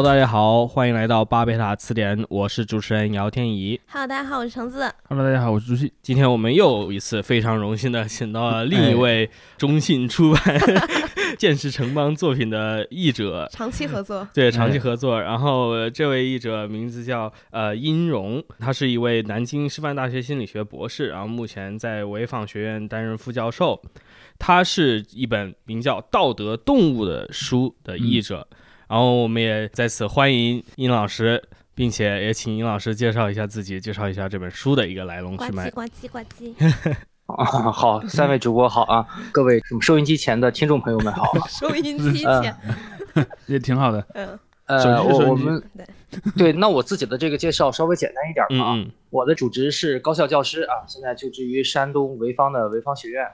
Hello，大家好，欢迎来到巴贝塔词典，我是主持人姚天怡。Hello，大家好，我是橙子。Hello，大家好，我是朱熹。今天我们又一次非常荣幸的请到了另一位中信出版《剑士城邦》作品的译者，长期合作，对，长期合作。然后呃这位译者名字叫呃殷荣，他是一位南京师范大学心理学博士，然后目前在潍坊学院担任副教授。他是一本名叫《道德动物》的书的译者。然后我们也在此欢迎殷老师，并且也请殷老师介绍一下自己，介绍一下这本书的一个来龙去脉呱唧。呱唧呱唧。啊，好，三位主播好啊，各位什么收音机前的听众朋友们好。收音机呃前，也挺好的。嗯，呃，我我们对对，那我自己的这个介绍稍微简单一点吧啊。嗯嗯我的主职是高校教师啊，现在就职于山东潍坊的潍坊学院。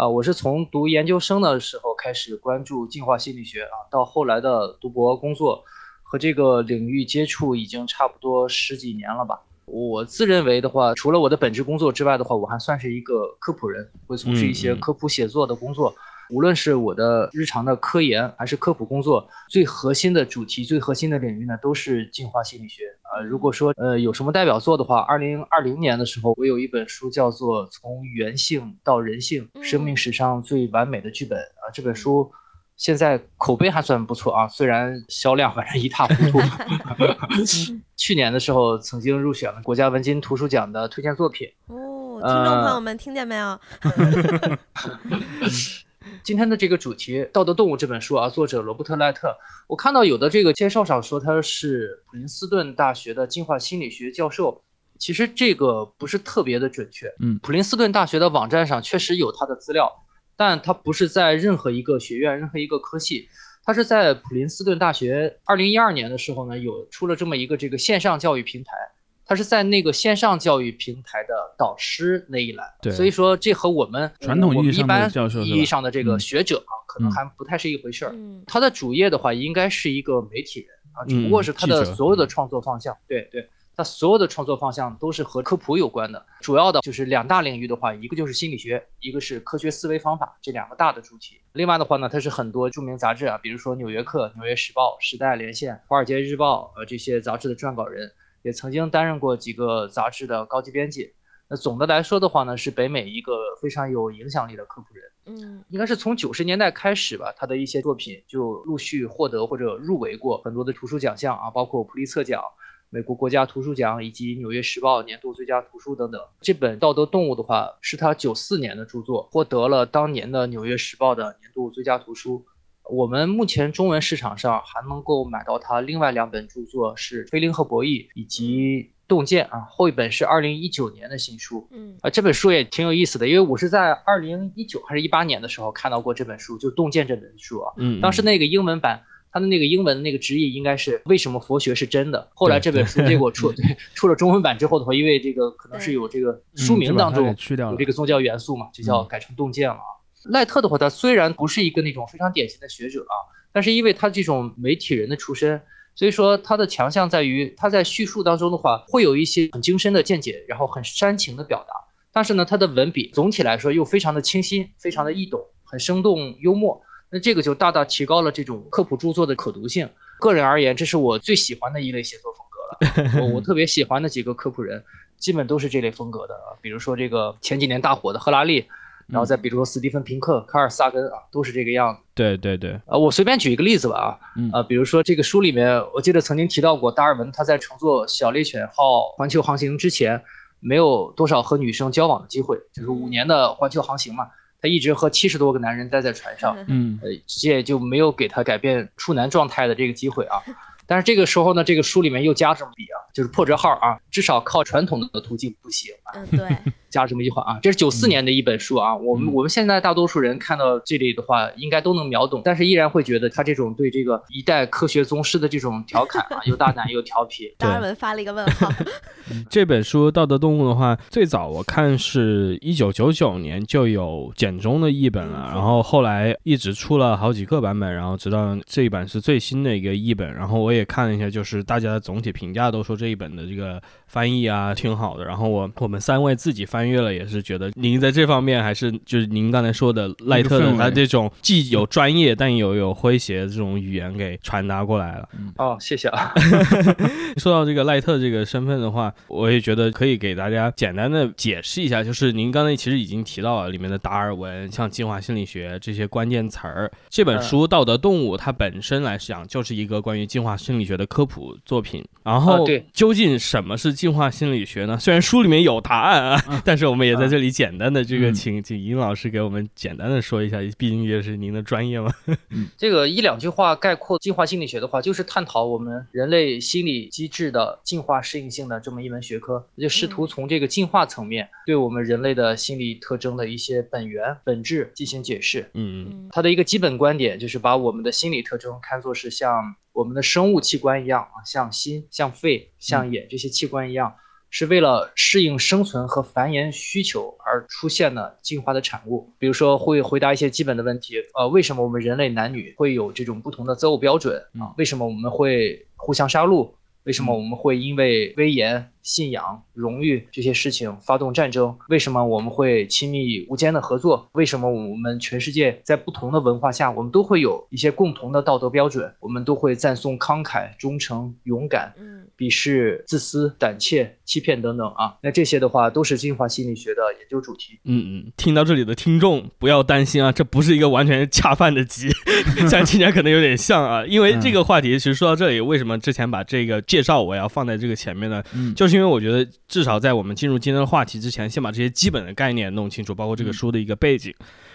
啊，我是从读研究生的时候开始关注进化心理学啊，到后来的读博工作和这个领域接触已经差不多十几年了吧。我自认为的话，除了我的本职工作之外的话，我还算是一个科普人，会从事一些科普写作的工作。无论是我的日常的科研还是科普工作，最核心的主题、最核心的领域呢，都是进化心理学。呃，如果说呃有什么代表作的话，二零二零年的时候，我有一本书叫做《从原性到人性：生命史上最完美的剧本》啊、这本书现在口碑还算不错啊，虽然销量反正一塌糊涂。去年的时候曾经入选了国家文津图书奖的推荐作品。哦，听众朋友们听见没有？今天的这个主题《道德动物》这本书啊，作者罗伯特·赖特，我看到有的这个介绍上说他是普林斯顿大学的进化心理学教授，其实这个不是特别的准确。嗯普林斯顿大学的网站上确实有他的资料，但他不是在任何一个学院、任何一个科系，他是在普林斯顿大学二零一二年的时候呢，有出了这么一个这个线上教育平台。他是在那个线上教育平台的导师那一栏，对所以说这和我们传统意义我们一上的般教授意义上的这个嗯学者啊，可能嗯还不太是一回事儿。嗯，他的主业的话，应该是一个媒体人啊，只不过是他的所有的创作方向，对对，他所有的创作方向都是和科普有关的。主要的就是两大领域的话，一个就是心理学，一个是科学思维方法，这两个大的主题。另外的话呢，他是很多著名杂志啊，比如说《纽约客》《纽约时报》《时代连线》《华尔街日报》呃这些杂志的撰稿人，也曾经担任过几个杂志的高级编辑。那总的来说的话呢，是北美一个非常有影响力的科普人。嗯，应该是从九十年代开始吧，他的一些作品就陆续获得或者入围过很多的图书奖项啊，包括普利策奖、美国国家图书奖以及《纽约时报》年度最佳图书等等。这本《道德动物》的话，是他九四年的著作，获得了当年的《纽约时报》的年度最佳图书。我们目前中文市场上还能够买到他另外两本著作是《菲林和博弈》以及《洞见》啊，后一本是二零一九年的新书。嗯，啊，这本书也挺有意思的，因为我是在二零一九还是一八年的时候看到过这本书，就《洞见》这本书啊。嗯，当时那个英文版，它的那个英文的那个直译应该是“为什么佛学是真的”。后来这本书结果出对出了中文版之后的话，因为这个可能是有这个书名当中有这个宗教元素嘛，就叫嗯改成洞见了啊。赖特的话，他虽然不是一个那种非常典型的学者啊，但是因为他这种媒体人的出身，所以说他的强项在于他在叙述当中的话，会有一些很精深的见解，然后很煽情的表达。但是呢，他的文笔总体来说又非常的清新，非常的易懂，很生动幽默。那这个就大大提高了这种科普著作的可读性。个人而言，这是我最喜欢的一类写作风格了。我我特别喜欢的几个科普人，基本都是这类风格的啊，比如说这个前几年大火的赫拉利，然后再比如说斯蒂芬平克、卡尔萨根啊，都是这个样子。对对对，呃，我随便举一个例子吧啊，啊呃，比如说这个书里面，我记得曾经提到过，达尔文他在乘坐小猎犬号环球航行之前，没有多少和女生交往的机会，就是五年的环球航行嘛，他一直和七十多个男人待在船上，嗯。呃，这也就没有给他改变处男状态的这个机会啊。但是这个时候呢，这个书里面又加这么笔啊，就是破折号啊，至少靠传统的途径不行啊。嗯，对，加这么一句话啊，这是九四年的一本书啊。我们嗯我们现在大多数人看到这里的话，应该都能秒懂，但是依然会觉得他这种对这个一代科学宗师的这种调侃啊，又大胆又调皮。达尔文发了一个问号。这本书《道德动物》的话，最早我看是一九九九年就有简中的译本了，嗯然后后来一直出了好几个版本，然后直到这一版是最新的一个译本。然后我也看了一下，就是大家的总体评价都说这一本的这个翻译啊挺好的。然后我我们三位自己翻翻阅了，也是觉得您在这方面还是就是您刚才说的赖特的这种既有专业但又有诙谐的这种语言给传达过来了。哦，谢谢啊。说到这个赖特这个身份的话，我也觉得可以给大家简单的解释一下，就是您刚才其实已经提到了里面的达尔文、像进化心理学这些关键词儿。这本书《道德动物》它本身来讲就是一个关于进化心理学的科普作品。然后啊对，究竟什么是进化心理学呢？虽然书里面有答案啊，但是我们也在这里简单的这个嗯请请尹老师给我们简单的说一下，毕竟也是您的专业嘛。这个一两句话概括进化心理学的话，就是探讨我们人类心理机制的进化适应性的这么一门学科，就试图从这个进化层面对我们人类的心理特征的一些本源本质进行解释。嗯嗯它的一个基本观点就是把我们的心理特征看作是像我们的生物器官一样啊，像心、像肺、像眼这些器官一样，是为了适应生存和繁衍需求而出现的进化的产物。比如说，会回答一些基本的问题，呃，为什么我们人类男女会有这种不同的择偶标准啊？为什么我们会互相杀戮？为什么我们会因为威严、信仰、荣誉这些事情发动战争？为什么我们会亲密无间的合作？为什么我们全世界在不同的文化下，我们都会有一些共同的道德标准？我们都会赞颂慷慨、忠诚、勇敢，嗯鄙视自私、胆怯、欺骗等等啊。那这些的话，都是进化心理学的研究主题。嗯嗯，听到这里的听众不要担心啊，这不是一个完全恰饭的集，虽然听起来可能有点像啊，因为这个话题其实说到这里，为什么之前把这个介绍我要放在这个前面呢？嗯就是因为我觉得至少在我们进入今天的话题之前，先把这些基本的概念弄清楚，包括这个书的一个背景。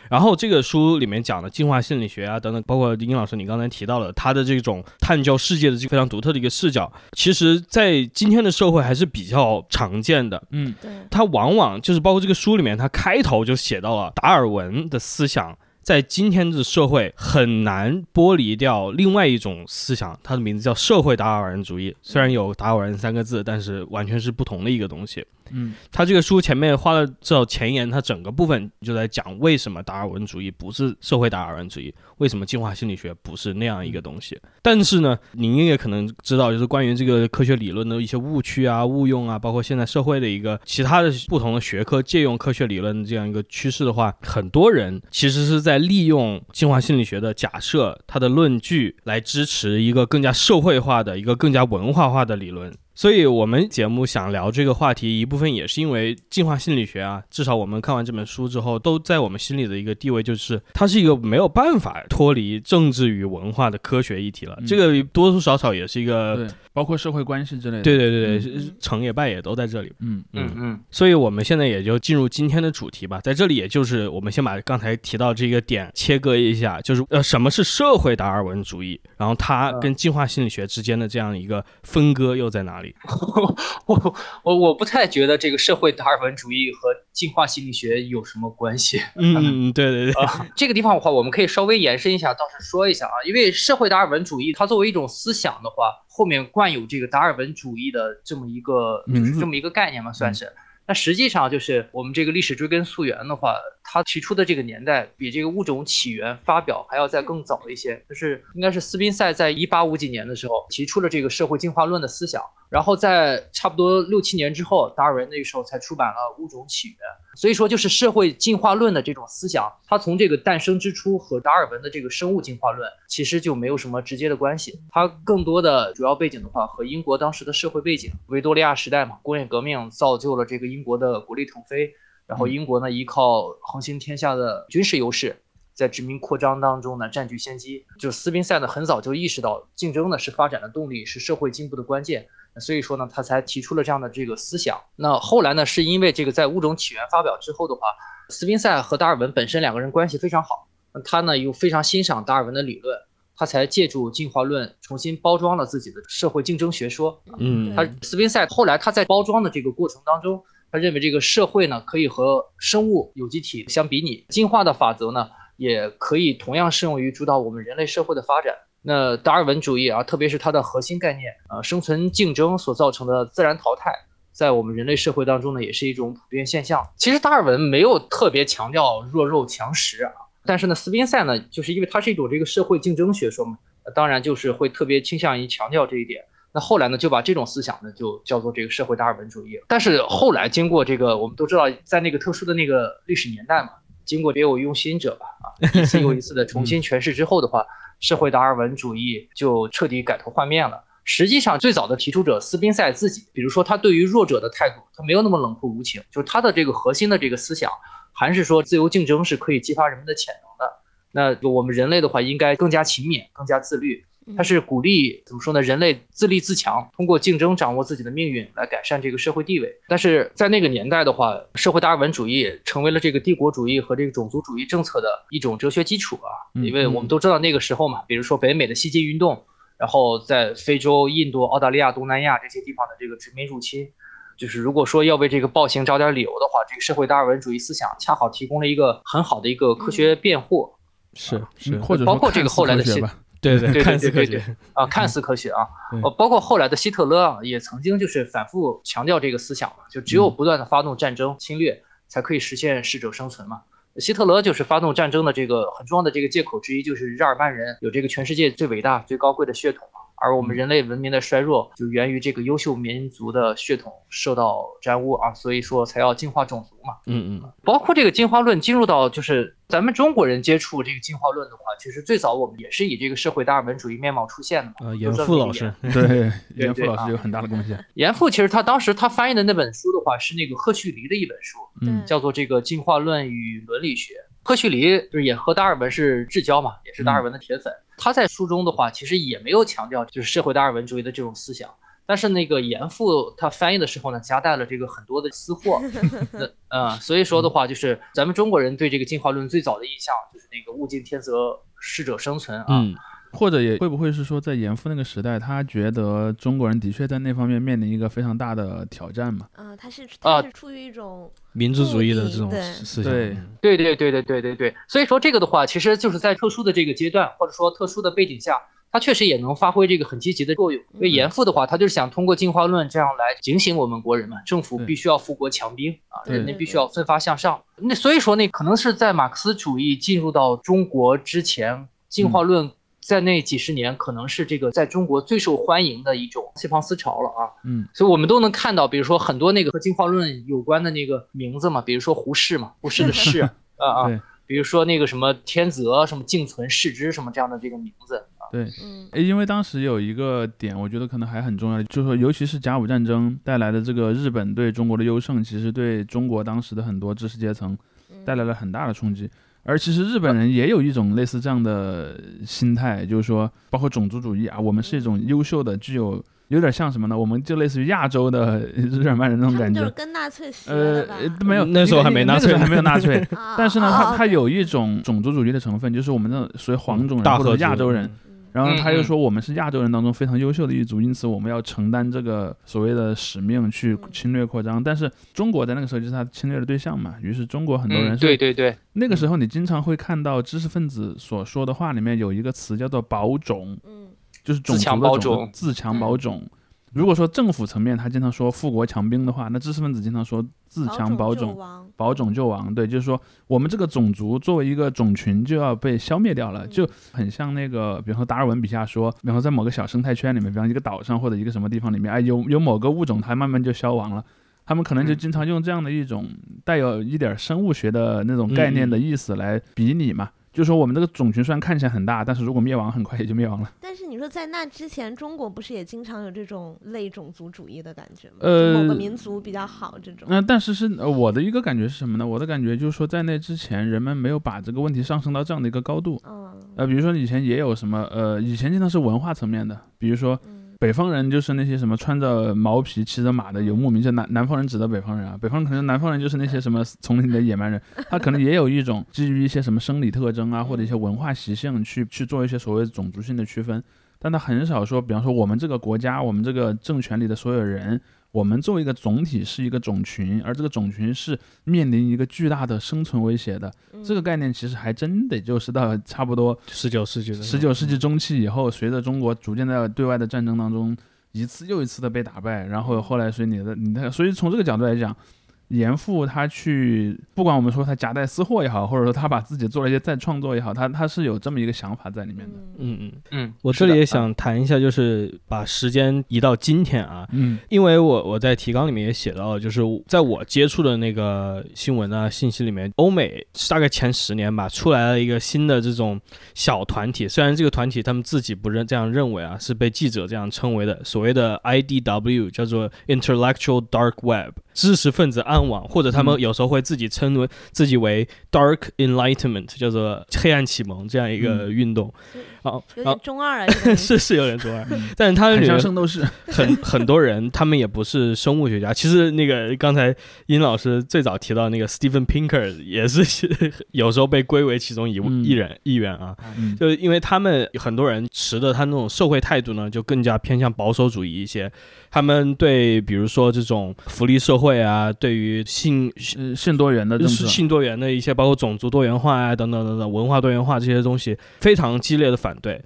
然后这个书里面讲的进化心理学啊等等，包括殷老师你刚才提到的他的这种探究世界的这个非常独特的一个视角，其实在今天的社会还是比较常见的。嗯对，他往往就是包括这个书里面，他开头就写到了达尔文的思想。在今天的社会很难剥离掉另外一种思想，它的名字叫社会达尔文主义。虽然有达尔文三个字，但是完全是不同的一个东西。嗯他这个书前面花了至少前言，他整个部分就在讲为什么达尔文主义不是社会达尔文主义，为什么进化心理学不是那样一个东西。但是呢，您也可能知道，就是关于这个科学理论的一些误区啊、误用啊，包括现在社会的一个其他的不同的学科借用科学理论的这样一个趋势的话，很多人其实是在利用进化心理学的假设、它的论据来支持一个更加社会化的、一个更加文化化的理论。所以，我们节目想聊这个话题，一部分也是因为进化心理学啊，至少我们看完这本书之后，都在我们心里的一个地位，就是它是一个没有办法脱离政治与文化的科学议题了。嗯这个多多少少也是一个，包括社会关系之类的。对对对对，成也败也都在这里。嗯嗯嗯，所以我们现在也就进入今天的主题吧，在这里也就是我们先把刚才提到这个点切割一下，就是呃什么是社会达尔文主义，然后它跟进化心理学之间的这样一个分割又在哪里？我我我不太觉得这个社会达尔文主义和进化心理学有什么关系。嗯 对对对，啊，这个地方的话，我们可以稍微延伸一下，倒是说一下啊，因为社会达尔文主义它作为一种思想的话，后面冠有这个达尔文主义的这么一个就是这么一个概念嘛，算是。那实际上就是我们这个历史追根溯源的话，它提出的这个年代比这个物种起源发表还要再更早一些，就是应该是斯宾塞在一八五几年的时候提出了这个社会进化论的思想，然后在差不多六七年之后，达尔文那个时候才出版了《物种起源》。所以说，就是社会进化论的这种思想，它从这个诞生之初和达尔文的这个生物进化论其实就没有什么直接的关系。它更多的主要背景的话，和英国当时的社会背景，维多利亚时代嘛，工业革命造就了这个英国的国力腾飞，然后英国呢依靠横行天下的军事优势。在殖民扩张当中呢，占据先机。就斯宾塞呢，很早就意识到竞争呢是发展的动力，是社会进步的关键。所以说呢，他才提出了这样的这个思想。那后来呢，是因为这个在《物种起源》发表之后的话，斯宾塞和达尔文本身两个人关系非常好，那他呢又非常欣赏达尔文的理论，他才借助进化论重新包装了自己的社会竞争学说。嗯他斯宾塞后来他在包装的这个过程当中，他认为这个社会呢可以和生物有机体相比拟，进化的法则呢也可以同样适用于主导我们人类社会的发展。那达尔文主义啊，特别是它的核心概念，呃，生存竞争所造成的自然淘汰，在我们人类社会当中呢，也是一种普遍现象。其实达尔文没有特别强调弱肉强食啊，但是呢，斯宾塞呢，就是因为它是一种这个社会竞争学说嘛，当然就是会特别倾向于强调这一点。那后来呢，就把这种思想呢，就叫做这个社会达尔文主义。但是后来经过这个，我们都知道，在那个特殊的那个历史年代嘛，经过别有用心者吧，啊，一次又一次的重新诠释之后的话，社会达尔文主义就彻底改头换面了。实际上，最早的提出者斯宾塞自己，比如说他对于弱者的态度，他没有那么冷酷无情，就是他的这个核心的这个思想，还是说自由竞争是可以激发人们的潜能的。那我们人类的话，应该更加勤勉，更加自律。他是鼓励怎么说呢？人类自立自强，通过竞争掌握自己的命运，来改善这个社会地位。但是在那个年代的话，社会达尔文主义成为了这个帝国主义和这个种族主义政策的一种哲学基础啊。因为我们都知道那个时候嘛，比如说北美的西进运动，然后在非洲、印度、澳大利亚、东南亚这些地方的这个殖民入侵，就是如果说要为这个暴行找点理由的话，这个社会达尔文主义思想恰好提供了一个很好的一个科学辩护。是是，或者包括这个后来的对对对看似科学啊，看似科学啊，呃，包括后来的希特勒啊，也曾经就是反复强调这个思想嘛，就只有不断的发动战争侵略，才可以实现适者生存嘛。希特勒就是发动战争的这个很重要的这个借口之一，就是日耳曼人有这个全世界最伟大、最高贵的血统嘛。而我们人类文明的衰弱，就源于这个优秀民族的血统受到沾污啊，所以说才要进化种族嘛。嗯嗯，包括这个进化论进入到就是咱们中国人接触这个进化论的话，其实最早我们也是以这个社会达尔文主义面貌出现的嘛。呃，严复老师，对，严复老师有很大的贡献。严复其实他当时他翻译的那本书的话，是那个赫胥黎的一本书，嗯，叫做这个进化论与伦理学。赫胥黎就是也和达尔文是至交嘛，也是达尔文的铁粉。他在书中的话，其实也没有强调就是社会达尔文主义的这种思想。但是那个严复他翻译的时候呢，夹带了这个很多的私货。那嗯，所以说的话，就是咱们中国人对这个进化论最早的印象就是那个物竞天择，适者生存啊。嗯。或者也会不会是说，在严复那个时代，他觉得中国人的确在那方面面临一个非常大的挑战嘛？啊，他是他是出于一种民族主义的这种事事情对。对对对对对对对。所以说这个的话其实就是在特殊的这个阶段或者说特殊的背景下它确实也能发挥这个很积极的作用。因为严复的话他就是想通过进化论这样来警醒我们国人嘛政府必须要富国强兵啊人民必须要奋发向上。那所以说那可能是在马克思主义进入到中国之前进化论在那几十年，可能是这个在中国最受欢迎的一种西方思潮了啊。嗯，所以我们都能看到，比如说很多那个和进化论有关的那个名字嘛，比如说胡适嘛，胡适的适啊啊，比如说那个什么天泽什么静存适之什么这样的这个名字啊。对，嗯，因为当时有一个点，我觉得可能还很重要，就是说，尤其是甲午战争带来的这个日本对中国的优胜，其实对中国当时的很多知识阶层带来了很大的冲击。而其实日本人也有一种类似这样的心态，就是说，包括种族主义啊，我们是一种优秀的，具有有点像什么呢？我们就类似于亚洲的 日耳曼人那种感觉。跟纳粹学的呃，没有，那时候还没纳粹，还没有纳粹。但是呢，他他有一种种族主义的成分，就是我们的属于黄种人或者亚洲人。然后他又说，我们是亚洲人当中非常优秀的一族，因此我们要承担这个所谓的使命去侵略扩张。但是中国在那个时候就是他侵略的对象嘛，于是中国很多人对对对，那个时候你经常会看到知识分子所说的话里面有一个词叫做保种，嗯，就是种族的种，自强保种。如果说政府层面他经常说富国强兵的话，那知识分子经常说自强保种，保种救亡。对，就是说我们这个种族作为一个种群就要被消灭掉了，就很像那个，比方说达尔文笔下说，然后在某个小生态圈里面，比方一个岛上或者一个什么地方里面，哎，有有某个物种它慢慢就消亡了，他们可能就经常用这样的一种带有一点生物学的那种概念的意思来比拟嘛。就是说，我们这个种群虽然看起来很大，但是如果灭亡，很快也就灭亡了。但是你说在那之前，中国不是也经常有这种类种族主义的感觉吗？呃，某个民族比较好这种。那但是是我的一个感觉是什么呢？我的感觉就是说，在那之前，人们没有把这个问题上升到这样的一个高度。嗯。呃，比如说以前也有什么，呃，以前经常是文化层面的，比如说。北方人就是那些什么穿着毛皮骑着马的游牧民，就南南方人指的北方人啊。北方可能南方人就是那些什么 丛林的野蛮人，他可能也有一种基于一些什么生理特征啊，或者一些文化习性去去做一些所谓种族性的区分，但他很少说，比方说我们这个国家，我们这个政权里的所有人。我们作为一个总体是一个种群，而这个种群是面临一个巨大的生存威胁的。这个概念其实还真得就是到 差不多十九世纪的十九世纪中期以后，随着中国逐渐在对外的战争当中一次又一次的被打败，然后后来随你的你的，所以从这个角度来讲，严复他去，不管我们说他夹带私货也好，或者说他把自己做了一些再创作也好，他他是有这么一个想法在里面的。嗯。嗯嗯，嗯，我这里也想谈一下，就是把时间移到今天啊，嗯。因为我我在提纲里面也写到了，就是在我接触的那个新闻啊信息里面，欧美大概前十年吧，出来了一个新的这种小团体，虽然这个团体他们自己不认这样认为啊，是被记者这样称为的，所谓的 IDW 叫做 Intellectual Dark Web 知识分子暗网，或者他们嗯有时候会自己称为自己为 Dark Enlightenment，叫做黑暗启蒙这样一个嗯运动。然后，有点中二啊，是是有点中二，但是他们很里面像圣斗士。很很多人，他们也不是生物学家。其实那个刚才殷老师最早提到那个 Steven Pinker 也是有时候被归为其中一嗯一人一员啊。嗯就是因为他们很多人持的他那种社会态度呢，就更加偏向保守主义一些。他们对比如说这种福利社会啊，对于性是性多元的政策。是性多元的一些，包括种族多元化啊等等等等，文化多元化这些东西，非常激烈的反对。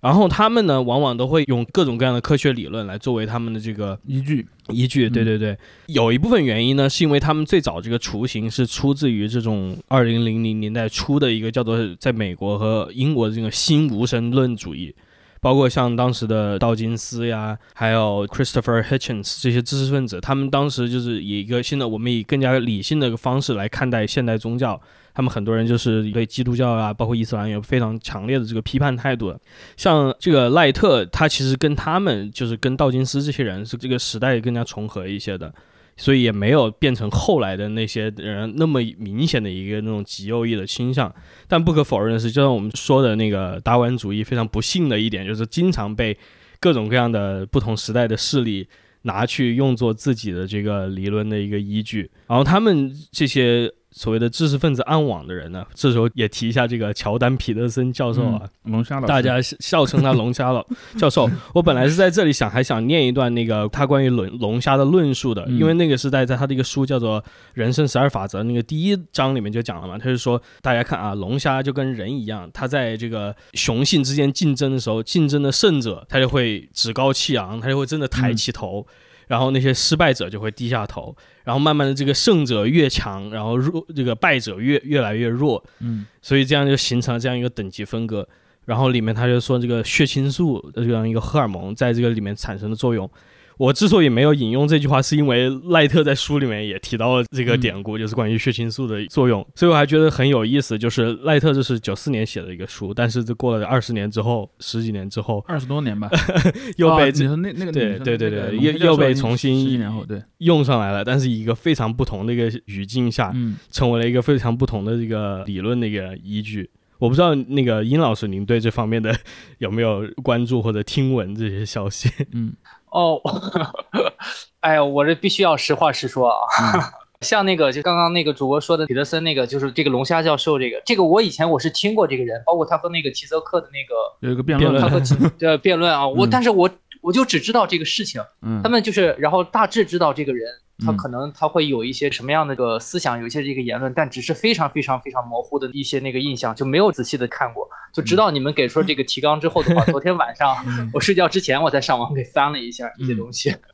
然后他们呢，往往都会用各种各样的科学理论来作为他们的这个依据，依据。对嗯对对，有一部分原因呢，是因为他们最早这个雏形是出自于这种二零零零年代初的一个叫做在美国和英国的这个新无神论主义。包括像当时的道金斯呀，还有 Christopher Hitchens 这些知识分子，他们当时就是以一个新的，我们以更加理性的一个方式来看待现代宗教。他们很多人就是对基督教啊，包括伊斯兰有非常强烈的这个批判态度。像这个赖特，他其实跟他们就是跟道金斯这些人是这个时代更加重合一些的。所以也没有变成后来的那些人那么明显的一个那种极右翼的倾向，但不可否认的是，就像我们说的那个达尔文主义非常不幸的一点，就是经常被各种各样的不同时代的势力拿去用作自己的这个理论的一个依据，然后他们这些所谓的知识分子暗网的人呢，这时候也提一下这个乔丹皮特森教授啊，嗯龙虾老师，大家笑称他龙虾老 教授。我本来是在这里想还想念一段那个他关于龙龙虾的论述的，嗯因为那个是在在他的一个书叫做《人生十二法则》那个第一章里面就讲了嘛，他就说大家看啊，龙虾就跟人一样，它在这个雄性之间竞争的时候，竞争的胜者他就会趾高气昂，他就会真的抬起头。然后那些失败者就会低下头，然后慢慢的这个胜者越强，然后弱这个败者越越来越弱，嗯所以这样就形成了这样一个等级分割。然后里面他就说这个血清素这样一个荷尔蒙在这个里面产生的作用。我之所以没有引用这句话，是因为赖特在书里面也提到了这个典故，就是关于血清素的作用，所以我还觉得很有意思。就是赖特这是九四年写的一个书，但是这过了二十年之后，十几年之后，二十多年吧，又被哦你说那那个对对对又又被重新十几年后，对，用上来了，但是一个非常不同的一个语境下，嗯，成为了一个非常不同的这个理论的一个依据。我不知道那个殷老师，您对这方面的 有没有关注或者听闻这些消息？嗯哦，哎呀，我这必须要实话实说啊。嗯。像那个，就刚刚那个主播说的彼得森那个，就是这个龙虾教授，这个这个我以前我是听过这个人，包括他和那个齐泽克的那个有一个辩辩论。论，他和齐 的辩论啊，我嗯。但是我我就只知道这个事情，嗯，他们就是然后大致知道这个人，他嗯。可能他会有一些什么样的个思想，有一些这个言论，但只是非常非常非常模糊的一些那个印象，就没有仔细的看过，就直到你们给出这个提纲之后的话，昨天晚上嗯。我睡觉之前我才上网给翻了一下这些东西。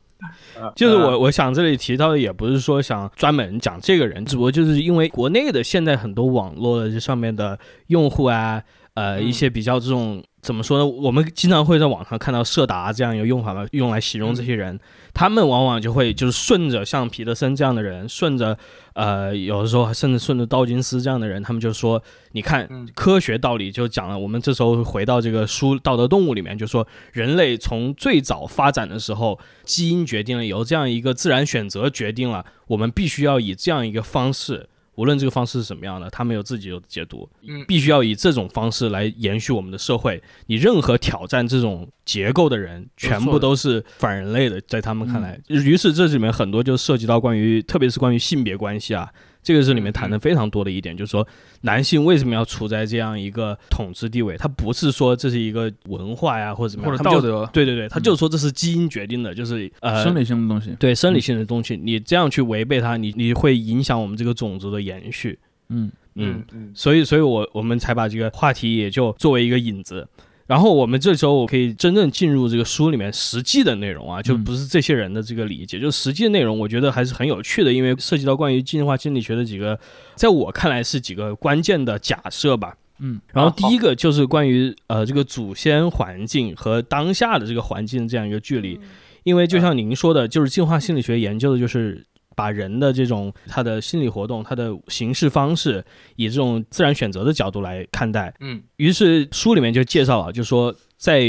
就是我我想这里提到的也不是说想专门讲这个人，只不过就是因为国内的现在很多网络的这上面的用户啊，呃，嗯一些比较这种怎么说呢？我们经常会在网上看到“色达”这样一个用法嘛，用来形容这些人，他们往往就会就是顺着像皮特森这样的人，顺着呃有的时候甚至顺着道金斯这样的人，他们就说，你看嗯科学道理就讲了，我们这时候回到这个书《道德动物》里面，就说人类从最早发展的时候，基因决定了，由这样一个自然选择决定了，我们必须要以这样一个方式。无论这个方式是什么样的，他们有自己有解读，嗯必须要以这种方式来延续我们的社会。你任何挑战这种结构的人，全部都是反人类的，在他们看来。于是这里面很多就涉及到关于，特别是关于性别关系啊，这个是里面谈的非常多的一点，就是说男性为什么要处在这样一个统治地位？他不是说这是一个文化呀或者怎么样，或者道德对对对，他就是说这是基因决定的，就是呃生理性的东西，对生理性的东西，你这样去违背它，你你会影响我们这个种族的延续。嗯嗯，嗯所以所以我我们才把这个话题也就作为一个引子。然后我们这时候我可以真正进入这个书里面实际的内容啊，就不是这些人的这个理解，就实际内容，我觉得还是很有趣的，因为涉及到关于进化心理学的几个，在我看来是几个关键的假设吧。嗯，然后第一个就是关于呃这个祖先环境和当下的这个环境这样一个距离，因为就像您说的，就是进化心理学研究的就是把人的这种他的心理活动、他的行事方式，以这种自然选择的角度来看待。嗯，于是书里面就介绍了，就说在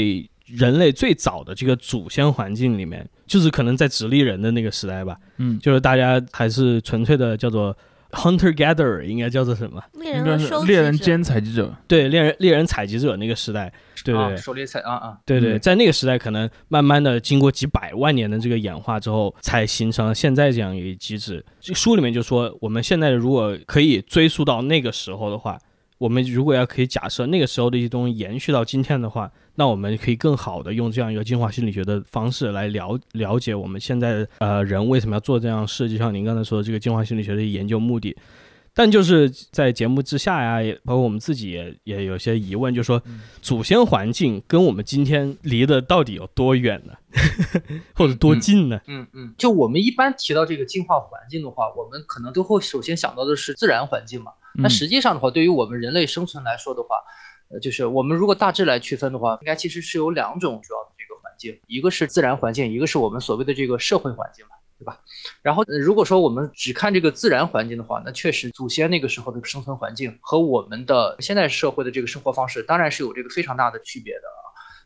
人类最早的这个祖先环境里面，就是可能在直立人的那个时代吧，嗯，就是大家还是纯粹的叫做。Hunter gatherer 应该叫做什么？猎人猎人兼采集者。对，猎人猎人采集者那个时代，对对，狩猎采啊啊，对对，嗯在那个时代，可能慢慢的经过几百万年的这个演化之后，才形成了现在这样一个机制。这书里面就说，我们现在如果可以追溯到那个时候的话，我们如果要可以假设那个时候的一些东西延续到今天的话，那我们可以更好的用这样一个进化心理学的方式来了了解我们现在呃人为什么要做这样的事，就像您刚才说的这个进化心理学的研究目的。但就是在节目之下呀，也包括我们自己也也有些疑问，就说祖先环境跟我们今天离的到底有多远呢？或者多近呢？嗯嗯，就我们一般提到这个进化环境的话，我们可能都会首先想到的是自然环境嘛。那嗯实际上的话，对于我们人类生存来说的话，呃，就是我们如果大致来区分的话，应该其实是有两种主要的这个环境，一个是自然环境，一个是我们所谓的这个社会环境嘛。对吧？然后，如果说我们只看这个自然环境的话，那确实祖先那个时候的生存环境和我们的现在社会的这个生活方式，当然是有这个非常大的区别的啊。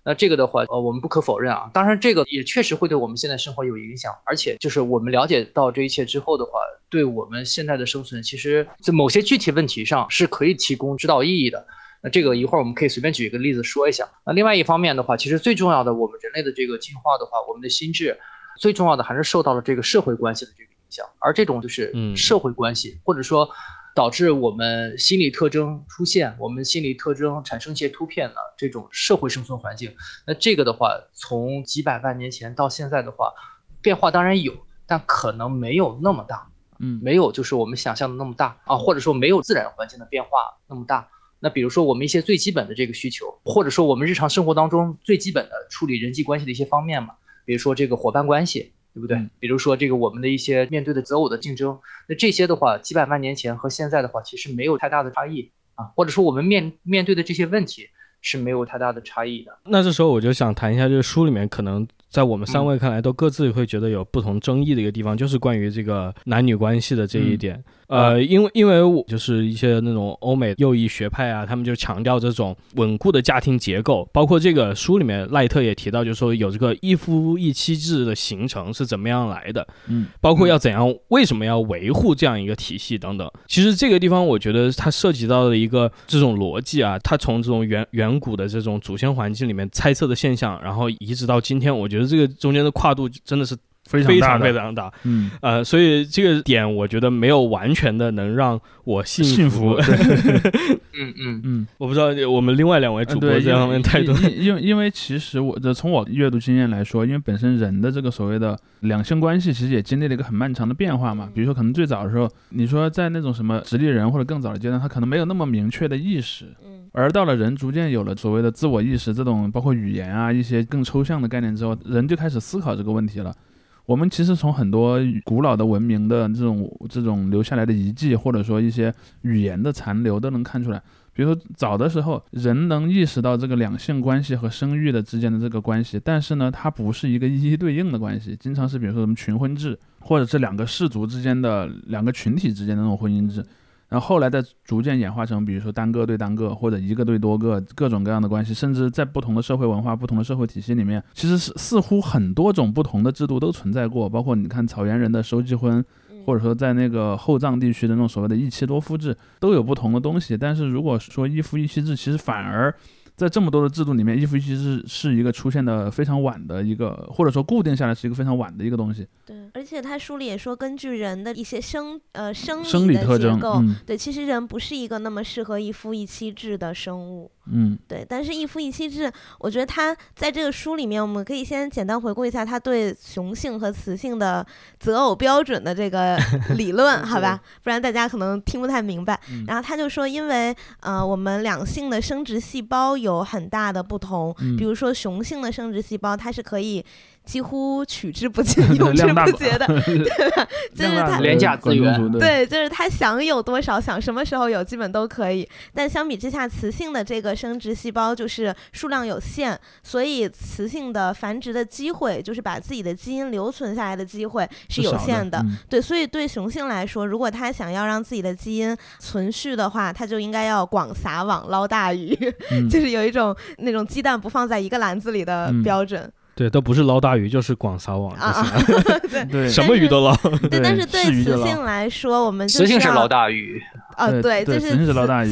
那这个的话，呃，我们不可否认啊。当然，这个也确实会对我们现在生活有影响，而且就是我们了解到这一切之后的话，对我们现在的生存，其实在某些具体问题上是可以提供指导意义的。那这个一会儿我们可以随便举一个例子说一下。那另外一方面的话，其实最重要的，我们人类的这个进化的话，我们的心智最重要的还是受到了这个社会关系的这个影响，而这种就是嗯社会关系，或者说导致我们心理特征出现，我们心理特征产生一些突变的这种社会生存环境。那这个的话，从几百万年前到现在的话，变化当然有，但可能没有那么大，嗯没有就是我们想象的那么大啊，或者说没有自然环境的变化那么大。那比如说我们一些最基本的这个需求，或者说我们日常生活当中最基本的处理人际关系的一些方面嘛，比如说这个伙伴关系，对不对？嗯比如说这个我们的一些面对的择偶的竞争，那这些的话，几百万年前和现在的话，其实没有太大的差异啊，或者说我们面面对的这些问题是没有太大的差异的。那这时候我就想谈一下，就是书里面可能在我们三位看来都各自会觉得有不同争议的一个地方，就是关于这个男女关系的这一点。呃，因为因为我就是一些那种欧美右翼学派啊，他们就强调这种稳固的家庭结构，包括这个书里面赖特也提到，就是说有这个一夫一妻制的形成是怎么样来的，嗯，包括要怎样，为什么要维护这样一个体系等等。其实这个地方我觉得它涉及到的一个这种逻辑啊，它从这种远远古的这种祖先环境里面猜测的现象，然后移植到今天，我觉得这个中间的跨度真的是非非常常大的非常大。嗯呃，所以这个点我觉得没有完全的能让我信幸福对 嗯嗯嗯。我不知道我们另外两位主播这方面态度。因因因为因为其实我的从我阅读经验来说，因为本身人的这个所谓的两性关系，其实也经历了一个很漫长的变化嘛。比如说，可能最早的时候，你说在那种什么直立人或者更早的阶段，他可能没有那么明确的意识，嗯而到了人逐渐有了所谓的自我意识，这种包括语言啊一些更抽象的概念之后，人就开始思考这个问题了。我们其实从很多古老的文明的这种这种留下来的遗迹，或者说一些语言的残留，都能看出来。比如说早的时候，人能意识到这个两性关系和生育的之间的这个关系，但是呢，它不是一个一一对应的关系，经常是比如说什么群婚制，或者是两个氏族之间的两个群体之间的那种婚姻制。然后后来再逐渐演化成，比如说单个对单个，或者一个对多个，各种各样的关系，甚至在不同的社会文化、不同的社会体系里面，其实是似乎很多种不同的制度都存在过，包括你看草原人的收集婚，嗯或者说在那个后藏地区的那种所谓的一妻多夫制，都有不同的东西。但是如果说一夫一妻制，其实反而在这么多的制度里面，一夫一妻制是一个出现的非常晚的一个，或者说固定下来是一个非常晚的一个东西。对，而且他书里也说，根据人的一些生呃生生理的特征，对，其实人不是一个那么适合一夫一妻制的生物。嗯对，但是一夫一妻制，我觉得他在这个书里面，我们可以先简单回顾一下他对雄性和雌性的择偶标准的这个 理论，好吧？不然大家可能听不太明白。嗯然后他就说，因为呃，我们两性的生殖细胞有有很大的不同。嗯比如说雄性的生殖细胞，它是可以几乎取之不尽、用之不竭的，对吧？就是它廉价资源。对，就是他想有多少，想什么时候有，基本都可以。但相比之下，雌性的这个生殖细胞就是数量有限，所以雌性的繁殖的机会，就是把自己的基因留存下来的机会是有限的。嗯。对，所以对雄性来说，如果他想要让自己的基因存续的话，他就应该要广撒网捞大鱼，嗯。就是有一种那种鸡蛋不放在一个篮子里的嗯。标准、对，都不是捞大鱼，就是广撒网就行了，！对。什么鱼都捞。对，但是 对雌性来说，我们雌性是捞大鱼，啊，对对，就是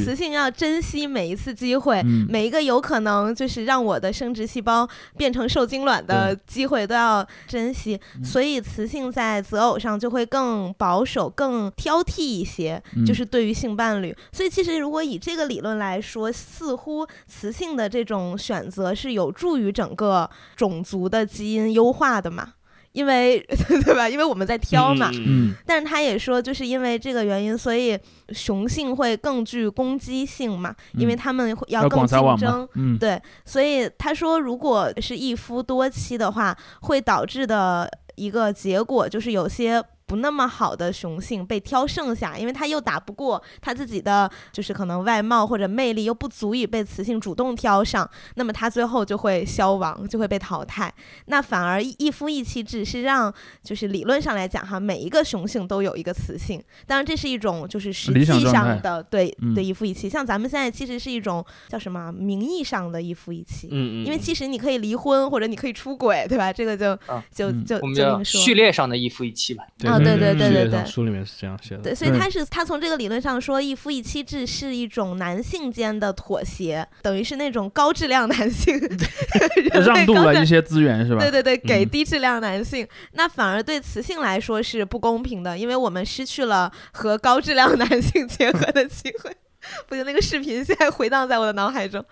雌性要珍惜每一次机会，嗯每一个有可能就是让我的生殖细胞变成受精卵的机会都要珍惜。嗯所以雌性在择偶上就会更保守、更挑剔一些，嗯就是对于性伴侣。所以其实如果以这个理论来说，似乎雌性的这种选择是有助于整个种族的基因优化的嘛。因为 对吧？因为我们在挑嘛，嗯嗯但是他也说，就是因为这个原因，所以雄性会更具攻击性嘛，因为嗯他们会要更竞争。，嗯对，所以他说，如果是一夫多妻的话，会导致的一个结果就是有些。不那么好的雄性被挑剩下，因为他又打不过他自己的，就是可能外貌或者魅力又不足以被雌性主动挑上，那么他最后就会消亡，就会被淘汰。那反而一一夫一妻制是让，就是理论上来讲哈，每一个雄性都有一个雌性，当然这是一种就是实际上的对嗯对一夫一妻，像咱们现在其实是一种叫什么名义上的一夫一妻，嗯嗯，因为其实你可以离婚或者你可以出轨，对吧？这个就就就我们就另说。序列上的一夫一妻嘛。啊对对对对对书里面是这样写的。对，所以他是他从这个理论上说，一夫一妻制是一种男性间的妥协，等于是那种高质量男性 让渡了一些资源是吧？对对对，给嗯低质量男性，那反而对雌性来说是不公平的，因为我们失去了和高质量男性结合的机会。不行，那个视频现在回荡在我的脑海中，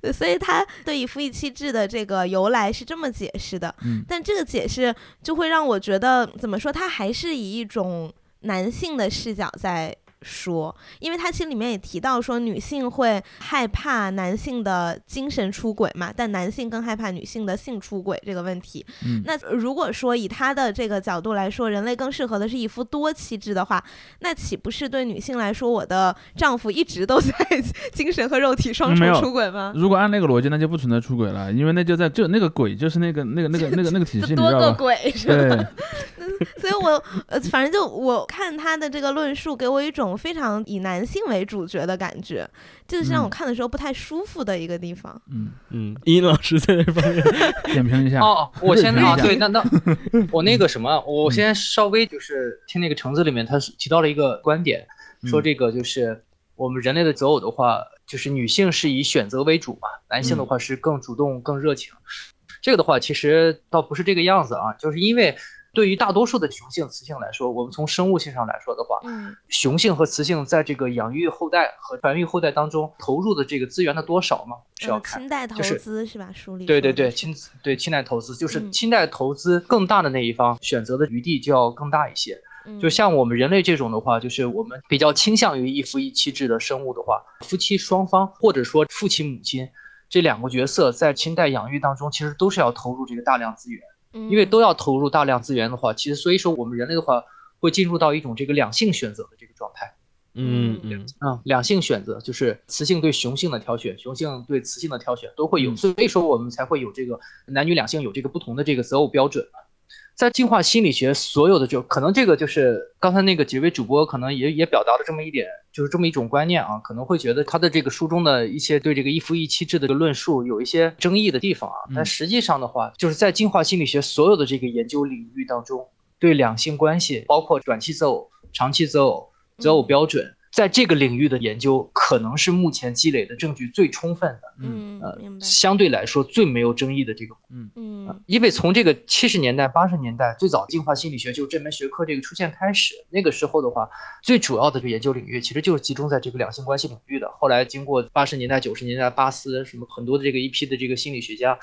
对所以他对一夫一妻制的这个由来是这么解释的，嗯。但这个解释就会让我觉得怎么说，他还是以一种男性的视角在说，因为他其实里面也提到说，女性会害怕男性的精神出轨嘛，但男性更害怕女性的性出轨这个问题。嗯那如果说以他的这个角度来说，人类更适合的是一夫多妻制的话，那岂不是对女性来说，我的丈夫一直都在 精神和肉体双重出轨吗？如果按那个逻辑，那就不存在出轨了，因为那就在就那个鬼就是那个那个那个那个那个体系，多个？鬼是吧？所以我呃，反正就我看他的这个论述，给我一种非常以男性为主角的感觉，这是让我嗯看的时候不太舒服的一个地方。嗯，嗯，殷老师在这方面，点评一下。哦，我先啊，对，那那 我那个什么，我先稍微就是听那个橙子里面，他是提到了一个观点，说嗯这个就是我们人类的择偶的话，就是女性是以选择为主嘛，男性的嗯话是更主动、更热情。这个的话，其实倒不是这个样子啊，就是因为对于大多数的雄性、雌性来说，我们从生物性上来说的话，嗯雄性和雌性在这个养育后代和繁育后代当中投入的这个资源的多少嘛，是要呃看。亲代投就是资是吧？书里对对对，亲对亲代投资就是嗯亲代投资更大的那一方选择的余地就要更大一些。就嗯像我们人类这种的话，就是我们比较倾向于一夫一妻制的生物的话，夫妻双方或者说父亲母亲这两个角色在亲代养育当中，其实都是要投入这个大量资源。嗯因为都要投入大量资源的话，其实所以说我们人类的话会进入到一种这个两性选择的这个状态。嗯嗯嗯，两性选择就是雌性对雄性的挑选，雄性对雌性的挑选都会有，嗯所以说我们才会有这个男女两性有这个不同的这个择偶标准嘛。在进化心理学，所有的就可能这个就是刚才那个几位主播可能也也表达了这么一点，就是这么一种观念啊，可能会觉得他的这个书中的一些对这个一夫一妻制的这个论述有一些争议的地方啊，但嗯实际上的话，就是在进化心理学所有的这个研究领域当中，对两性关系，包括短期择偶、长期择偶、择偶嗯。标准，在这个领域的研究，可能是目前积累的证据最充分的，呃嗯呃，相对来说最没有争议的这个。嗯因为从这个七十年代、八十年代最早进化心理学就这门学科这个出现开始，那个时候的话，最主要的这个研究领域其实就是集中在这个两性关系领域的。后来经过八十年代、九十年代，巴斯什么很多的这个一批的这个心理学家，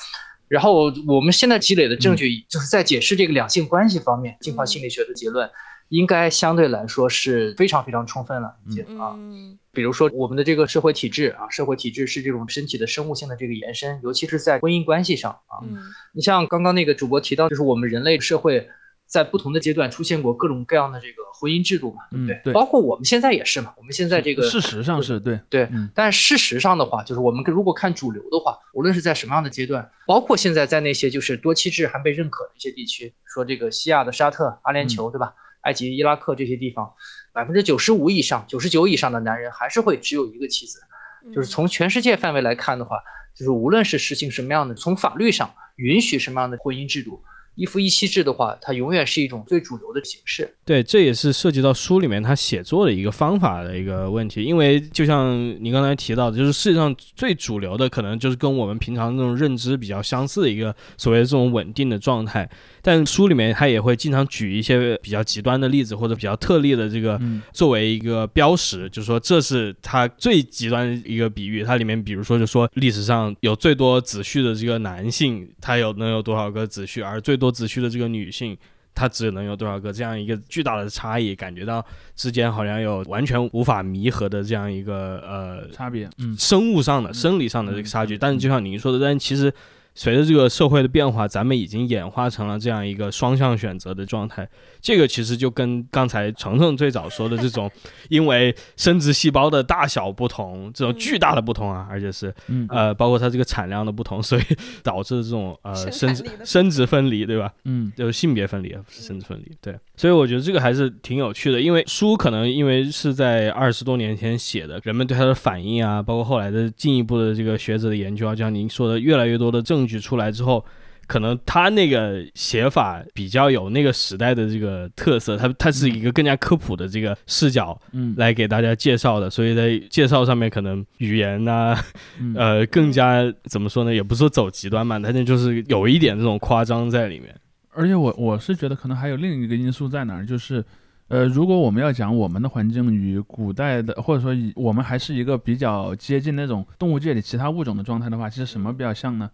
然后我们现在积累的证据就是在解释这个两性关系方面，进化心理学的结论。应该相对来说是非常非常充分了，已经啊。嗯比如说我们的这个社会体制啊，社会体制是这种身体的生物性的这个延伸，尤其是在婚姻关系上啊。嗯你像刚刚那个主播提到，就是我们人类社会在不同的阶段出现过各种各样的这个婚姻制度嘛，对不对？嗯对包括我们现在也是嘛，我们现在这个事实上是对，对，嗯但事实上的话，就是我们如果看主流的话，无论是在什么样的阶段，包括现在在那些就是多妻制还被认可的一些地区，说这个西亚的沙特、阿联酋，对吧？埃及、伊拉克这些地方，百分之九十五以上、九十九以上的男人还是会只有一个妻子。嗯就是从全世界范围来看的话，就是无论是实行什么样的，从法律上允许什么样的婚姻制度，一夫一妻制的话，它永远是一种最主流的形式。对，这也是涉及到书里面他写作的一个方法的一个问题，因为就像你刚才提到的，就是世界上最主流的，可能就是跟我们平常那种认知比较相似的一个所谓的这种稳定的状态。但书里面他也会经常举一些比较极端的例子或者比较特例的这个嗯作为一个标识，就是说这是他最极端的一个比喻。它里面比如说就说历史上有最多子婿的这个男性，他有能有多少个子婿，而最多子虚的这个女性。她只能有多少个这样一个巨大的差异，感觉到之间好像有完全无法弥合的这样一个呃差别，嗯生物上的、生理上的这个差距。但是就像您说的，但其实随着这个社会的变化，咱们已经演化成了这样一个双向选择的状态。这个其实就跟刚才程程最早说的这种，因为生殖细胞的大小不同，这种巨大的不同啊，而且是嗯呃，包括它这个产量的不同，所以导致这种呃生殖生殖分离，对吧？嗯就是性别分离，不是生殖分离。对，所以我觉得这个还是挺有趣的，因为书可能因为是在二十多年前写的，人们对它的反应啊，包括后来的进一步的这个学者的研究啊，就像您说的，越来越多的证据出来之后。可能他那个写法比较有那个时代的这个特色，它它是一个更加科普的这个视角嗯来给大家介绍的，所以在介绍上面可能语言呐、嗯呃，更加怎么说呢？也不是说走极端嘛，但是就是有一点这种夸张在里面。而且我我是觉得可能还有另一个因素在哪儿，就是，呃，如果我们要讲我们的环境与古代的，或者说以我们还是一个比较接近那种动物界里其他物种的状态的话，其实什么比较像呢？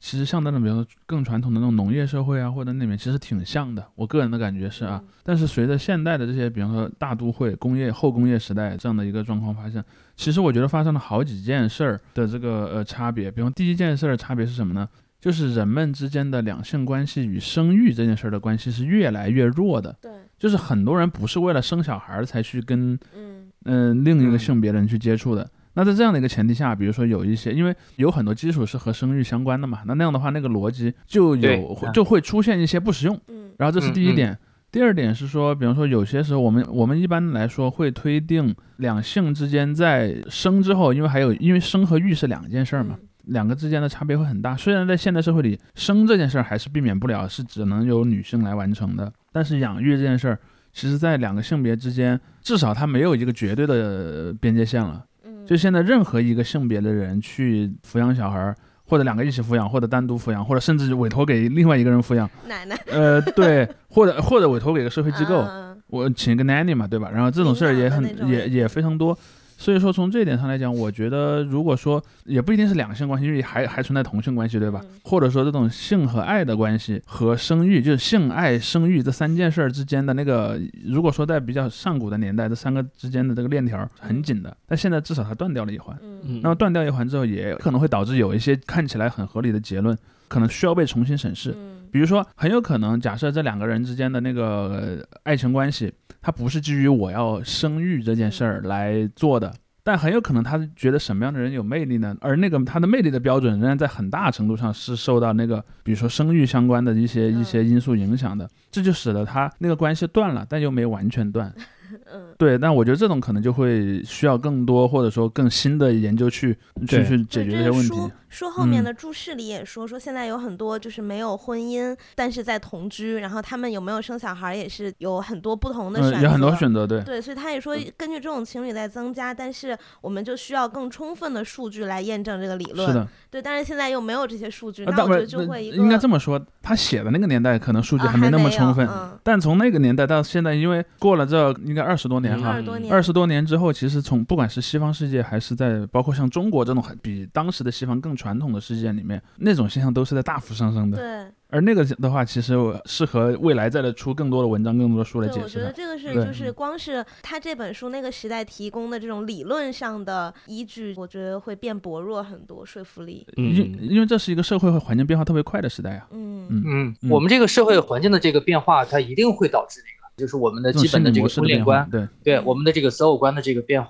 其实像那种比如说更传统的那种农业社会啊，或者那边其实挺像的。我个人的感觉是啊，但是随着现代的这些，比方说大都会、工业后工业时代这样的一个状况发生，其实我觉得发生了好几件事儿的这个呃差别。比方第一件事儿差别是什么呢？就是人们之间的两性关系与生育这件事儿的关系是越来越弱的。对，就是很多人不是为了生小孩儿才去跟嗯嗯、另一个嗯性别的人去接触的。那在这样的一个前提下，比如说有一些，因为有很多基础是和生育相关的嘛，那那样的话，那个逻辑就有就会出现一些不实用。嗯然后这是第一嗯嗯点。第二点是说，比方说有些时候我们我们一般来说会推定两性之间在生之后，因为还有因为生和育是两件事儿嘛，两个之间的差别会很大。虽然在现代社会里，生这件事儿还是避免不了，是只能由女性来完成的，但是养育这件事儿，其实在两个性别之间，至少它没有一个绝对的呃边界线了。嗯，就现在任何一个性别的人去抚养小孩儿，或者两个一起抚养，或者单独抚养，或者甚至委托给另外一个人抚养，奶奶呃，对，或者或者委托给一个社会机构，嗯我请一个 nanny 嘛，对吧？然后这种事儿也很也也非常多。所以说从这一点上来讲，我觉得如果说也不一定是两性关系，因为还还存在同性关系，对吧？嗯或者说这种性和爱的关系和生育，就是性爱生育这三件事儿之间的那个，如果说在比较上古的年代，这三个之间的这个链条很紧的，但现在至少它断掉了一环。那么断掉一环之后，也可能会导致有一些看起来很合理的结论，可能需要被重新审视。嗯比如说，很有可能假设这两个人之间的那个、呃爱情关系，它不是基于我要生育这件事儿来做的，但很有可能他觉得什么样的人有魅力呢？而那个他的魅力的标准仍然在很大程度上是受到那个，比如说生育相关的一些一些因素影响的，这就使得他那个关系断了，但又没完全断。嗯对，但我觉得这种可能就会需要更多或者说更新的研究去去去解决这些问题。书书后面嗯的注释里也说，说现在有很多就是没有婚姻，但是在同居，然后他们有没有生小孩也是有很多不同的选择。嗯，有很多选择，对。对，所以他也说，根据这种情侣在增加，但是我们就需要更充分的数据来验证这个理论。是的，对，但是现在又没有这些数据，那我觉得就会应该这么说，他写的那个年代可能数据啊还没那么充分，嗯，但从那个年代到现在，因为过了这应该二十多年嗯哈二，十多年，二十多年之后，其实从不管是西方世界还是在包括像中国这种很比当时的西方更传统的世界里面，那种现象都是在大幅上升的。对。而那个的话，其实适合未来再来出更多的文章、更多的书来解释。我觉得这个是就是光是他这本书那个时代提供的这种理论上的依据，我觉得会变薄弱很多，说服力。因因为这是一个社会环境变化特别快的时代啊。嗯嗯嗯，我们这个社会环境的这个变化，它一定会导致那个，就是我们的基本的这个婚恋观，对对，我们的这个择偶观的这个变化，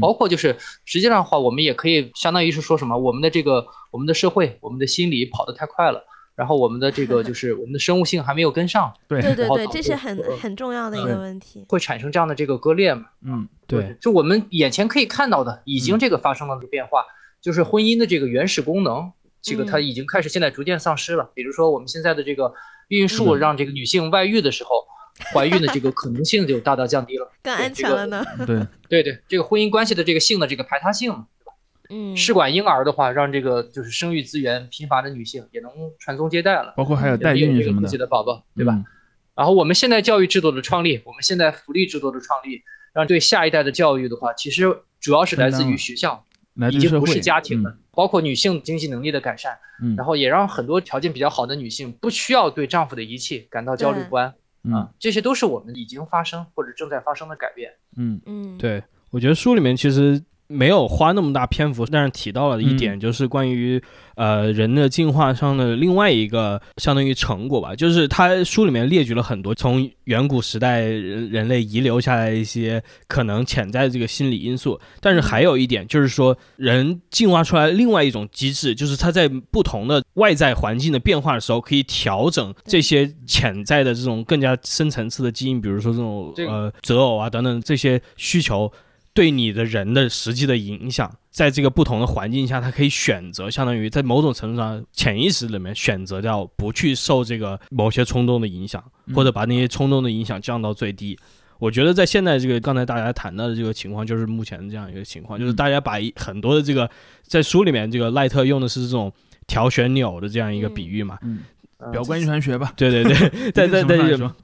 包括就是实际上的话，我们也可以相当于是说什么，我们的这个我们的社会，我们的心理跑得太快了。然后我们的这个 就是我们的生物性还没有跟上，对对对对，这是很很重要的一个问题，会产生这样的这个割裂嘛？嗯，对，就我们眼前可以看到的，已经这个发生了这个变化，就是婚姻的这个原始功能，这个它已经开始现在逐渐丧失了。比如说我们现在的这个孕育术，让这个女性外遇的时候，怀孕的这个可能性就大大降低了，更安全了呢。对对对，这个婚姻关系的这个性的这个排他性。嗯，试管婴儿的话，让这个就是生育资源贫乏的女性也能传宗接代了，包括还有代孕什么的，自己的宝宝，对吧？然后我们现在教育制度的创立，我们现在福利制度的创立，让对下一代的教育的话，其实主要是来自于学校，已经不是家庭了。包括女性经济能力的改善，然后也让很多条件比较好的女性不需要对丈夫的遗弃感到焦虑不安啊，这些都是我们已经发生或者正在发生的改变。嗯嗯，对，我觉得书里面其实。没有花那么大篇幅，但是提到了一点，就是关于呃人的进化上的另外一个相当于成果吧，就是他书里面列举了很多从远古时代人人类遗留下来一些可能潜在的这个心理因素，但是还有一点就是说人进化出来另外一种机制，就是他在不同的外在环境的变化的时候，可以调整这些潜在的这种更加深层次的基因，比如说这种呃择偶啊等等这些需求。对你的人的实际的影响，在这个不同的环境下，他可以选择，相当于在某种程度上潜意识里面选择掉不去受这个某些冲动的影响，或者把那些冲动的影响降到最低。我觉得在现在这个刚才大家谈到的这个情况，就是目前这样一个情况，就是大家把很多的这个在书里面，这个赖特用的是这种调旋钮的这样一个比喻嘛。表观遗传学吧，对对对，在在在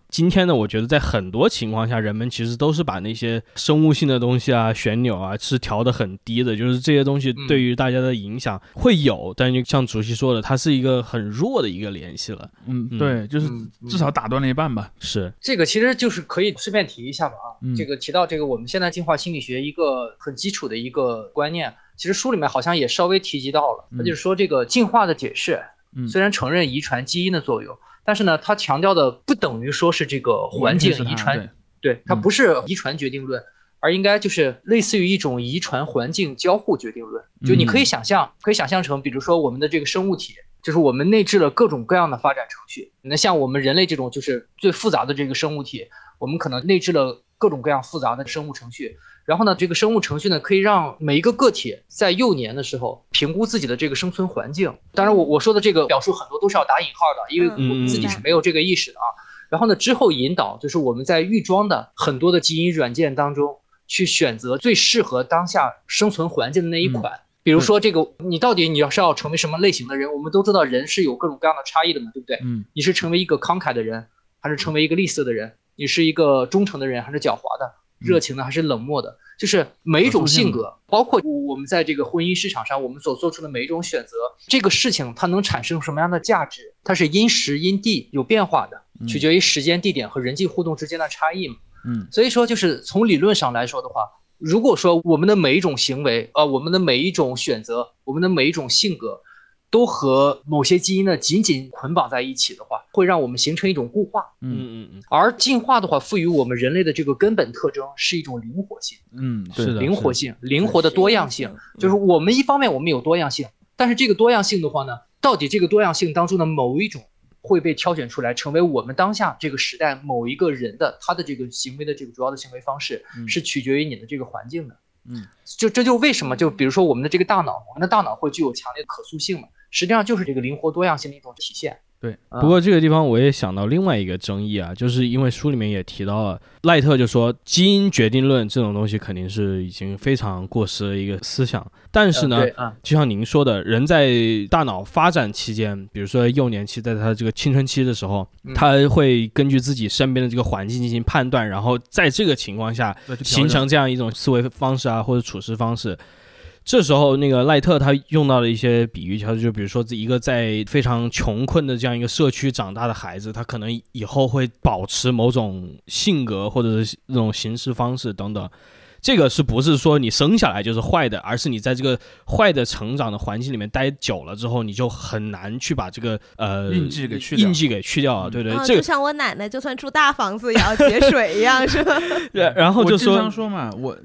今天呢，我觉得在很多情况下，人们其实都是把那些生物性的东西啊、旋钮啊，是调的很低的，就是这些东西对于大家的影响会有，但就像主席说的，它是一个很弱的一个联系了。嗯，对，就是至少打断了一半吧。是这个，其实就是可以顺便提一下吧啊，这个提到这个我们现在进化心理学一个很基础的一个观念，其实书里面好像也稍微提及到了，那就是说这个进化的解释。虽然承认遗传基因的作用，但是呢，他强调的不等于说是这个环境遗传，对，它不是遗传决定论，而应该就是类似于一种遗传环境交互决定论。就你可以想象，可以想象成，比如说我们的这个生物体，就是我们内置了各种各样的发展程序。那像我们人类这种就是最复杂的这个生物体，我们可能内置了各种各样复杂的生物程序。然后呢，这个生物程序呢，可以让每一个个体在幼年的时候评估自己的这个生存环境。当然，我我说的这个表述很多都是要打引号的，因为我们自己是没有这个意识的啊。然后呢，之后引导就是我们在预装的很多的基因软件当中去选择最适合当下生存环境的那一款。比如说这个，你到底你要是要成为什么类型的人？我们都知道人是有各种各样的差异的嘛，对不对？嗯。你是成为一个慷慨的人，还是成为一个吝啬的人？你是一个忠诚的人，还是狡猾的？热情的还是冷漠的，就是每一种性格，包括我们在这个婚姻市场上，我们所做出的每一种选择，这个事情它能产生什么样的价值，它是因时因地有变化的，取决于时间、地点和人际互动之间的差异嘛。嗯，所以说就是从理论上来说的话，如果说我们的每一种行为，呃，我们的每一种选择，我们的每一种性格。都和某些基因呢紧紧捆绑在一起的话，会让我们形成一种固化。嗯嗯嗯。而进化的话，赋予我们人类的这个根本特征是一种灵活性。嗯，是的，灵活性，灵活的多样性，就是我们一方面我们有多样性，但是这个多样性的话呢，到底这个多样性当中的某一种会被挑选出来，成为我们当下这个时代某一个人的他的这个行为的这个主要的行为方式，是取决于你的这个环境的。嗯，就这就为什么就比如说我们的这个大脑，我们的大脑会具有强烈的可塑性嘛？实际上就是这个灵活多样性的一种体现。对，不过这个地方我也想到另外一个争议啊，就是因为书里面也提到了，赖特就说基因决定论这种东西肯定是已经非常过时的一个思想。但是呢，就像您说的，人在大脑发展期间，比如说幼年期，在他这个青春期的时候，他会根据自己身边的这个环境进行判断，然后在这个情况下形成这样一种思维方式啊，或者处事方式。这时候那个赖特他用到了一些比喻，他就比如说一个在非常穷困的这样一个社区长大的孩子，他可能以后会保持某种性格或者是那种行事方式等等。这个是不是说你生下来就是坏的，而是你在这个坏的成长的环境里面待久了之后，你就很难去把这个呃印记给去掉印记给去掉了，对对，啊，这个就像我奶奶，就算住大房子也要节水 一样，是吧？对，然后就说经常说嘛，我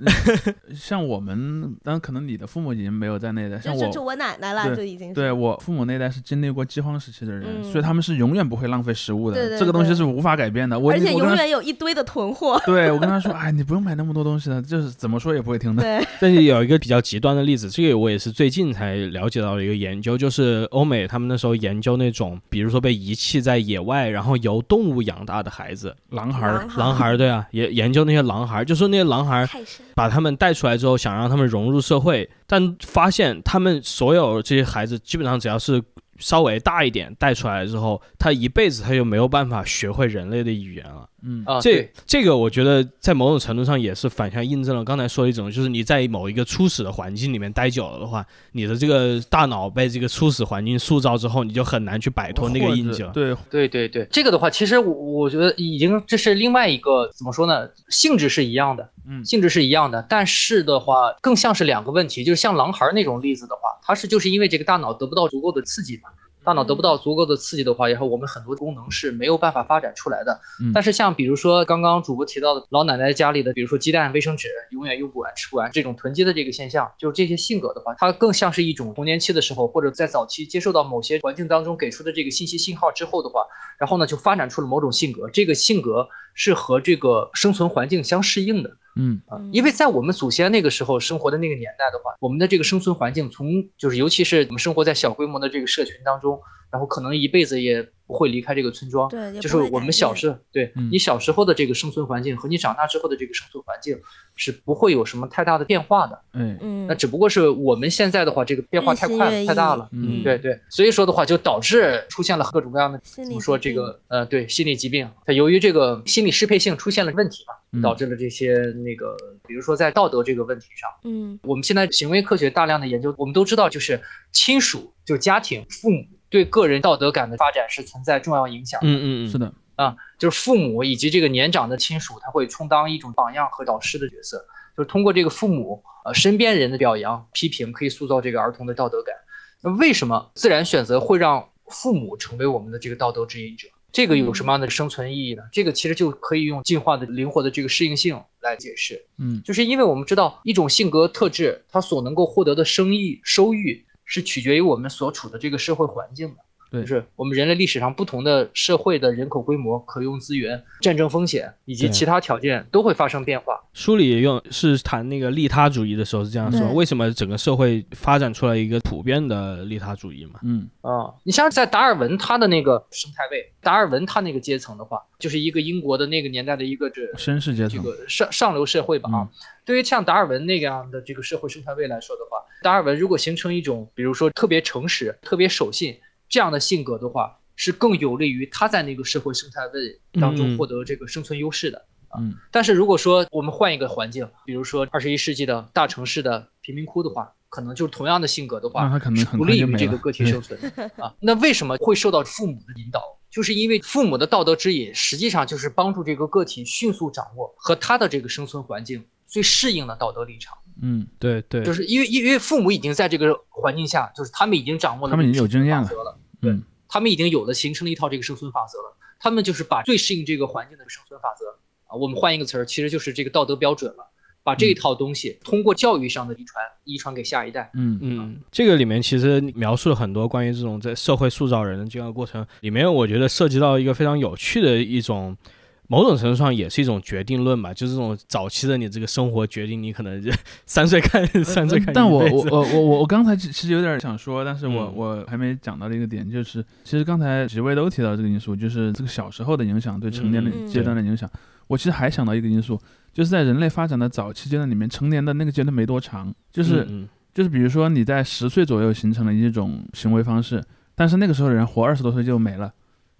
像我们，当然可能你的父母已经没有在那一代，像我就就就我奶奶了，对就已经对我父母那代是经历过饥荒时期的人，嗯所以他们是永远不会浪费食物的，对对这个东西是无法改变的。我而且永远有一堆的囤货。对我跟他说，哎，你不用买那么多东西的，就是怎么说也不会听的。对，但是有一个比较极端的例子，这个我也是最近才了解到的一个研究，就是欧美他们那时候研究那种，比如说被遗弃在野外，然后由动物养大的孩子，狼孩儿，狼孩儿对啊，也研究那些狼孩儿，就说那些狼孩儿。把他们带出来之后，想让他们融入社会，但发现他们所有这些孩子基本上只要是稍微大一点带出来之后，他一辈子他就没有办法学会人类的语言了。嗯啊，这这个我觉得在某种程度上也是反向印证了刚才说的一种，就是你在某一个初始的环境里面待久了的话，你的这个大脑被这个初始环境塑造之后，你就很难去摆脱那个印记了。对，对对对，这个的话，其实我我觉得已经这是另外一个怎么说呢？性质是一样的，嗯性质是一样的，但是的话更像是两个问题，就是像狼孩儿那种例子的话，它是就是因为这个大脑得不到足够的刺激嘛。大脑得不到足够的刺激的话，然后我们很多功能是没有办法发展出来的。嗯但是像比如说刚刚主播提到的老奶奶家里的，比如说鸡蛋、卫生纸永远用不完、吃不完这种囤积的这个现象，就是这些性格的话，它更像是一种童年期的时候，或者在早期接受到某些环境当中给出的这个信息信号之后的话，然后呢就发展出了某种性格，这个性格是和这个生存环境相适应的。嗯。因为在我们祖先那个时候生活的那个年代的话，我们的这个生存环境从就是尤其是我们生活在小规模的这个社群当中，然后可能一辈子也不会离开这个村庄。对，就是我们小时候，对嗯你小时候的这个生存环境和你长大之后的这个生存环境是不会有什么太大的变化的。嗯，嗯那，只不过是我们现在的话，这个变化太快了，太大了。嗯对对，所以说的话，就导致出现了各种各样的怎么说这个呃，对心理疾病，它由于这个心理适配性出现了问题嘛，嗯导致了这些那个，比如说在道德这个问题上，嗯我们现在行为科学大量的研究，我们都知道，就是亲属，就家庭、父母对个人道德感的发展是存在重要影响的。嗯嗯嗯，是的，啊，就是父母以及这个年长的亲属，他会充当一种榜样和导师的角色，就是通过这个父母呃身边人的表扬、批评，可以塑造这个儿童的道德感。那为什么自然选择会让父母成为我们的这个道德指引者？这个有什么样的生存意义呢？这个其实就可以用进化的灵活的这个适应性来解释。嗯就是因为我们知道一种性格特质，它所能够获得的生意收益是取决于我们所处的这个社会环境的。对就是我们人类历史上不同的社会的人口规模、可用资源、战争风险以及其他条件都会发生变化。书里用是谈那个利他主义的时候是这样说，为什么整个社会发展出来一个普遍的利他主义嘛？嗯啊，你像在达尔文他的那个生态位，达尔文他那个阶层的话，就是一个英国的那个年代的一个这绅士阶层，这个上上流社会吧啊。对于像达尔文那样的这个社会生态位来说的话，达尔文如果形成一种，比如说特别诚实、特别守信这样的性格的话，是更有利于他在那个社会生态位当嗯中获得这个生存优势的。嗯但是如果说我们换一个环境，比如说二十一世纪的大城市的贫民窟的话，可能就是同样的性格的话，那他可能是不利于这个个体生存 啊。那为什么会受到父母的引导？就是因为父母的道德指引，实际上就是帮助这个个体迅速掌握和他的这个生存环境最适应的道德立场。嗯对对，就是因为因为父母已经在这个环境下，就是他们已经掌握了他们已经有经验了，对嗯他们已经有了形成了一套这个生存法则了。他们就是把最适应这个环境的生存法则啊，我们换一个词儿，其实就是这个道德标准了。把这一套东西通过教育上的遗传，遗传给下一代。嗯嗯，这个里面其实描述了很多关于这种在社会塑造人的这样的过程，里面我觉得涉及到一个非常有趣的一种。某种程度上也是一种决定论吧，就是这种早期的你这个生活决定你可能就 三岁看三岁看一但我我我我我我刚才其其实有点想说，但是我、嗯我还没讲到的一个点，就是其实刚才几位都提到这个因素，就是这个小时候的影响对成年的嗯阶段的影响。我其实还想到一个因素，就是在人类发展的早期阶段里面，成年的那个阶段没多长，就是、嗯就是比如说你在十岁左右形成了一种行为方式，但是那个时候的人活二十多岁就没了。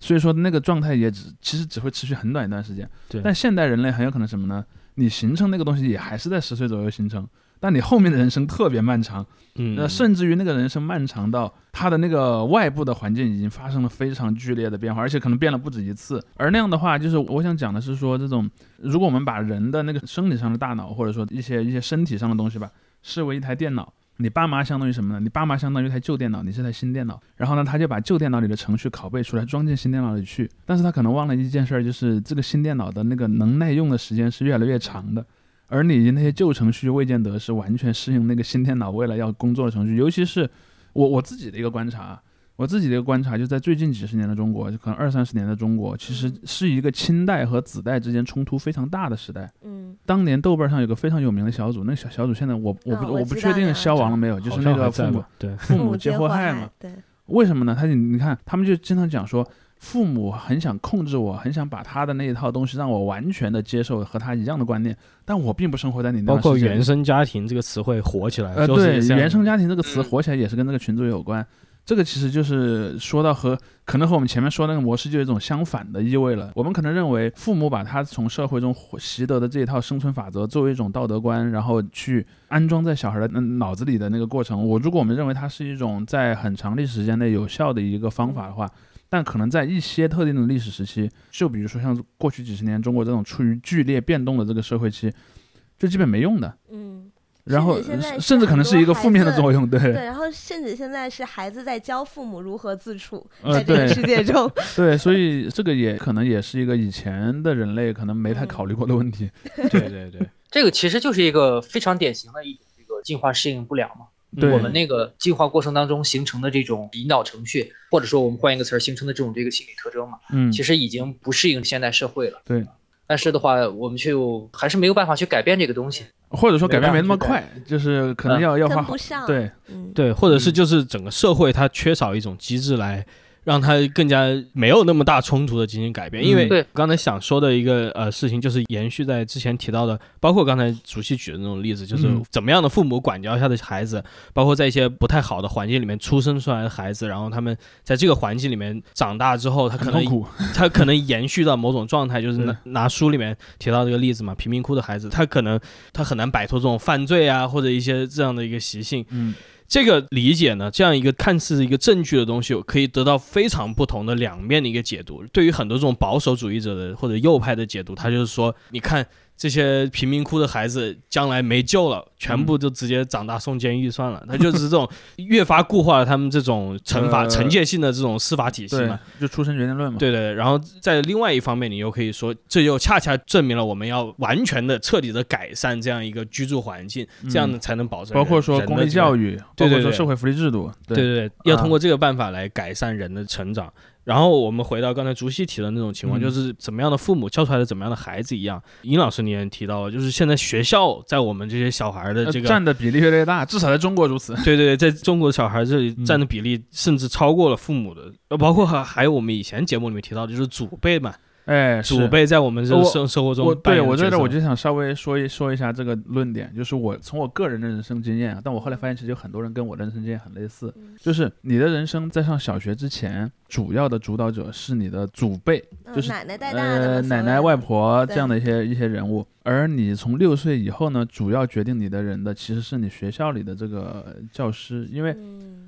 所以说那个状态也只其实只会持续很短一段时间，对但现代人类很有可能什么呢？你形成那个东西也还是在十岁左右形成，但你后面的人生特别漫长，嗯，那甚至于那个人生漫长到他的那个外部的环境已经发生了非常剧烈的变化，而且可能变了不止一次。而那样的话，就是我想讲的是说，这种如果我们把人的那个生理上的大脑，或者说一些一些身体上的东西吧，视为一台电脑。你爸妈相当于什么呢？你爸妈相当于台旧电脑，你是台新电脑。然后呢，他就把旧电脑里的程序拷贝出来，装进新电脑里去。但是他可能忘了一件事，就是这个新电脑的那个能耐用的时间是越来越长的，而你那些旧程序未见得是完全适应那个新电脑为了要工作的程序。尤其是我我自己的一个观察。我自己的一个观察，就在最近几十年的中国，就可能二三十年的中国，其实是一个清代和子代之间冲突非常大的时代。嗯，当年豆瓣上有个非常有名的小组，那个小小组现在我我不我我不确定消亡了没有，就是那个父母对父母皆祸害嘛。对，为什么呢？他你看，他们就经常讲说，父母很想控制我，很想把他的那一套东西让我完全的接受和他一样的观念，但我并不生活在你那。包括原生家庭这个词汇火起来，呃，对，原生家庭这个词火起来也是跟这个群组有关。这个其实就是说到和可能和我们前面说那个模式就有一种相反的意味了。我们可能认为父母把他从社会中习得的这一套生存法则作为一种道德观，然后去安装在小孩的脑子里的那个过程。我如果我们认为它是一种在很长历史时间内有效的一个方法的话，但可能在一些特定的历史时期，就比如说像过去几十年中国这种处于剧烈变动的这个社会期，就基本没用的。嗯。然后甚至可能是一个负面的作用，对对。然后甚至现在是孩子在教父母如何自处在这个世界中。对，所以这个也可能也是一个以前的人类可能没太考虑过的问题。对对 对，这个其实就是一个非常典型的一种这个进化适应不了嘛。我们那个进化过程当中形成的这种引导程序，或者说我们换一个词儿形成的这种这个心理特征嘛，嗯，其实已经不适应现代社会了。对。但是的话，我们就还是没有办法去改变这个东西。或者说改变没那么快，就是可能要要花对，对，或者是就是整个社会它缺少一种机制来。让他更加没有那么大冲突的进行改变，因为刚才想说的一个呃事情，就是延续在之前提到的，包括刚才主席举的那种例子，就是怎么样的父母管教下的孩子，包括在一些不太好的环境里面出生出来的孩子，然后他们在这个环境里面长大之后，他可能 他可能延续到某种状态，就是拿拿书里面提到这个例子嘛，贫民窟的孩子，他可能他很难摆脱这种犯罪啊或者一些这样的一个习性，嗯。这个理解呢，这样一个看似一个证据的东西，我可以得到非常不同的两面的一个解读。对于很多这种保守主义者的或者右派的解读，他就是说，你看。这些贫民窟的孩子将来没救了，全部就直接长大送监狱算了。他就是这种越发固化了他们这种惩罚惩戒性的这种司法体系嘛，就出生决定论嘛。对对。然后在另外一方面，你又可以说，这又恰恰证明了我们要完全的、彻底的改善这样一个居住环境，这样的才能保证。包括说公立教育，包括说，社会福利制度，对对对，要通过这个办法来改善人的成长。然后我们回到刚才竹溪提的那种情况，就是怎么样的父母教出来的怎么样的孩子一样。尹老师你也提到了，就是现在学校在我们这些小孩的这个占的比例越来越大，至少在中国如此。对对对，在中国小孩这里占的比例甚至超过了父母的，呃，包括还还有我们以前节目里面提到的，就是祖辈嘛。哎，祖辈在我们这生生活中，对我在这我就想稍微说一说一下这个论点，就是我从我个人的人生经验啊，但我后来发现其实有很多人跟我的人生经验很类似，就是你的人生在上小学之前，主要的主导者是你的祖辈，就是奶奶带大的，呃，奶奶外婆这样的一些一些人物，而你从六岁以后呢，主要决定你的人的其实是你学校里的这个教师，因为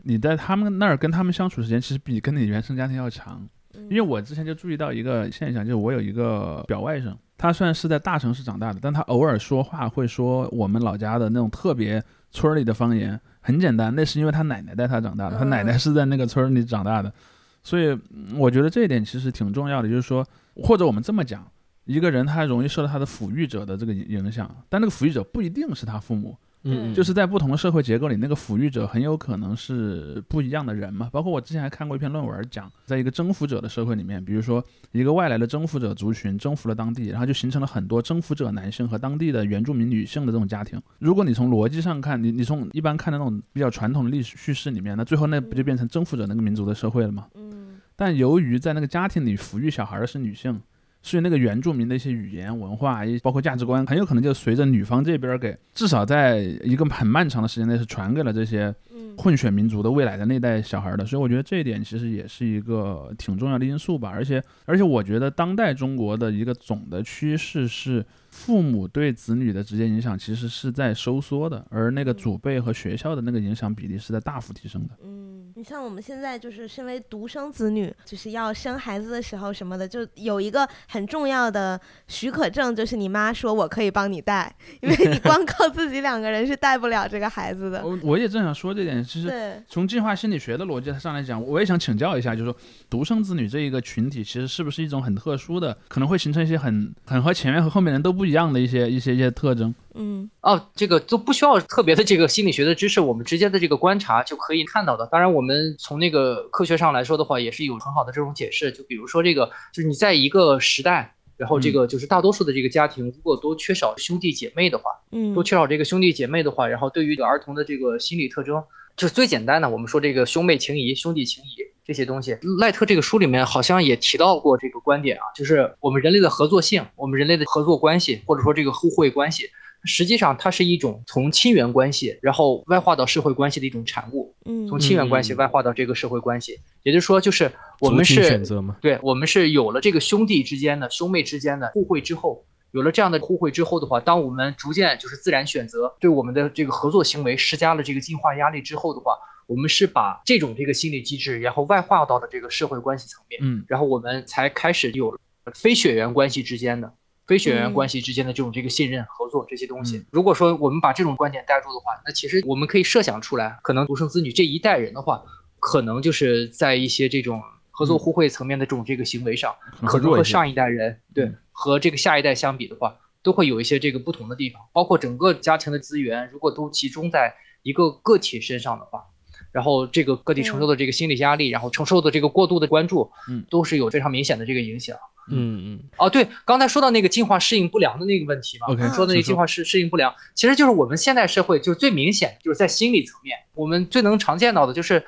你在他们那儿跟他们相处时间其实比跟你原生家庭要长。因为我之前就注意到一个现象，就是我有一个表外甥，他虽然是在大城市长大的，但他偶尔说话会说我们老家的那种特别村里的方言。很简单，那是因为他奶奶带他长大的，他奶奶是在那个村里长大的，所以我觉得这一点其实挺重要的。就是说，或者我们这么讲，一个人他容易受到他的抚育者的这个影响，但那个抚育者不一定是他父母。嗯，就是在不同的社会结构里，那个抚育者很有可能是不一样的人嘛。包括我之前还看过一篇论文，讲在一个征服者的社会里面，比如说一个外来的征服者族群征服了当地，然后就形成了很多征服者男性和当地的原住民女性的这种家庭。如果你从逻辑上看，你你从一般看的那种比较传统的历史叙事里面，那最后那不就变成征服者那个民族的社会了吗？嗯。但由于在那个家庭里抚育小孩的是女性。所以那个原住民的一些语言文化，包括价值观，很有可能就随着女方这边给，至少在一个很漫长的时间内是传给了这些混血民族的未来的那代小孩的。所以我觉得这一点其实也是一个挺重要的因素吧。而且而且我觉得当代中国的一个总的趋势是。父母对子女的直接影响其实是在收缩的，而那个祖辈和学校的那个影响比例是在大幅提升的。嗯，你像我们现在就是身为独生子女，就是要生孩子的时候什么的，就有一个很重要的许可证，就是你妈说我可以帮你带，因为你光靠自己两个人是带不了这个孩子的。我我也正想说这点，其实，从进化心理学的逻辑上来讲，我也想请教一下，就是说独生子女这一个群体，其实是不是一种很特殊的，可能会形成一些很很和前面和后面人都不一样的一些一些一些特征？嗯哦，这个都不需要特别的这个心理学的知识，我们直接的这个观察就可以看到的。当然，我们从那个科学上来说的话，也是有很好的这种解释。就比如说这个，就是你在一个时代，然后这个就是大多数的这个家庭，如果都缺少兄弟姐妹的话，嗯都缺少这个兄弟姐妹的话，然后对于儿童的这个心理特征，就是最简单的，我们说这个兄妹情谊、兄弟情谊这些东西。赖特这个书里面好像也提到过这个观点啊，就是我们人类的合作性，我们人类的合作关系，或者说这个互惠关系，实际上它是一种从亲缘关系，然后外化到社会关系的一种产物。嗯从亲缘关系嗯外化到这个社会关系，也就是说，就是我们是选择嘛，对，我们是有了这个兄弟之间的、兄妹之间的互惠之后，有了这样的互惠之后的话，当我们逐渐就是自然选择对我们的这个合作行为施加了这个进化压力之后的话，我们是把这种这个心理机制，然后外化到了这个社会关系层面，嗯然后我们才开始有了非血缘关系之间的。非血缘嗯关系之间的这种这个信任、合作这些东西嗯，如果说我们把这种观点带入的话，那其实我们可以设想出来，可能独生子女这一代人的话，可能就是在一些这种合作嗯。互惠层面的这种这个行为上，很可能和上一代人对嗯和这个下一代相比的话，都会有一些这个不同的地方，包括整个家庭的资源，如果都集中在一个个体身上的话，然后这个个体承受的这个心理压力，然后承受的这个过度的关注，嗯。都是有非常明显的这个影响。嗯。嗯。哦，对，刚才说到那个进化适应不良的那个问题嘛 OK，说的那个进化适适应不良，其实就是我们现代社会就是最明显，就是在心理层面，我们最能常见到的就是，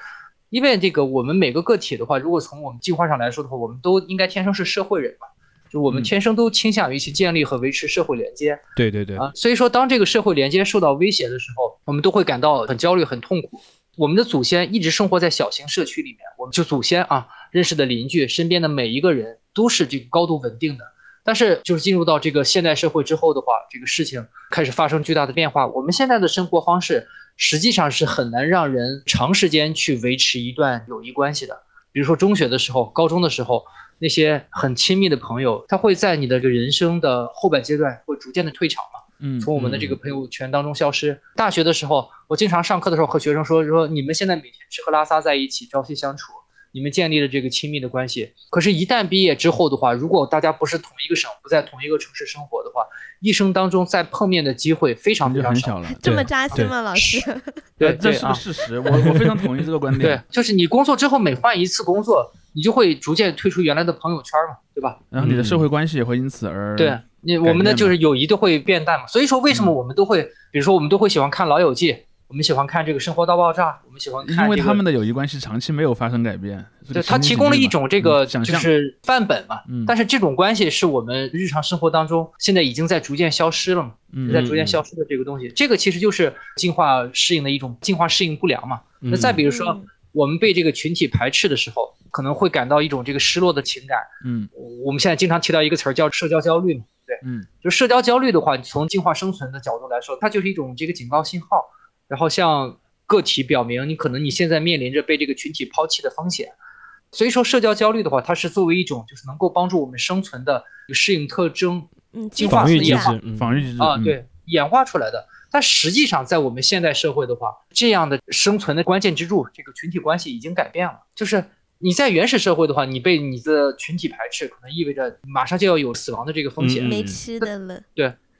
因为这个我们每个个体的话，如果从我们进化上来说的话，我们都应该天生是社会人嘛，就我们嗯天生都倾向于去建立和维持社会连接对对对，啊，所以说当这个社会连接受到威胁的时候，我们都会感到很焦虑、很痛苦。我们的祖先一直生活在小型社区里面，我们就祖先啊认识的邻居，身边的每一个人都是这个高度稳定的。但是就是进入到这个现代社会之后的话，这个事情开始发生巨大的变化。我们现在的生活方式实际上是很难让人长时间去维持一段友谊关系的。比如说中学的时候、高中的时候，那些很亲密的朋友，他会在你的这个人生的后半阶段会逐渐的退场嘛。嗯从我们的这个朋友圈当中消失。大学的时候，我经常上课的时候和学生说说，你们现在每天吃喝拉撒在一起，朝夕相处，你们建立了这个亲密的关系。可是，一旦毕业之后的话，如果大家不是同一个省，不在同一个城市生活的话，一生当中再碰面的机会非常非常少。了。这么扎心吗，老师？对，呃这是个事实，我我非常同意这个观 点对。，就是你工作之后每换一次工作，你就会逐渐退出原来的朋友圈嘛，对吧？然后你的嗯社会关系也会因此而对你我们的就是友谊都会变淡嘛，所以说为什么我们都会，比如说我们都会喜欢看《老友记》，我们喜欢看这个《生活大爆炸》，我们喜欢看、这个，因为他们的友谊关系长期没有发生改变，对，它提供了一种这个就是范本嘛，嗯但是这种关系是我们日常生活当中现在已经在逐渐消失了嘛，嗯在逐渐消失的这个东西，这个其实就是进化适应的一种进化适应不良嘛。那再比如说嗯我们被这个群体排斥的时候，可能会感到一种这个失落的情感。嗯我们现在经常提到一个词儿叫社交焦虑嘛，对，嗯就社交焦虑的话，从进化生存的角度来说，它就是一种这个警告信号，然后向个体表明你可能你现在面临着被这个群体抛弃的风险。所以说，社交焦虑的话，它是作为一种就是能够帮助我们生存的适应特征嗯，进化防御机思演化制，嗯防御机制啊，嗯对，演化出来的。但实际上，在我们现代社会的话，这样的生存的关键支柱，这个群体关系已经改变了。就是你在原始社会的话，你被你的群体排斥，可能意味着马上就要有死亡的这个风险。嗯没吃的了。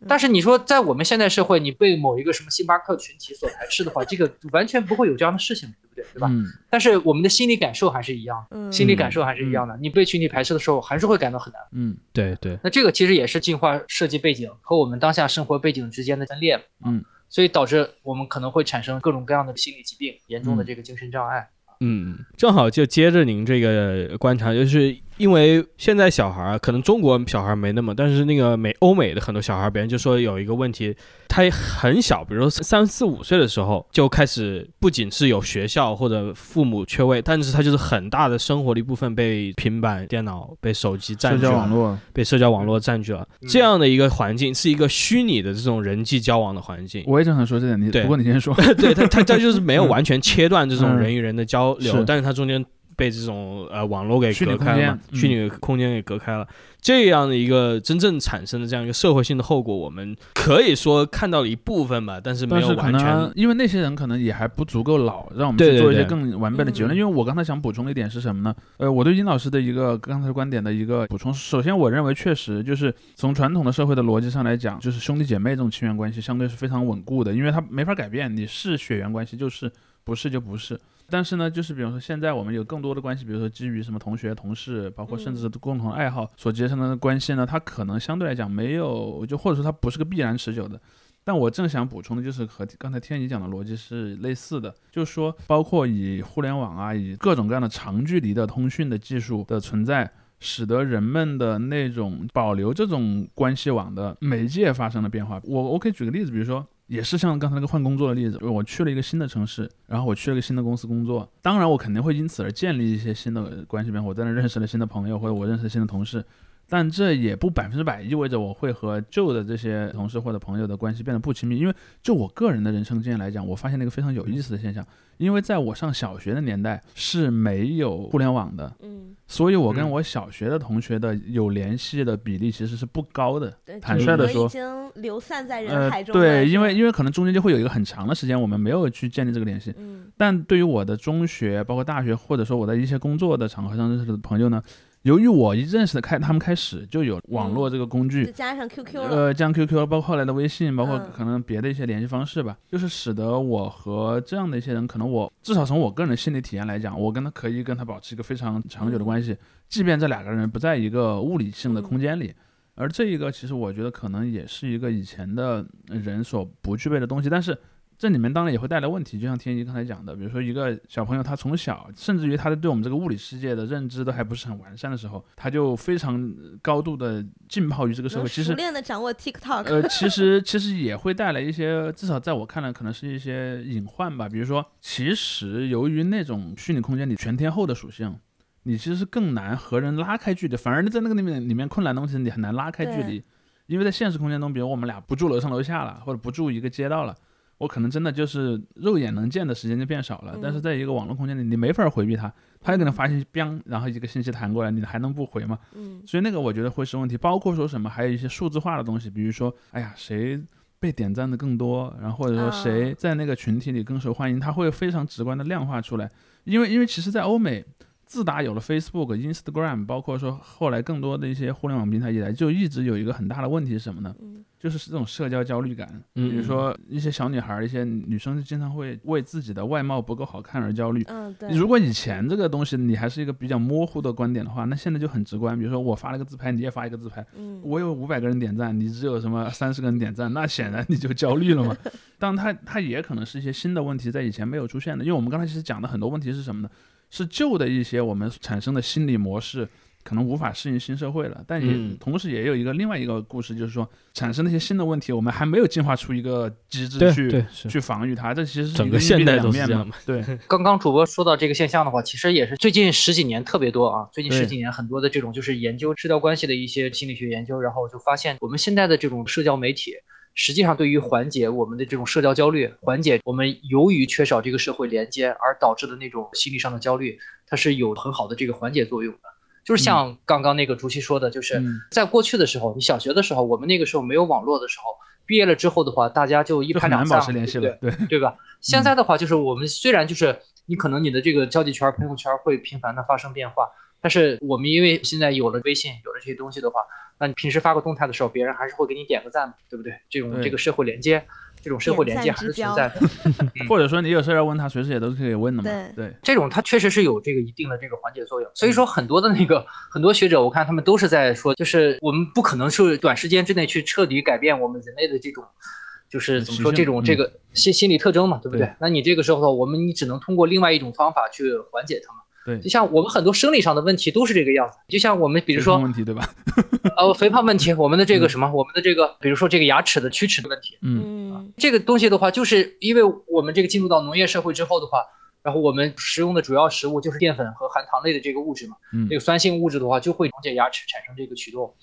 但是你说在我们现代社会，你被某一个什么星巴克群体所排斥的话，这个完全不会有这样的事情，对不对？对吧？嗯但是我们的心理感受还是一样，嗯，心理感受还是一样的。你被群体排斥的时候，还是会感到很难。嗯对对，那这个其实也是进化设计背景和我们当下生活背景之间的分裂嘛。嗯，所以导致我们可能会产生各种各样的心理疾病，严重的这个精神障碍。嗯，正好就接着您这个观察，就是因为现在小孩儿可能中国小孩儿没那么，但是那个美欧美的很多小孩儿，别人就说有一个问题，他很小，比如说三四五岁的时候就开始，不仅是有学校或者父母缺位，但是他就是很大的生活的一部分被平板电脑、被手机占社据了，交网络，被社交网络占据了。这样的一个环境是一个虚拟的这种人际交往的环境。我也正想说这点，你对不过你先说。对他，他他就是没有完全切断这种人与人的交流，是但是他中间被这种呃网络给隔开了嘛，虚拟空间给隔开了。这样的一个真正产生的这样一个社会性的后果，我们可以说看到了一部分吧，但是没有完全。因为那些人可能也还不足够老，让我们去做一些更完备的结论。嗯因为我刚才想补充的一点是什么呢？呃，我对殷老师的一个刚才观点的一个补充，首先我认为确实就是从传统的社会的逻辑上来讲，就是兄弟姐妹这种亲缘关系相对是非常稳固的，因为它没法改变，你是血缘关系就是，不是就不是。但是呢，就是比如说现在我们有更多的关系，比如说基于什么同学、同事，包括甚至是共同爱好所结成的关系呢，它可能相对来讲没有，就或者说它不是个必然持久的。但我正想补充的就是和刚才天怡讲的逻辑是类似的，就是说，包括以互联网啊，以各种各样的长距离的通讯的技术的存在，使得人们的那种保留这种关系网的媒介发生了变化。我我可以举个例子，比如说。也是像刚才那个换工作的例子，我去了一个新的城市，然后我去了一个新的公司工作，当然我肯定会因此而建立一些新的关系比如，我在那认识了新的朋友，或者我认识了新的同事，但这也不百分之百意味着我会和旧的这些同事或者朋友的关系变得不亲密，因为就我个人的人生经验来讲，我发现了一个非常有意思的现象，因为在我上小学的年代是没有互联网的，嗯，所以我跟嗯。我小学的同学的有联系的比例其实是不高的。坦率的说已经流散在人呃海，中。对，因为因为可能中间就会有一个很长的时间我们没有去建立这个联系，嗯。但对于我的中学，包括大学，或者说我在一些工作的场合上认识的朋友呢，由于我一认识的开他们开始就有网络这个工具，就加上 QQ 了。呃，像 QQ，包括后来的微信，包括嗯可能别的一些联系方式吧，就是使得我和这样的一些人，可能我至少从我个人的心理体验来讲，我跟他可以跟他保持一个非常长久的关系，即便这两个人不在一个物理性的空间里。而这一个其实我觉得可能也是一个以前的人所不具备的东西，但是这里面当然也会带来问题，就像天一刚才讲的，比如说一个小朋友他从小，甚至于他对我们这个物理世界的认知都还不是很完善的时候，他就非常高度的浸泡于这个社会，其实熟练的掌握 TikTok。呃，其实其实也会带来一些，至少在我看来，可能是一些隐患吧。比如说，其实由于那种虚拟空间里全天候的属性，你其实是更难和人拉开距离，反而在那个里面里面困难的东西，你很难拉开距离。因为在现实空间中，比如我们俩不住楼上楼下了，或者不住一个街道了，我可能真的就是肉眼能见的时间就变少了。但是嗯在一个网络空间里，你没法回避它，它有可能发信息，biang，然后一个信息弹过来，你还能不回吗？嗯所以那个我觉得会是问题，包括说什么，还有一些数字化的东西，比如说，哎呀，谁被点赞的更多，然后或者说谁啊在那个群体里更受欢迎，他会非常直观的量化出来。因为因为其实，在欧美，自打有了 Facebook、Instagram，包括说后来更多的一些互联网平台以来，就一直有一个很大的问题是什么呢？嗯就是这种社交焦虑感。嗯比如说一些小女孩儿、一些女生就经常会为自己的外貌不够好看而焦虑。嗯，对。如果以前这个东西你还是一个比较模糊的观点的话，那现在就很直观。比如说我发了个自拍，你也发一个自拍，嗯我有五百个人点赞，你只有什么三十个人点赞，那显然你就焦虑了嘛。当然它它也可能是一些新的问题，在以前没有出现的。因为我们刚才其实讲的很多问题是什么呢？是旧的一些我们产生的心理模式。可能无法适应新社会了，但也、嗯同时也有一个另外一个故事，就是说产生那些新的问题，我们还没有进化出一个机制去去防御它，这其实是整一个现代两面嘛都是这样嘛。对，刚刚主播说到这个现象的话，其实也是最近十几年特别多啊。最近十几年很多的这种就是研究社交关系的一些心理学研究，然后就发现我们现在的这种社交媒体，实际上对于缓解我们的这种社交焦虑，缓解我们由于缺少这个社会连接而导致的那种心理上的焦虑，它是有很好的这个缓解作用的。就是像刚刚那个竹溪说的，就是嗯在过去的时候，你小学的时候，我们那个时候没有网络的时候，毕业了之后的话，大家就一拍两散对了。对，对吧？现在的话，就是我们虽然就是你可能你的这个交际圈、朋友圈会频繁的发生变化，但是我们因为现在有了微信，有了这些东西的话，那你平时发个动态的时候，别人还是会给你点个赞，对不对？这种这个社会连接，这种社会连接还是存在的。或者说你有事儿要问他，随时也都是可以问的嘛。对对，这种它确实是有这个一定的这个缓解作用。所以说，很多的那个很多学者，我看他们都是在说，就是我们不可能是短时间之内去彻底改变我们人类的这种。就是怎么说这种这嗯个心心理特征嘛，对不对对？那你这个时候，我们你只能通过另外一种方法去缓解它们。对就像我们很多生理上的问题都是这个样子。就像我们比如说问题对吧？呃肥胖问题，我们的这个什么，我们的这个比如说这个牙齿的龋齿的问题，嗯嗯这个东西的话，就是因为我们这个进入到农业社会之后的话，然后我们食用的主要食物就是淀粉和含糖类的这个物质嘛，嗯这个酸性物质的话就会溶解牙齿，产生这个龋洞。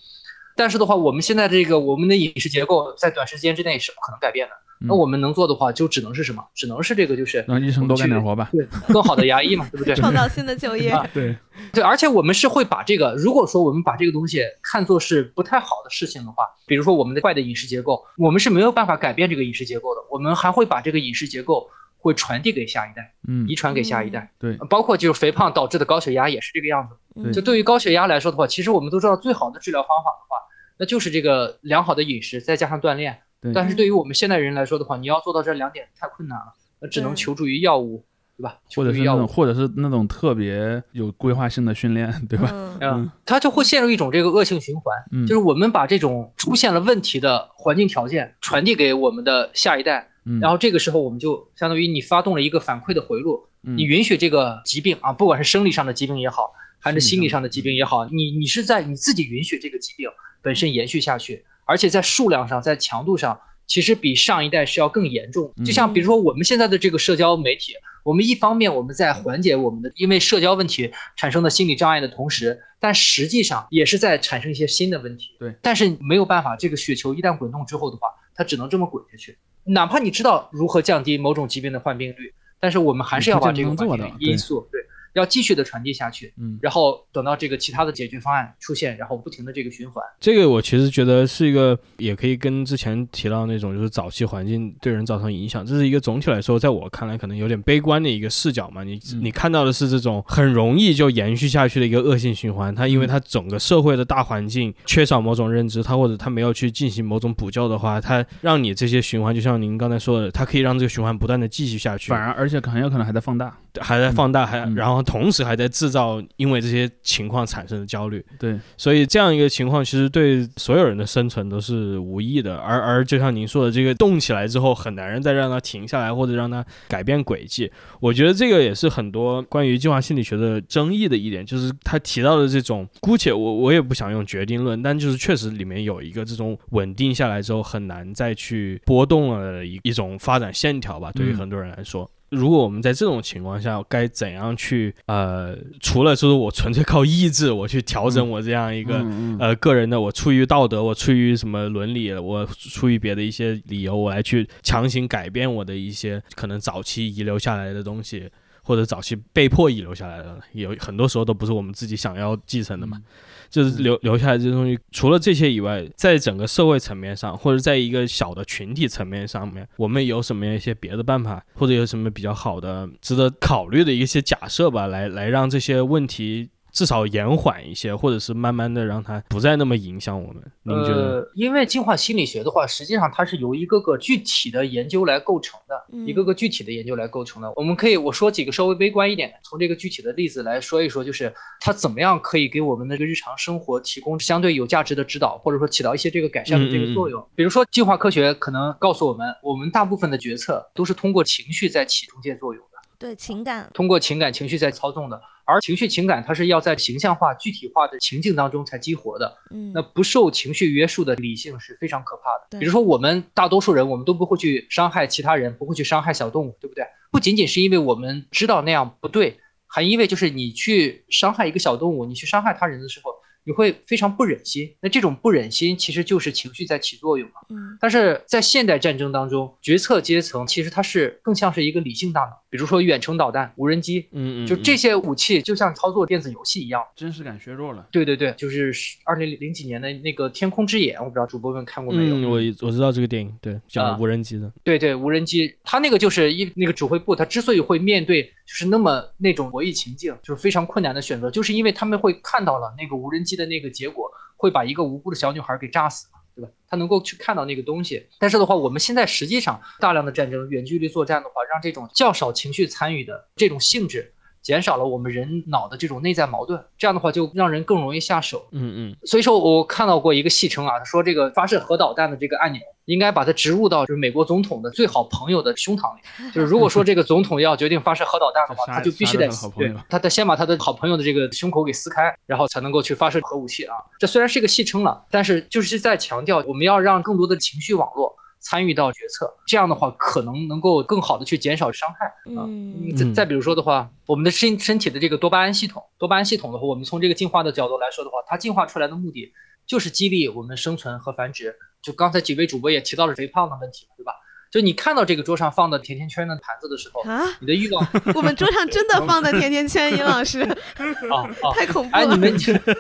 但是的话，我们现在这个我们的饮食结构在短时间之内是不可能改变的。嗯那我们能做的话，就只能是什么？只能是这个，就是让医生多干点活吧。对更好的牙医嘛，对不对？创造新的就业。啊对，对，而且我们是会把这个，如果说我们把这个东西看作是不太好的事情的话，比如说我们的坏的饮食结构，我们是没有办法改变这个饮食结构的，我们还会把这个饮食结构会传递给下一代，嗯遗传给下一代。对，包括就是肥胖导致的高血压也是这个样子。嗯就对于高血压来说的话，其实我们都知道最好的治疗方法的话，那就是这个良好的饮食再加上锻炼。对但是对于我们现代人来说的话，你要做到这两点太困难了，那只能求助于药物，对吧？或者是药物。或者是那种特别有规划性的训练，对吧？嗯 嗯，它就会陷入一种这个恶性循环，嗯就是我们把这种出现了问题的环境条件传递给我们的下一代，嗯，然后这个时候我们就相当于你发动了一个反馈的回路，嗯你允许这个疾病啊，不管是生理上的疾病也好，还是心理上的疾病也好，你你是在你自己允许这个疾病本身延续下去，而且在数量上，在强度上，其实比上一代是要更严重。嗯就像比如说我们现在的这个社交媒体，我们一方面我们在缓解我们的因为社交问题产生的心理障碍的同时，但实际上也是在产生一些新的问题。对，但是没有办法，这个雪球一旦滚动之后的话，它只能这么滚下去。哪怕你知道如何降低某种疾病的患病率，但是我们还是要把这个因素对。要继续的传递下去，嗯然后等到这个其他的解决方案出现，然后不停的这个循环。这个我其实觉得是一个，也可以跟之前提到那种就是早期环境对人造成影响，这是一个总体来说，在我看来可能有点悲观的一个视角嘛。你嗯你看到的是这种很容易就延续下去的一个恶性循环，它因为它整个社会的大环境缺少某种认知，它或者它没有去进行某种补救的话，它让你这些循环，就像您刚才说的，它可以让这个循环不断的继续下去，反而而且很有可能还在放大。还在放大，还嗯然后同时还在制造因为这些情况产生的焦虑。对，所以这样一个情况，其实对所有人的生存都是无益的。而而就像您说的，这个动起来之后，很难再让它停下来，或者让它改变轨迹。我觉得这个也是很多关于计划心理学的争议的一点，就是他提到的这种，姑且我我也不想用决定论，但就是确实里面有一个这种稳定下来之后很难再去波动了一一种发展线条吧，对于嗯很多人来说。如果我们在这种情况下，该怎样去呃，除了就是我纯粹靠意志我去调整我这样一个、嗯嗯呃个人的，我出于道德，我出于什么伦理，我出于别的一些理由，我来去强行改变我的一些可能早期遗留下来的东西，或者早期被迫遗留下来的，有很多时候都不是我们自己想要继承的嘛。就是留留下来这些东西，除了这些以外，在整个社会层面上，或者在一个小的群体层面上面，我们有什么一些别的办法，或者有什么比较好的、值得考虑的一些假设吧，来来让这些问题至少延缓一些，或者是慢慢的让它不再那么影响我们。您觉得？呃，因为进化心理学的话，实际上它是由一个个具体的研究来构成的，嗯一个个具体的研究来构成的。我们可以我说几个稍微微观一点，从这个具体的例子来说一说，就是它怎么样可以给我们的这个日常生活提供相对有价值的指导，或者说起到一些这个改善的这个作用。比如说，进化科学可能告诉我们，我们大部分的决策都是通过情绪在起中介作用的。对情感，通过情感情绪在操纵的，而情绪情感它是要在形象化、具体化的情境当中才激活的。嗯，那不受情绪约束的理性是非常可怕的。比如说，我们大多数人，我们都不会去伤害其他人，不会去伤害小动物，对不对？不仅仅是因为我们知道那样不对，还因为就是你去伤害一个小动物，你去伤害他人的时候，你会非常不忍心。那这种不忍心其实就是情绪在起作用嘛。嗯但是在现代战争当中，决策阶层其实它是更像是一个理性大脑，比如说远程导弹、无人机，嗯嗯，就这些武器就像操作电子游戏一样。真实感削弱了。对对对，就是二零零几年的那个《天空之眼》，我不知道主播们看过没有？嗯，我我知道这个电影，对，讲啊无人机的，对对，无人机，它那个就是一那个指挥部，它之所以会面对就是那么那种博弈情境，就是非常困难的选择，就是因为他们会看到了那个无人机的那个结果，会把一个无辜的小女孩给炸死嘛，对吧？他能够去看到那个东西。但是的话，我们现在实际上大量的战争、远距离作战的话，让这种较少情绪参与的这种性质。减少了我们人脑的这种内在矛盾，这样的话就让人更容易下手。嗯嗯所以说我看到过一个戏称啊，他说这个发射核导弹的这个按钮应该把它植入到就是美国总统的最好朋友的胸膛里。就是如果说这个总统要决定发射核导弹的话，他就必须得对，他得先把他的好朋友的这个胸口给撕开，然后才能够去发射核武器啊。这虽然是一个戏称了，但是就是在强调我们要让更多的情绪网络。参与到决策，这样的话可能能够更好的去减少伤害啊。嗯再再比如说的话，我们的身身体的这个多巴胺系统，多巴胺系统的话，我们从这个进化的角度来说的话，它进化出来的目的就是激励我们生存和繁殖。就刚才几位主播也提到了肥胖的问题，对吧？就你看到这个桌上放的甜甜圈的盘子的时候，啊，你的欲望 我们桌上真的放的甜甜圈，尹老师啊 啊！太恐怖哎，你。们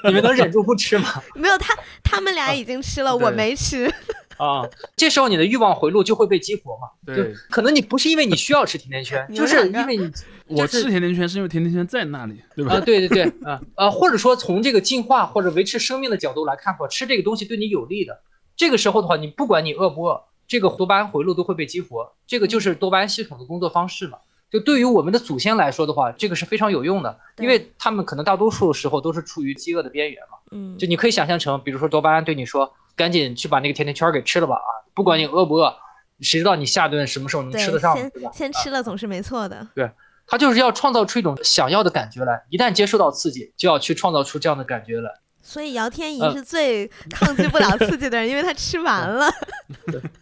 你们能忍住不吃吗？没有他，他们俩已经吃了，对我没吃。啊，这时候你的欲望回路就会被激活嘛。就对，可能你不是因为你需要吃甜甜圈，你就是因为你我就是吃甜甜圈是因为甜甜圈在那里，对吧？啊，对对对，啊呃，或者说从这个进化或者维持生命的角度来看我，吃这个东西对你有利的。这个时候的话，你不管你饿不饿，这个多巴胺回路都会被激活，这个就是多巴胺系统的工作方式嘛。就对于我们的祖先来说的话，这个是非常有用的，因为他们可能大多数时候都是处于饥饿的边缘嘛。嗯，就你可以想象成，比如说多巴胺对你说，赶紧去把那个甜甜圈给吃了吧啊，不管你饿不饿，谁知道你下顿什么时候能吃得，上，先对吧？先吃了总是没错的。对他就是要创造出一种想要的感觉来，一旦接受到刺激，就要去创造出这样的感觉来。所以姚天怡呃是最抗拒不了刺激的人，因为他吃完了。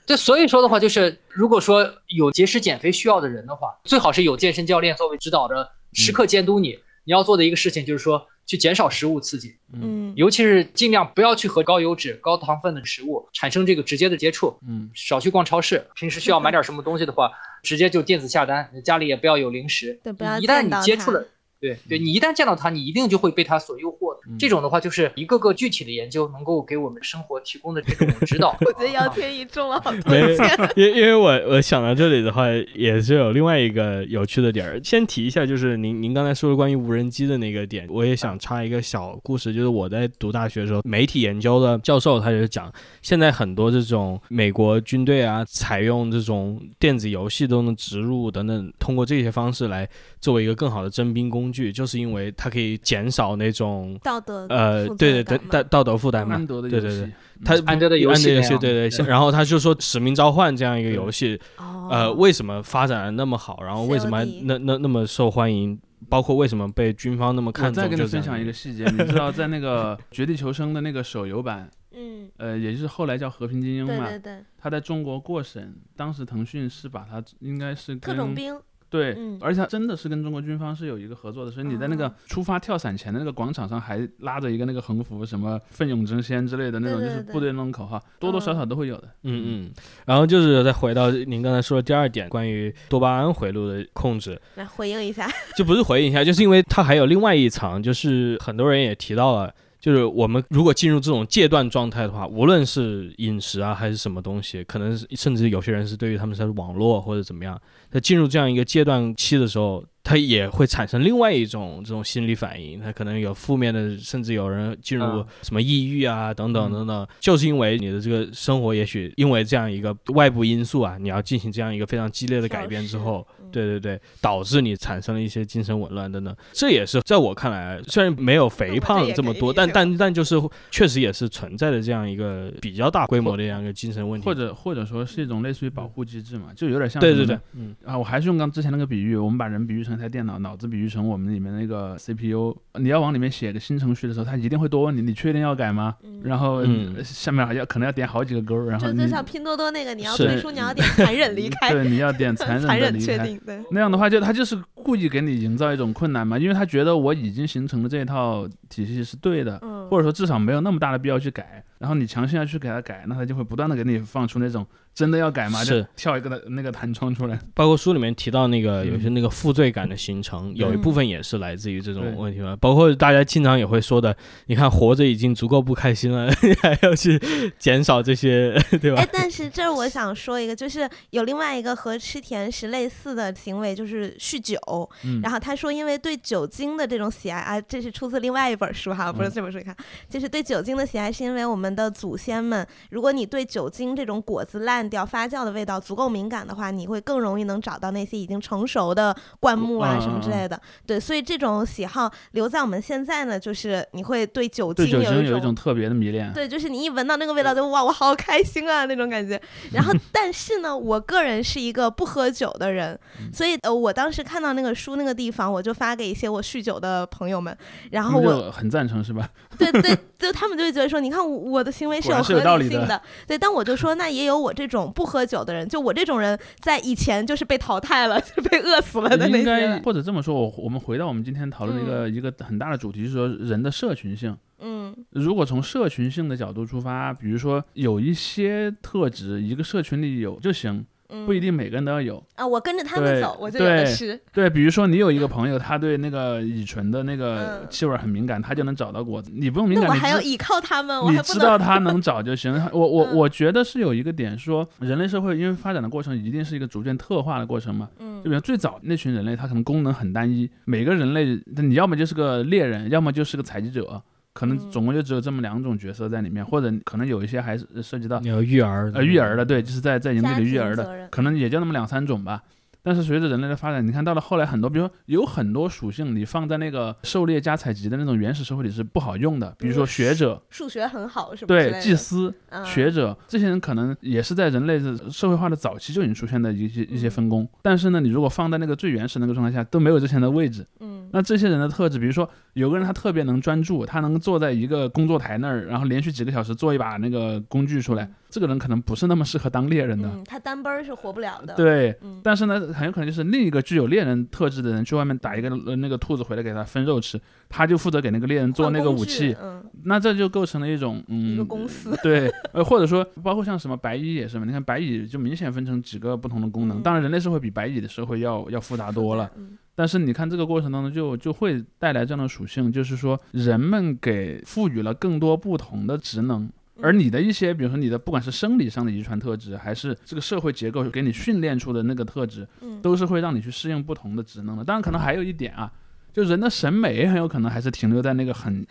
对所以说的话，就是如果说有节食减肥需要的人的话，最好是有健身教练作为指导的，时刻监督你。你要做的一个事情就是说，去减少食物刺激，嗯，尤其是尽量不要去和高油脂、高糖分的食物产生这个直接的接触。嗯，少去逛超市，平时需要买点什么东西的话，直接就电子下单，家里也不要有零食。对不要一旦你接触了，对对，你一旦见到它，你一定就会被它所诱惑的。嗯这种的话，就是一个个具体的研究能够给我们生活提供的这种指导。我觉得姚天一中了好多没。因因为我我想到这里的话，也是有另外一个有趣的点儿。先提一下，就是您您刚才说的关于无人机的那个点，我也想插一个小故事，就是我在读大学的时候，媒体研究的教授他就讲，现在很多这种美国军队啊，采用这种电子游戏都能植入等等，通过这些方式来作为一个更好的征兵工具，就是因为它可以减少那种道德呃，对对对道道德负担嘛安。德的对对对游戏，他安德的游安德游戏，对对，然后他就说《使命召唤》这样一个游戏，哦，呃，为什么发展的那么好，然后为什么那那那么受欢迎，包括为什么被军方那么看重？再跟你分享一个细节，你知道在那个《绝地求生》的那个手游版，嗯，呃，也就是后来叫《和平精英》嘛对对，对，它在中国过审，当时腾讯是把它应该是跟特种兵，对，嗯而且他真的是跟中国军方是有一个合作的，所以你在那个哦出发跳伞前的那个广场上还拉着一个那个横幅，什么奋勇争先之类的那种，对对对就是部队那种口号，多多少少都会有的。嗯嗯，然后就是再回到您刚才说的第二点，关于多巴胺回路的控制，来回应一下。就不是回应一下，就是因为它还有另外一层，就是很多人也提到了。就是我们如果进入这种戒断状态的话，无论是饮食啊还是什么东西，可能是甚至有些人是对于他们是网络或者怎么样，在进入这样一个阶段期的时候，它也会产生另外一种这种心理反应，它可能有负面的，甚至有人进入嗯什么抑郁啊等等等等，就是因为你的这个生活也许因为这样一个外部因素啊，你要进行这样一个非常激烈的改变之后，嗯。对对对，导致你产生了一些精神紊乱等等，这也是在我看来，虽然没有肥胖这么多，但但但就是确实也是存在的这样一个比较大规模的这样一个精神问题，或者或者说是一种类似于保护机制嘛，就有点像对对对嗯啊，我还是用刚之前那个比喻，我们把人比喻成一台电脑，脑子比喻成我们里面那个 CPU，你要往里面写个新程序的时候，它一定会多问你，你确定要改吗？嗯然后下面还要可能要点好几个勾儿，然后就就像拼多多那个，你要退出，你要点残忍离开，对你要点残忍 离开。忍确定，对，那样的话，就他就是故意给你营造一种困难嘛，因为他觉得我已经形成的这一套体系是对的，嗯，或者说至少没有那么大的必要去改。然后你强行要去给他改，那他就会不断的给你放出那种真的要改吗？是跳一个的那个弹窗出来。包括书里面提到那个嗯有些那个负罪感的形成，有一嗯部分也是来自于这种问题嘛。包括大家经常也会说的，你看活着已经足够不开心了，你 还要去减少这些，对吧哎，？但是这儿我想说一个，就是有另外一个和吃甜食类似的行为，就是酗酒。嗯，然后他说，因为对酒精的这种喜爱啊，这是出自另外一本书哈，不是嗯这本书。你看，就是对酒精的喜爱，是因为我们的祖先们，如果你对酒精这种果子烂烂掉、发酵的味道足够敏感的话，你会更容易能找到那些已经成熟的灌木啊什么之类的。对，所以这种喜好留在我们现在呢，就是你会对酒精有一种特别的迷恋。对，就是你一闻到那个味道，就哇，我好开心啊那种感觉。然后，但是呢，我个人是一个不喝酒的人，所以呃，我当时看到那个书那个地方，我就发给一些我酗酒的朋友们，然后我很赞成是吧？对对，就他们就会觉得说，你看我的行为是有合理性的。对，但我就说，那也有我这种不喝酒的人，就我这种人在以前就是被淘汰了，就被饿死了的那些。或者这么说，我我们回到我们今天讨论一个一个很大的主题，就是说人的社群性。嗯，如果从社群性的角度出发，比如说有一些特质，一个社群里有就行。不一定每个人都要有啊，我跟着他们走，我就有的吃。对，比如说你有一个朋友，他对那个乙醇的那个气味很敏感，他就能找到果子。你不用敏感，我还要依靠他们，你知道他能找就行。我我我觉得是有一个点，说人类社会因为发展的过程一定是一个逐渐特化的过程嘛。嗯，就比如最早那群人类，他可能功能很单一，每个人类你要么就是个猎人，要么就是个采集者。可能总共就只有这么两种角色在里面，或者可能有一些还是涉及到有育儿呃育儿的，对，就是在在营地里育儿的，可能也就那么两三种吧。但是随着人类的发展，你看到了后来很多，比如说有很多属性，你放在那个狩猎加采集的那种原始社会里是不好用的。比如说学者，数学很好是吧？对，祭司、学者这些人可能也是在人类的社会化的早期就已经出现的一些一些分工。但是呢，你如果放在那个最原始那个状态下，都没有之前的位置。嗯，那这些人的特质，比如说有个人他特别能专注，他能坐在一个工作台那儿，然后连续几个小时做一把那个工具出来。这个人可能不是那么适合当猎人的，他单奔是活不了的。对，但是呢，很有可能就是另一个具有猎人特质的人去外面打一个那个兔子回来给他分肉吃，他就负责给那个猎人做那个武器。嗯，那这就构成了一种嗯一个公司。对，呃，或者说包括像什么白蚁也是嘛，你看白蚁就明显分成几个不同的功能。当然，人类社会比白蚁的社会要要复杂多了。但是你看这个过程当中就就会带来这样的属性，就是说人们给赋予了更多不同的职能。而你的一些，比如说你的不管是生理上的遗传特质，还是这个社会结构给你训练出的那个特质，都是会让你去适应不同的职能的。当然，可能还有一点啊，就人的审美很有可能还是停留在那个很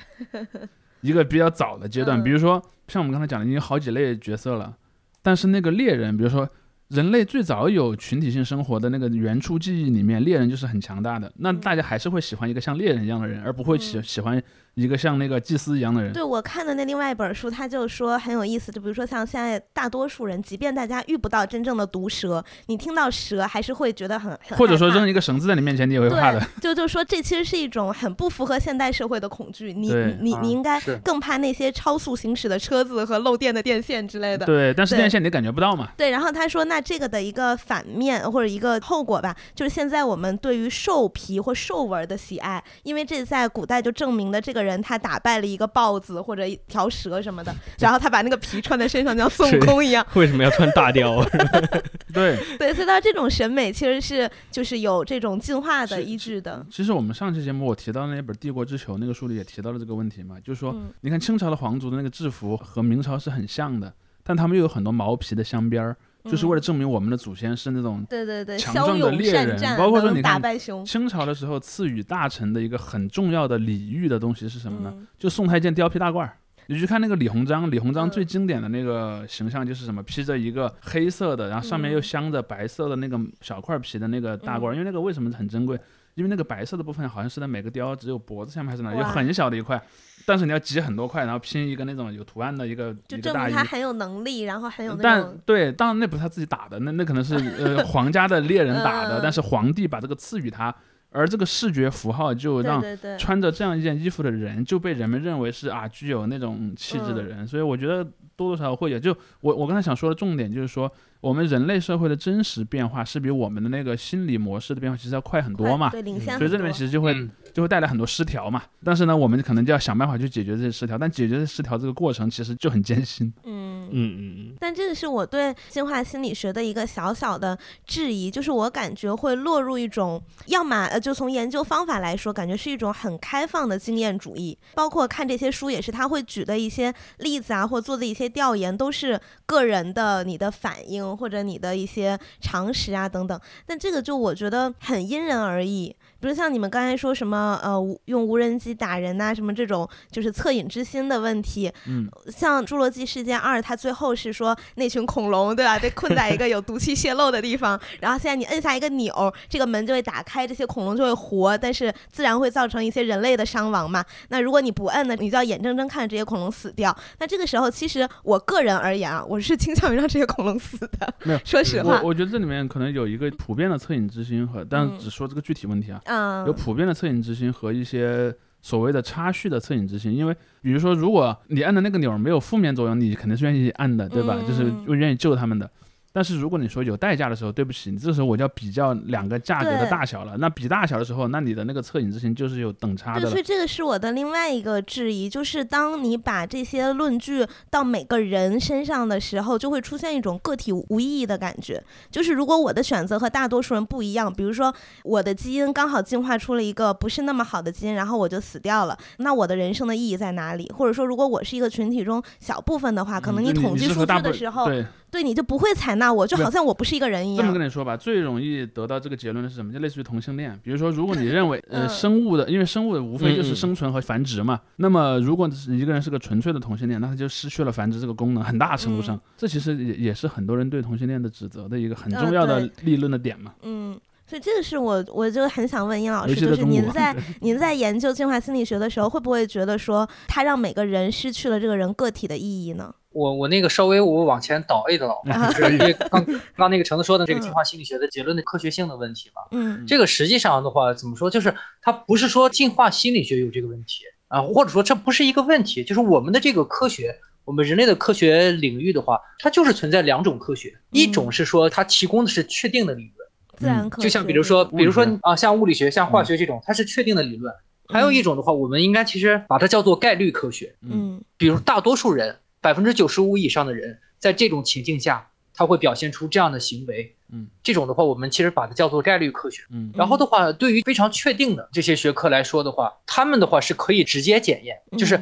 一个比较早的阶段。比如说，像我们刚才讲的，已经有好几类角色了，但是那个猎人，比如说人类最早有群体性生活的那个原初记忆里面，猎人就是很强大的，那大家还是会喜欢一个像猎人一样的人，而不会喜喜欢。一个像那个祭司一样的人，对我看的那另外一本书，他就说很有意思。就比如说像现在大多数人，即便大家遇不到真正的毒蛇，你听到蛇还是会觉得很很或者说扔一个绳子在你面前，你也会怕的。就就说这其实是一种很不符合现代社会的恐惧。你你你应该更怕那些超速行驶的车子和漏电的电线之类的。对，但是电线你感觉不到嘛？对。然后他说，那这个的一个反面或者一个后果吧，就是现在我们对于兽皮或兽纹的喜爱，因为这在古代就证明了这个人他打败。了一个豹子或者一条蛇什么的，然后他把那个皮穿在身上，像孙悟空一样。为什么要穿大貂？对对，所以他这种审美其实是就是有这种进化的依据的。其实我们上期节目我提到那本《帝国之球》那个书里也提到了这个问题嘛，就是说，你看清朝的皇族的那个制服和明朝是很像的，但他们又有很多毛皮的镶边儿。就是为了证明我们的祖先是那种对对对强壮的猎人，包括说你看清朝的时候赐予大臣的一个很重要的礼遇的东西是什么呢？就宋太监貂皮大褂。你去看那个李鸿章，李鸿章最经典的那个形象就是什么？披着一个黑色的，然后上面又镶着白色的那个小块皮的那个大褂，因为那个为什么很珍贵？因为那个白色的部分好像是在每个貂只有脖子下面还是哪，有很小的一块，但是你要挤很多块，然后拼一个那种有图案的一个就证明他很有能力，然后很有。但对，当然那不是他自己打的，那那可能是 呃皇家的猎人打的，但是皇帝把这个赐予他，而这个视觉符号就让穿着这样一件衣服的人就被人们认为是啊具有那种气质的人，所以我觉得多多少少会有。就我我刚才想说的重点就是说。我们人类社会的真实变化是比我们的那个心理模式的变化其实要快很多嘛，对，领先所以这里面其实就会就会带来很多失调嘛。但是呢，我们可能就要想办法去解决这些失调，但解决这失调这个过程其实就很艰辛。嗯嗯嗯嗯。但这个是我对进化心理学的一个小小的质疑，就是我感觉会落入一种，要么呃，就从研究方法来说，感觉是一种很开放的经验主义，包括看这些书也是，他会举的一些例子啊，或做的一些调研都是个人的你的反应或者你的一。些常识啊等等，但这个就我觉得很因人而异。比如像你们刚才说什么呃用无人机打人呐，什么这种就是恻隐之心的问题。嗯，像《侏罗纪世界二》，它最后是说那群恐龙对吧，被困在一个有毒气泄漏的地方，然后现在你摁下一个钮，这个门就会打开，这些恐龙就会活，但是自然会造成一些人类的伤亡嘛。那如果你不摁呢，你就要眼睁睁看着这些恐龙死掉。那这个时候，其实我个人而言啊，我是倾向于让这些恐龙死的。没有，说实话我，我觉得这里面可能有一个普遍的恻隐之心和，但嗯只说这个具体问题啊，嗯，有普遍的恻隐之心和一些所谓的插叙的恻隐之心。因为比如说，如果你按的那个钮没有负面作用，你肯定是愿意按的，对吧？就是嗯愿意救他们的。但是如果你说有代价的时候，对不起，你这时候我就要比较两个价格的大小了。那比大小的时候，那你的那个恻隐之心就是有等差对，的对所以。这个是我的另外一个质疑，就是当你把这些论据到每个人身上的时候，就会出现一种个体无意义的感觉。就是如果我的选择和大多数人不一样，比如说我的基因刚好进化出了一个不是那么好的基因，然后我就死掉了，那我的人生的意义在哪里？或者说，如果我是一个群体中小部分的话，可能你统计数据的时候，对，对你就不会采纳我，就好像我不是一个人一样这么样。跟你说吧，最容易得到这个结论的是什么？就类似于同性恋。比如说，如果你认为呃 嗯生物的，因为生物的无非就是生存和繁殖嘛，那么如果是一个人是个纯粹的同性恋，那他就失去了繁殖这个功能，很大程度上，嗯这其实也也是很多人对同性恋的指责的一个很呃重要的立论的点嘛。嗯，所以这个是我我就很想问殷老师，就是您在 您在研究进化心理学的时候，会不会觉得说它让每个人失去了这个人个体的意义呢？我我那个稍微我往前倒一倒，就是因为刚刚那个橙子说的这个嗯进化心理学的结论的科学性的问题嘛。嗯这个实际上的话，怎么说？就是它不是说进化心理学有这个问题啊，或者说这不是一个问题，就是我们的这个科学，我们人类的科学领域的话，它就是存在两种科学，一种是说它提供的是确定的理论，自然科学就像比如说，比如说啊，像物理学、像化学这种，它是确定的理论。还有一种的话，我们应该其实把它叫做概率科学。嗯比如大多数人，百分之九十五以上的人，在这种情境下，他会表现出这样的行为。嗯，这种的话，我们其实把它叫做概率科学。嗯然后的话，对于非常确定的这些学科来说的话，他们的话是可以直接检验，就是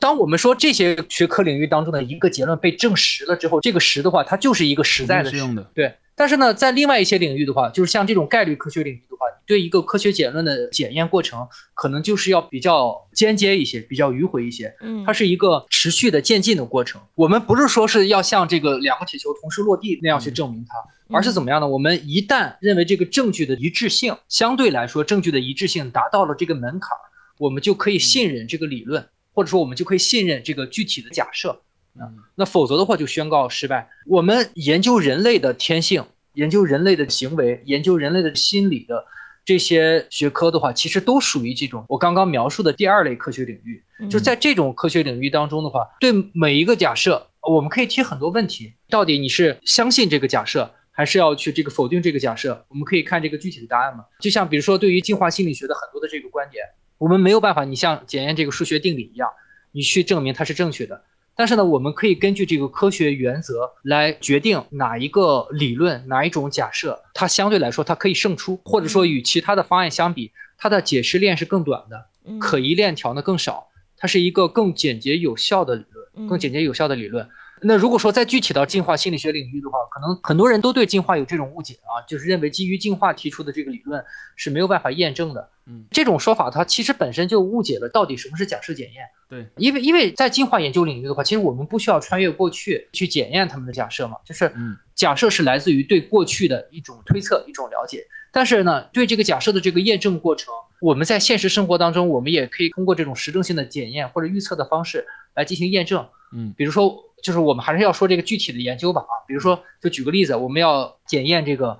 当我们说这些学科领域当中的一个结论被证实了之后，这个实的话，它就是一个实在的实是用的。对，但是呢，在另外一些领域的话，就是像这种概率科学领域对一个科学结论的检验过程，可能就是要比较间接一些，比较迂回一些。嗯，它是一个持续的渐进的过程。我们不是说是要像这个两个铁球同时落地那样去证明它，而是怎么样呢？我们一旦认为这个证据的一致性相对来说证据的一致性达到了这个门槛儿，我们就可以信任这个理论，或者说我们就可以信任这个具体的假设。嗯那否则的话就宣告失败。我们研究人类的天性，研究人类的行为，研究人类的心理的这些学科的话，其实都属于这种我刚刚描述的第二类科学领域。嗯就在这种科学领域当中的话，对每一个假设，我们可以提很多问题：到底你是相信这个假设，还是要去这个否定这个假设？我们可以看这个具体的答案嘛。就像比如说，对于进化心理学的很多的这个观点，我们没有办法，你像检验这个数学定理一样，你去证明它是正确的。但是呢，我们可以根据这个科学原则来决定哪一个理论、哪一种假设，它相对来说它可以胜出，或者说与其他的方案相比，它的解释链是更短的，嗯可疑链条呢更少，它是一个更简洁有效的理论，嗯更简洁有效的理论。那如果说再具体到进化心理学领域的话，可能很多人都对进化有这种误解啊，就是认为基于进化提出的这个理论是没有办法验证的。嗯，这种说法它其实本身就误解了到底什么是假设检验。对，因为因为在进化研究领域的话，其实我们不需要穿越过去去检验他们的假设嘛，就是嗯假设是来自于对过去的一种推测、一种了解。但是呢，对这个假设的这个验证过程，我们在现实生活当中，我们也可以通过这种实证性的检验或者预测的方式来进行验证。嗯。比如说，就是我们还是要说这个具体的研究吧啊，比如说，就举个例子，我们要检验这个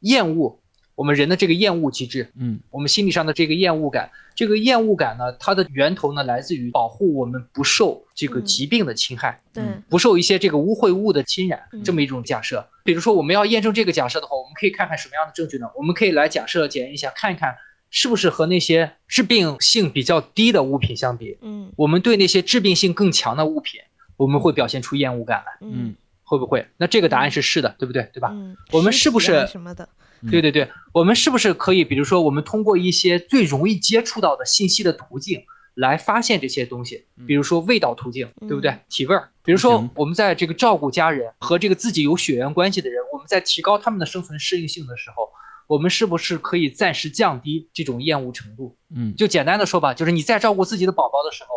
厌恶，我们人的这个厌恶机制，嗯。我们心理上的这个厌恶感，这个厌恶感呢，它的源头呢来自于保护我们不受这个嗯。疾病的侵害，对，不受一些这个污秽物的侵染嗯，这么一种假设。比如说，我们要验证这个假设的话，我们可以看看什么样的证据呢？我们可以来假设检验一下，看一看是不是和那些致病性比较低的物品相比，嗯我们对那些致病性更强的物品，我们会表现出厌恶感来，嗯会不会？那这个答案是是的，对不对？对吧？嗯，我们是不是什么的？嗯对对对，我们是不是可以，比如说，我们通过一些最容易接触到的信息的途径来发现这些东西，比如说味道途径，对不对嗯？体味儿，比如说我们在这个照顾家人和这个自己有血缘关系的人，我们在提高他们的生存适应性的时候，我们是不是可以暂时降低这种厌恶程度？嗯就简单的说吧，就是你在照顾自己的宝宝的时候，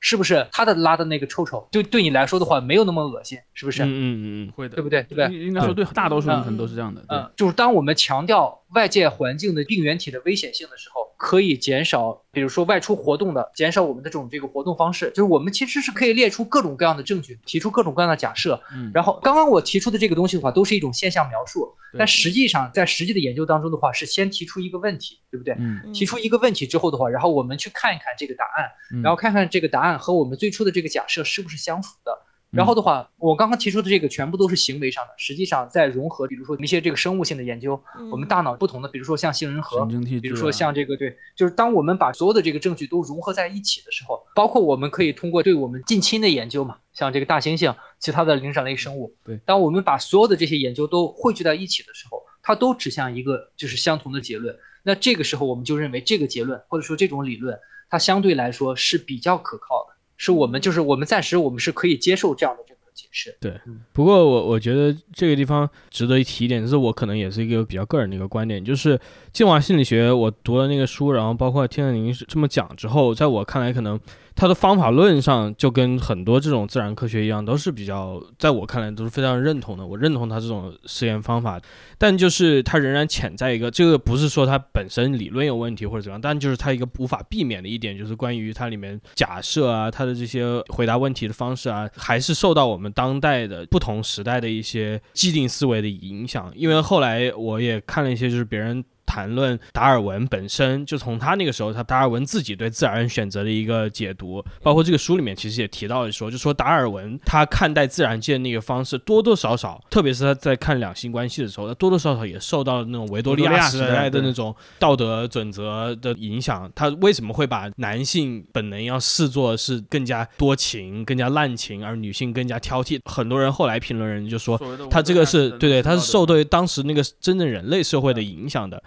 是不是他的拉的那个臭臭，就对你来说的话没有那么恶心，是不是？嗯嗯嗯会的，对不对？对不对？应应该说对大多数人可能都是这样的。嗯，就是当我们强调外界环境的病原体的危险性的时候，可以减少，比如说外出活动的，减少我们的这种这个活动方式。就是我们其实是可以列出各种各样的证据，提出各种各样的假设。嗯，然后刚刚我提出的这个东西的话，都是一种现象描述，但实际上在实际的研究当中的话，是先提出一个问题，对不对？嗯，提出一个问题之后的话，然后我们去看一看这个答案，嗯然后看看这个答案和我们最初的这个假设是不是相符的。嗯然后的话，我刚刚提出的这个全部都是行为上的，实际上在融合，比如说一些这个生物性的研究，嗯我们大脑不同的，比如说像杏仁核比如说像这个对，就是当我们把所有的这个证据都融合在一起的时候，包括我们可以通过对我们近亲的研究嘛，像这个大猩猩、其他的灵长类生物，对。当我们把所有的这些研究都汇聚在一起的时候，它都指向一个就是相同的结论。那这个时候我们就认为这个结论或者说这种理论，它相对来说是比较可靠的，是我们就是我们暂时我们是可以接受这样的这个解释。对不过我我觉得这个地方值得一提一点，就是我可能也是一个比较个人的一个观点，就是进化心理学我读了那个书，然后包括听了您这么讲之后，在我看来，可能它的方法论上就跟很多这种自然科学一样，都是比较在我看来都是非常认同的。我认同它这种实验方法，但就是它仍然潜在一个，这个不是说它本身理论有问题或者怎样，但就是它一个无法避免的一点，就是关于它里面假设啊，它的这些回答问题的方式啊，还是受到我们当代的不同时代的一些既定思维的影响。因为后来我也看了一些，就是别人。谈论达尔文本身，就从他那个时候，他达尔文自己对自然选择的一个解读，包括这个书里面其实也提到了说，就说达尔文他看待自然界那个方式，多多少少，特别是他在看两性关系的时候，他多多少少也受到了那种维多利亚时代的那种道德准则的影响。他为什么会把男性本能要视作是更加多情、更加滥情，而女性更加挑剔？很多人后来评论人就说，他这个是对对，他是受对当时那个真正人类社会的影响的。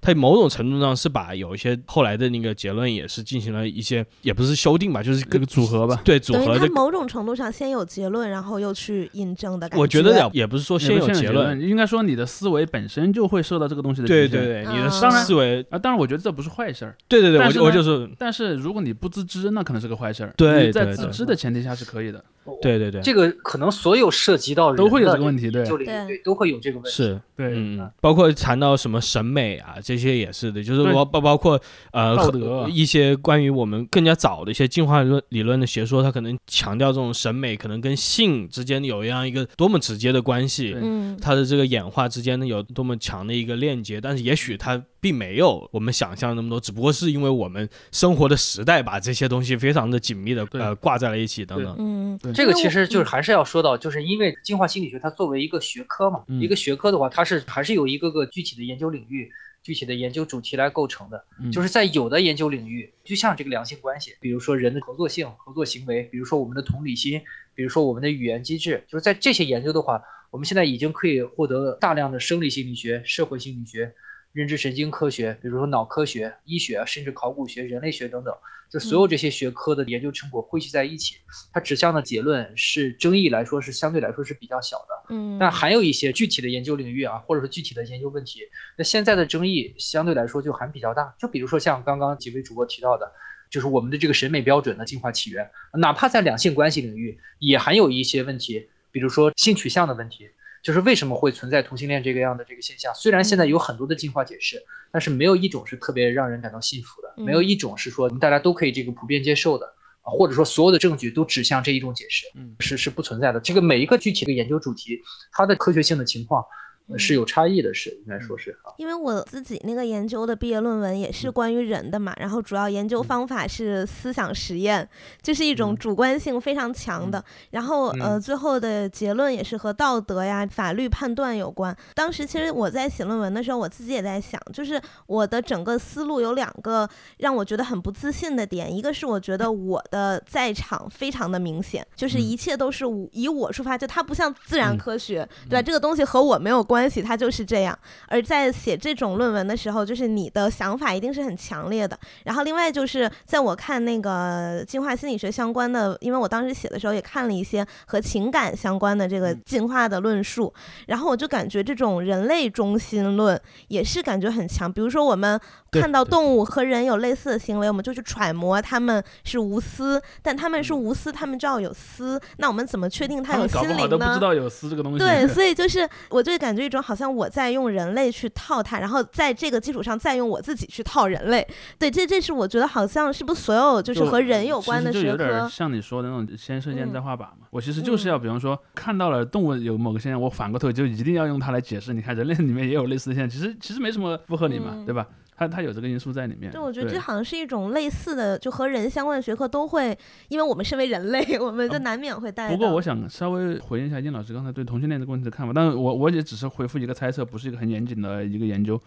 他某种程度上是把有一些后来的那个结论也是进行了一些，也不是修订吧，就是这个组合吧。对组合的。它某种程度上先有结论，然后又去印证的感觉我觉得也也不是说先有结论，，应该说你的思维本身就会受到这个东西的对局限对对，你的思维，啊，当然我觉得这不是坏事儿，对对对，我我就是但是如果你不自知，那可能是个坏事儿。对在对对自知的前提下是可以的。对对对，这个可能所有涉及到人都会有这个问题对对都会有这个问题。是。对，嗯，包括谈到什么审美啊，这些也是的，就是对。包包包括呃道德一些关于我们更加早的一些进化论理论的学说，它可能强调这种审美可能跟性之间有一样一个多么直接的关系，嗯，它的这个演化之间呢有多么强的一个链接，但是也许它并没有我们想象那么多，只不过是因为我们生活的时代把这些东西非常的紧密的呃挂在了一起等等。嗯，这个其实就是嗯还是要说到，就是因为进化心理学它作为一个学科嘛，嗯。一个学科的话，它是还是有一个个具体的研究领域、具体的研究主题来构成的。嗯就是在有的研究领域，就像这个良性关系，比如说人的合作性、合作行为，比如说我们的同理心，比如说我们的语言机制，就是在这些研究的话，我们现在已经可以获得大量的生理心理学、社会心理学。认知神经科学，比如说脑科学、医学，甚至考古学、人类学等等，就所有这些学科的研究成果汇聚在一起，它指向的结论是争议来说是相对来说是比较小的。嗯，但还有一些具体的研究领域啊，或者说具体的研究问题，那现在的争议相对来说就还比较大。就比如说像刚刚几位主播提到的，就是我们的这个审美标准的进化起源，哪怕在两性关系领域，也还有一些问题，比如说性取向的问题。就是为什么会存在同性恋这个样的这个现象？虽然现在有很多的进化解释，但是没有一种是特别让人感到信服的，没有一种是说大家都可以这个普遍接受的。啊，或者说所有的证据都指向这一种解释，嗯是是不存在的。这个每一个具体的研究主题，它的科学性的情况呃是有差异的，是应该说是啊。因为我自己那个研究的毕业论文也是关于人的嘛，然后主要研究方法是思想实验，就是一种嗯主观性非常强的。然后呃，嗯最后的结论也是和道德呀、法律判断有关。当时其实我在写论文的时候，我自己也在想，就是我的整个思路有两个让我觉得很不自信的点，一个是我觉得我的在场非常的明显，就是嗯一切都是以我出发，就它不像自然嗯科学，对吧？这个东西和我没有关关系，它就是这样。而在写这种论文的时候，就是你的想法一定是很强烈的。然后另外就是在我看那个进化心理学相关的，因为我当时写的时候也看了一些和情感相关的这个进化的论述，然后我就感觉这种人类中心论也是感觉很强。比如说我们看到动物和人有类似的行为，我们就去揣摩他们是无私，但他们是无私，他们就要有私。那我们怎么确定他有心灵呢？不知道有私这个东西。对，所以就是我就感觉一种好像我在用人类去套它，然后在这个基础上再用我自己去套人类。对，这这是我觉得好像是不是所有就是和人有关的学科，像你说的那种先射箭再画靶嘛。我其实就是要，比方说看到了动物有某个现象，我反过头就一定要用它来解释。你看人类里面也有类似的现象，其实其实没什么不合理嘛，对吧？它它有这个因素在里面。对，我觉得这好像是一种类似的，就和人相关的学科都会，因为我们身为人类，我们就难免会带。不过我想稍微回应一下殷老师刚才对同性恋这个问题的看法，但是我我也只是回复一个猜测，不是一个很严谨的一个研究。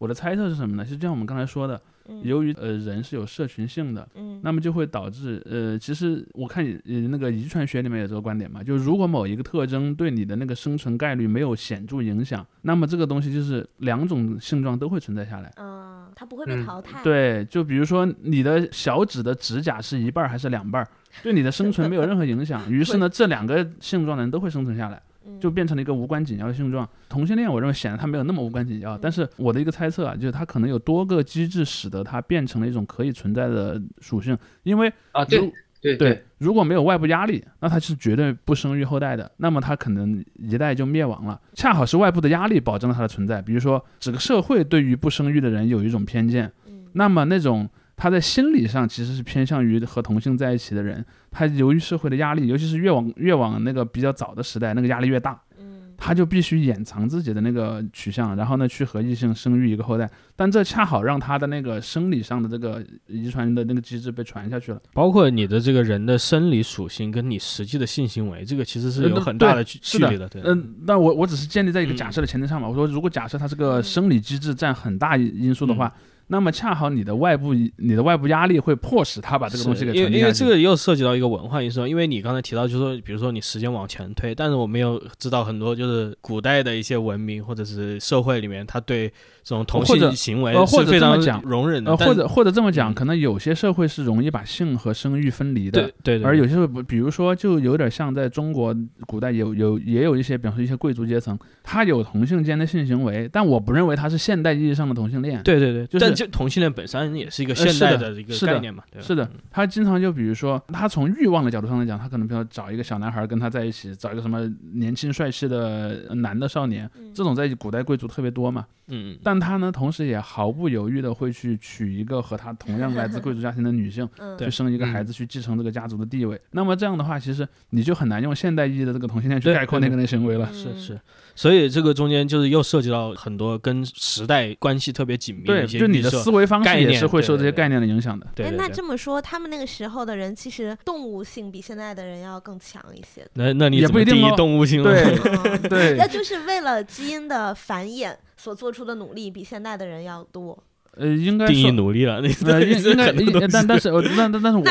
我的猜测是什么呢？就像我们刚才说的，由于呃人是有社群性的，那么就会导致呃，其实我看呃那个遗传学里面有这个观点嘛，就如果某一个特征对你的那个生存概率没有显著影响，那么这个东西就是两种性状都会存在下来。嗯，它不会被淘汰。对，就比如说你的小指的指甲是一半还是两半，对你的生存没有任何影响，于是呢这两个性状的人都会生存下来。就变成了一个无关紧要的性状。同性恋，我认为显然它没有那么无关紧要。但是我的一个猜测啊，就是它可能有多个机制使得它变成了一种可以存在的属性。因为啊，对对对，如果没有外部压力，那它是绝对不生育后代的。那么它可能一代就灭亡了。恰好是外部的压力保证了它的存在。比如说，整个社会对于不生育的人有一种偏见，那么那种。他在心理上其实是偏向于和同性在一起的人，他由于社会的压力，尤其是越往越往那个比较早的时代，那个压力越大，嗯，他就必须掩藏自己的那个取向，然后呢去和异性生育一个后代，但这恰好让他的那个生理上的这个遗传的那个机制被传下去了。包括你的这个人的生理属性跟你实际的性行为，这个其实是有很大的距离的。对，嗯，那我我只是建立在一个假设的前提上嘛，我说如果假设他这个生理机制占很大因素的话。那么恰好你的外部你的外部压力会迫使他把这个东西给因为因为这个又涉及到一个文化因素，因为你刚才提到就是说，比如说你时间往前推，但是我没有知道很多就是古代的一些文明或者是社会里面，他对这种同性行为是非常容忍的，或者或者这么讲，可能有些社会是容易把性和生育分离的，对对，而有些时候比如说就有点像在中国古代有有也有一些，比方说一些贵族阶层，他有同性间的性行为，但我不认为他是现代意义上的同性恋，对对对，就是。就同性恋本身也是一个现代的一个概念嘛，是的，他经常就比如说，他从欲望的角度上来讲，他可能比如找一个小男孩跟他在一起，找一个什么年轻帅气的男的少年，这种在古代贵族特别多嘛，嗯嗯，但他呢，同时也毫不犹豫的会去娶一个和他同样来自贵族家庭的女性，去生一个孩子，去继承这个家族的地位。那么这样的话，其实你就很难用现代意义的这个同性恋去概括那个人行为了，是是。所以这个中间就是又涉及到很多跟时代关系特别紧密的一些就你的思维方式也是会受这些概念的影响的。对，那这么说，他们那个时候的人其实动物性比现在的人要更强一些。那那你也不一定动物性对 对，那就是为了基因的繁衍所做出的努力比现代的人要多。呃，应该定义努力了，呃，应应该，但但是，但但但是我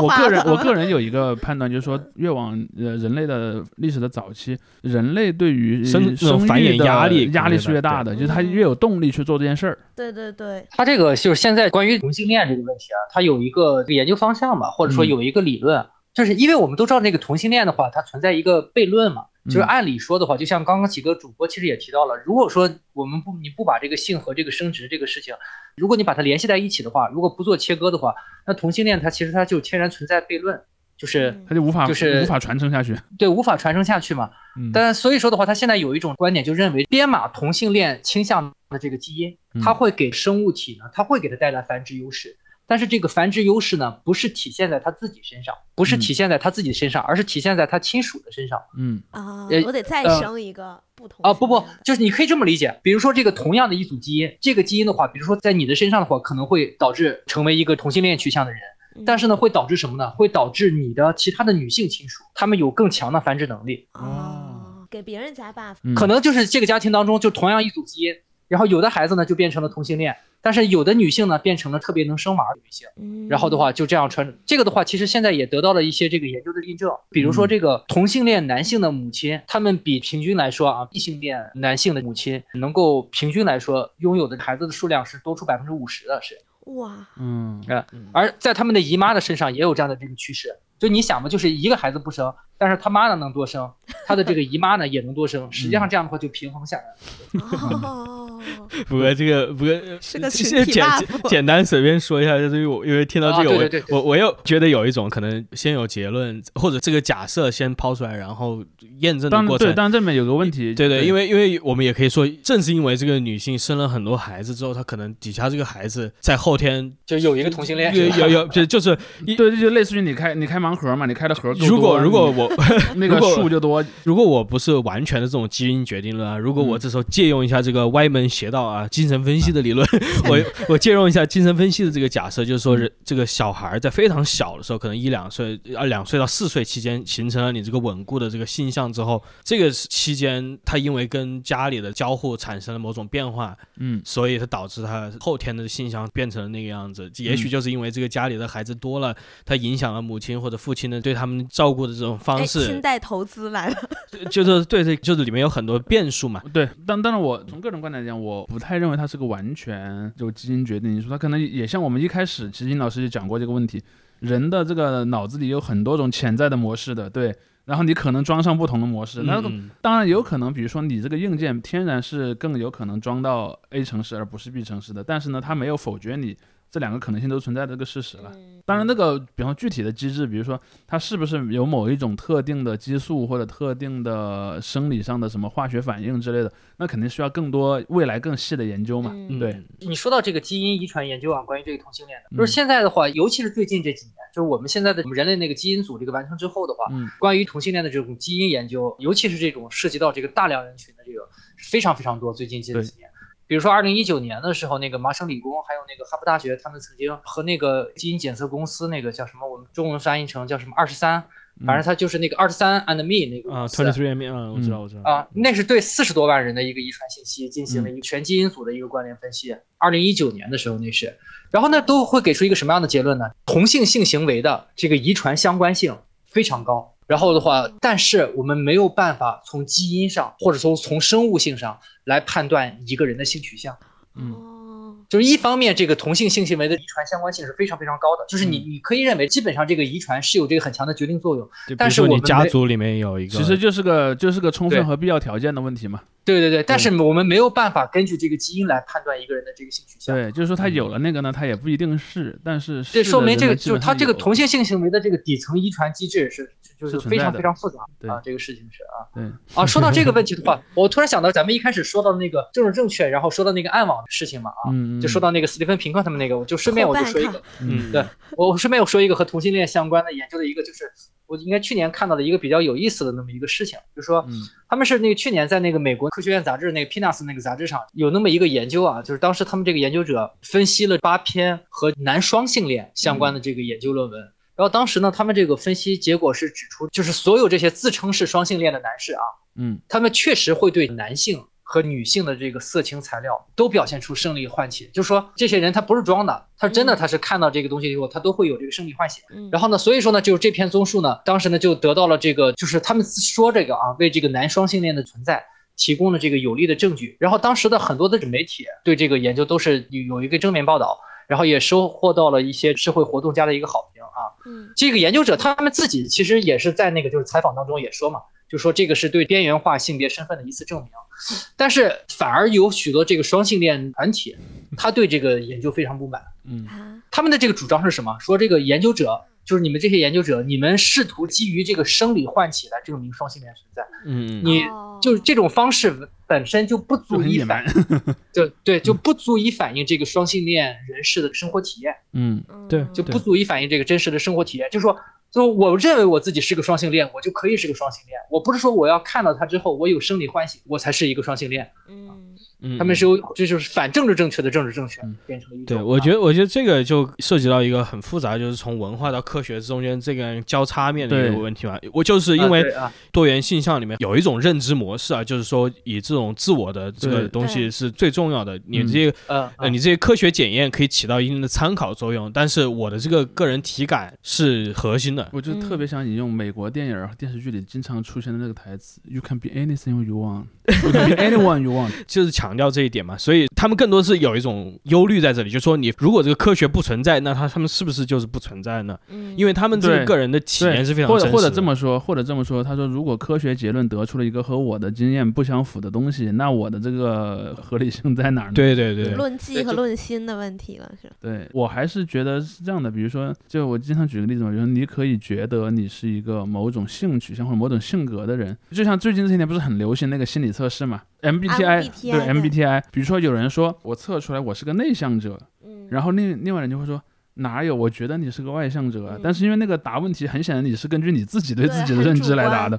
我我个人我个人有一个判断，就是说，越往呃人类的历史的早期，人类对于生生繁衍压力压力是越大的，就是他越有动力去做这件事儿。对对对，他这个就是现在关于同性恋这个问题啊，他有一个研究方向吧，或者说有一个理论，就是因为我们都知道那个同性恋的话，它存在一个悖论嘛。就是按理说的话，就像刚刚几个主播其实也提到了，如果说我们不你不把这个性和这个生殖这个事情，如果你把它联系在一起的话，如果不做切割的话，那同性恋它其实它就天然存在悖论，就是它就无法就是无法传承下去，对，无法传承下去嘛。但所以说的话，他现在有一种观点，就认为编码同性恋倾向的这个基因，它会给生物体呢，它会给它带来繁殖优势。但是这个繁殖优势呢，不是体现在他自己身上，不是体现在他自己身上，而是体现在他亲属的身上。嗯啊，我得再生一个不同啊，不不，就是你可以这么理解，比如说这个同样的一组基因，这个基因的话，比如说在你的身上的话，可能会导致成为一个同性恋取向的人，但是呢，会导致什么呢？会导致你的其他的女性亲属，他们有更强的繁殖能力。哦，给别人加 buff，可能就是这个家庭当中就同样一组基因。然后有的孩子呢就变成了同性恋，但是有的女性呢变成了特别能生娃的女性。嗯然后的话就这样传，这个的话其实现在也得到了一些这个研究的印证，比如说嗯这个同性恋男性的母亲，他们比平均来说啊，异性恋男性的母亲能够平均来说拥有的孩子的数量是多出百分之五十的，是，哇，嗯而在他们的姨妈的身上也有这样的这个趋势。就你想嘛，就是一个孩子不生，但是他妈呢能多生，他的这个姨妈呢也能多生，实际上这样的话就平衡下来了。哦，不过这个不过 是个这群体简简单随便说一下，就是我因为听到这个，啊对对对对我我我又觉得有一种可能先有结论，或者这个假设先抛出来，然后验证的过程。当然这里面有个问题，对对，因为为因为我们也可以说，正是因为这个女性生了很多孩子之后，她可能底下这个孩子在后天就有一个同性恋，有有有就就是 一对，就类似于你开你开盲盒嘛，你开的盒多如果如果我 那个数就多，如果我不是完全的这种基因决定论啊，如果我嗯。这时候借用一下这个歪门邪道啊精神分析的理论，我我借用一下精神分析的这个假设，就是说人这个小孩在非常小的时候，可能一两岁啊两岁到四岁期间形成了你这个稳固的这个性向之后，这个期间他因为跟家里的交互产生了某种变化，嗯。所以他导致他后天的性向变成了那个样子。也许就是因为这个家里的孩子多了，他影响了母亲或者父亲的对他们照顾的这种方哎，式清。代投资来了，就是对对，就是里面有很多变数嘛。对，但当然我从个人观点来讲，我不太认为它是个完全就基因决定因素，它可能也像我们一开始其实殷老师就讲过这个问题，人的这个脑子里有很多种潜在的模式的，对。然后你可能装上不同的模式，那嗯当然有可能，比如说你这个硬件天然是更有可能装到 A 城市而不是 B 城市的，但是呢，它没有否决你这两个可能性都存在的这个事实了。当然，那个比方具体的机制，比如说它是不是有某一种特定的激素或者特定的生理上的什么化学反应之类的，那肯定需要更多未来更细的研究嘛。嗯对，你说到这个基因遗传研究啊，关于这个同性恋的，嗯就是现在的话，尤其是最近这几年，就是我们现在的我们人类那个基因组这个完成之后的话，嗯关于同性恋的这种基因研究，尤其是这种涉及到这个大量人群的这个，非常非常多。最近这几年，比如说二零一九年的时候，那个麻省理工还有那个哈佛大学，他们曾经和那个基因检测公司那个叫什么，我们中文翻译成叫什么二十三，反正它就是那个二十三 and me 那个啊公司，twenty three m 啊，我知道，我知道啊，那是对四十多万人的一个遗传信息进行了一个全基因组的一个关联分析。二零一九年的时候那是，然后呢都会给出一个什么样的结论呢？同性性行为的这个遗传相关性非常高。然后的话，但是我们没有办法从基因上或者说从生物性上来判断一个人的性取向。嗯哦，就是一方面，这个同性性行为的遗传相关性是非常非常高的，就是你你可以认为基本上这个遗传是有这个很强的决定作用。但是我们家族里面有一个，其实就是个就是个充分和必要条件的问题嘛。对对对，但是我们没有办法根据这个基因来判断一个人的这个性取向。对，就是说他有了那个呢，他也不一定是，但是这说明这个就是他这个同性性行为的这个底层遗传机制是就是非常非常复杂对啊，这个事情是啊对，啊。说到这个 问题的话，我突然想到咱们一开始说到的那个政治正确，然后说到那个暗网的事情嘛啊，嗯，就说到那个斯蒂芬平克他们那个，我就顺便我就说一个，嗯，对我顺便我说一个和同性恋相关的研究的一个，就是我应该去年看到的一个比较有意思的那么一个事情，就是说嗯。他们是那个去年在那个美国科学院杂志那个 PNAS 那个杂志上有那么一个研究啊，就是当时他们这个研究者分析了八篇和男双性恋相关的这个研究论文。然后当时呢，他们这个分析结果是指出，就是所有这些自称是双性恋的男士啊，嗯。他们确实会对男性和女性的这个色情材料都表现出生理唤起，就是说这些人他不是装的，他真的他是看到这个东西以后，他都会有这个生理唤醒。嗯然后呢，所以说呢，就是这篇综述呢，当时呢就得到了这个，就是他们说这个啊，为这个男双性恋的存在提供了这个有力的证据。然后当时的很多的媒体对这个研究都是有有一个正面报道，然后也收获到了一些社会活动家的一个好评啊。嗯这个研究者他们自己其实也是在那个就是采访当中也说嘛，就说这个是对边缘化性别身份的一次证明，但是反而有许多这个双性恋团体，他对这个研究非常不满。嗯啊，他们的这个主张是什么？说这个研究者就是你们这些研究者，你们试图基于这个生理唤起来证明双性恋存在，嗯，你哦就是这种方式本身就不足以反，就对，就不足以反映这个双性恋人士的生活体验。嗯对嗯就不足以反映这个真实的生活体验。就是说，就我认为我自己是个双性恋，我就可以是个双性恋。我不是说我要看到他之后我有生理欢喜，我才是一个双性恋。嗯嗯他们是由这就是反政治正确的政治正确嗯变成了一种。对，我觉得，我觉得这个就涉及到一个很复杂，就是从文化到科学中间这个交叉面的一个问题嘛。我就是因啊为多元性向里面有一种认知模式啊，就是说以这种自我的这个东西是最重要的。你嗯这些呃呃，你这些科学检验可以起到一定的参考作用，但是我的这个个人体感是核心的。我就特别想引用美国电影儿、电视剧里经常出现的那个台词：“You can be anything you want, you can be anyone you want。就是强调这一点嘛，所以他们更多是有一种忧虑在这里，就是说你如果这个科学不存在，那他他们是不是就是不存在呢？嗯，因为他们这个对个人的”体验是非常或者或者这么说，或者这么说，他说，如果科学结论得出了一个和我的经验不相符的东西，那我的这个合理性在哪儿呢？对对对，论迹和论心的问题了，是吧？对我还是觉得是这样的，比如说，就我经常举个例子嘛，就是你可以觉得你是一个某种性取向或者某种性格的人，就像最近这些年不是很流行那个心理测试嘛，MBTI，MBTI 对对。MBTI，比如说有人说我测出来我是个内向者，嗯，然后另另外人就会说。哪有？我觉得你是个外向者但是因为那个答问题，很显然你是根据你自己对对自己的认知来答的，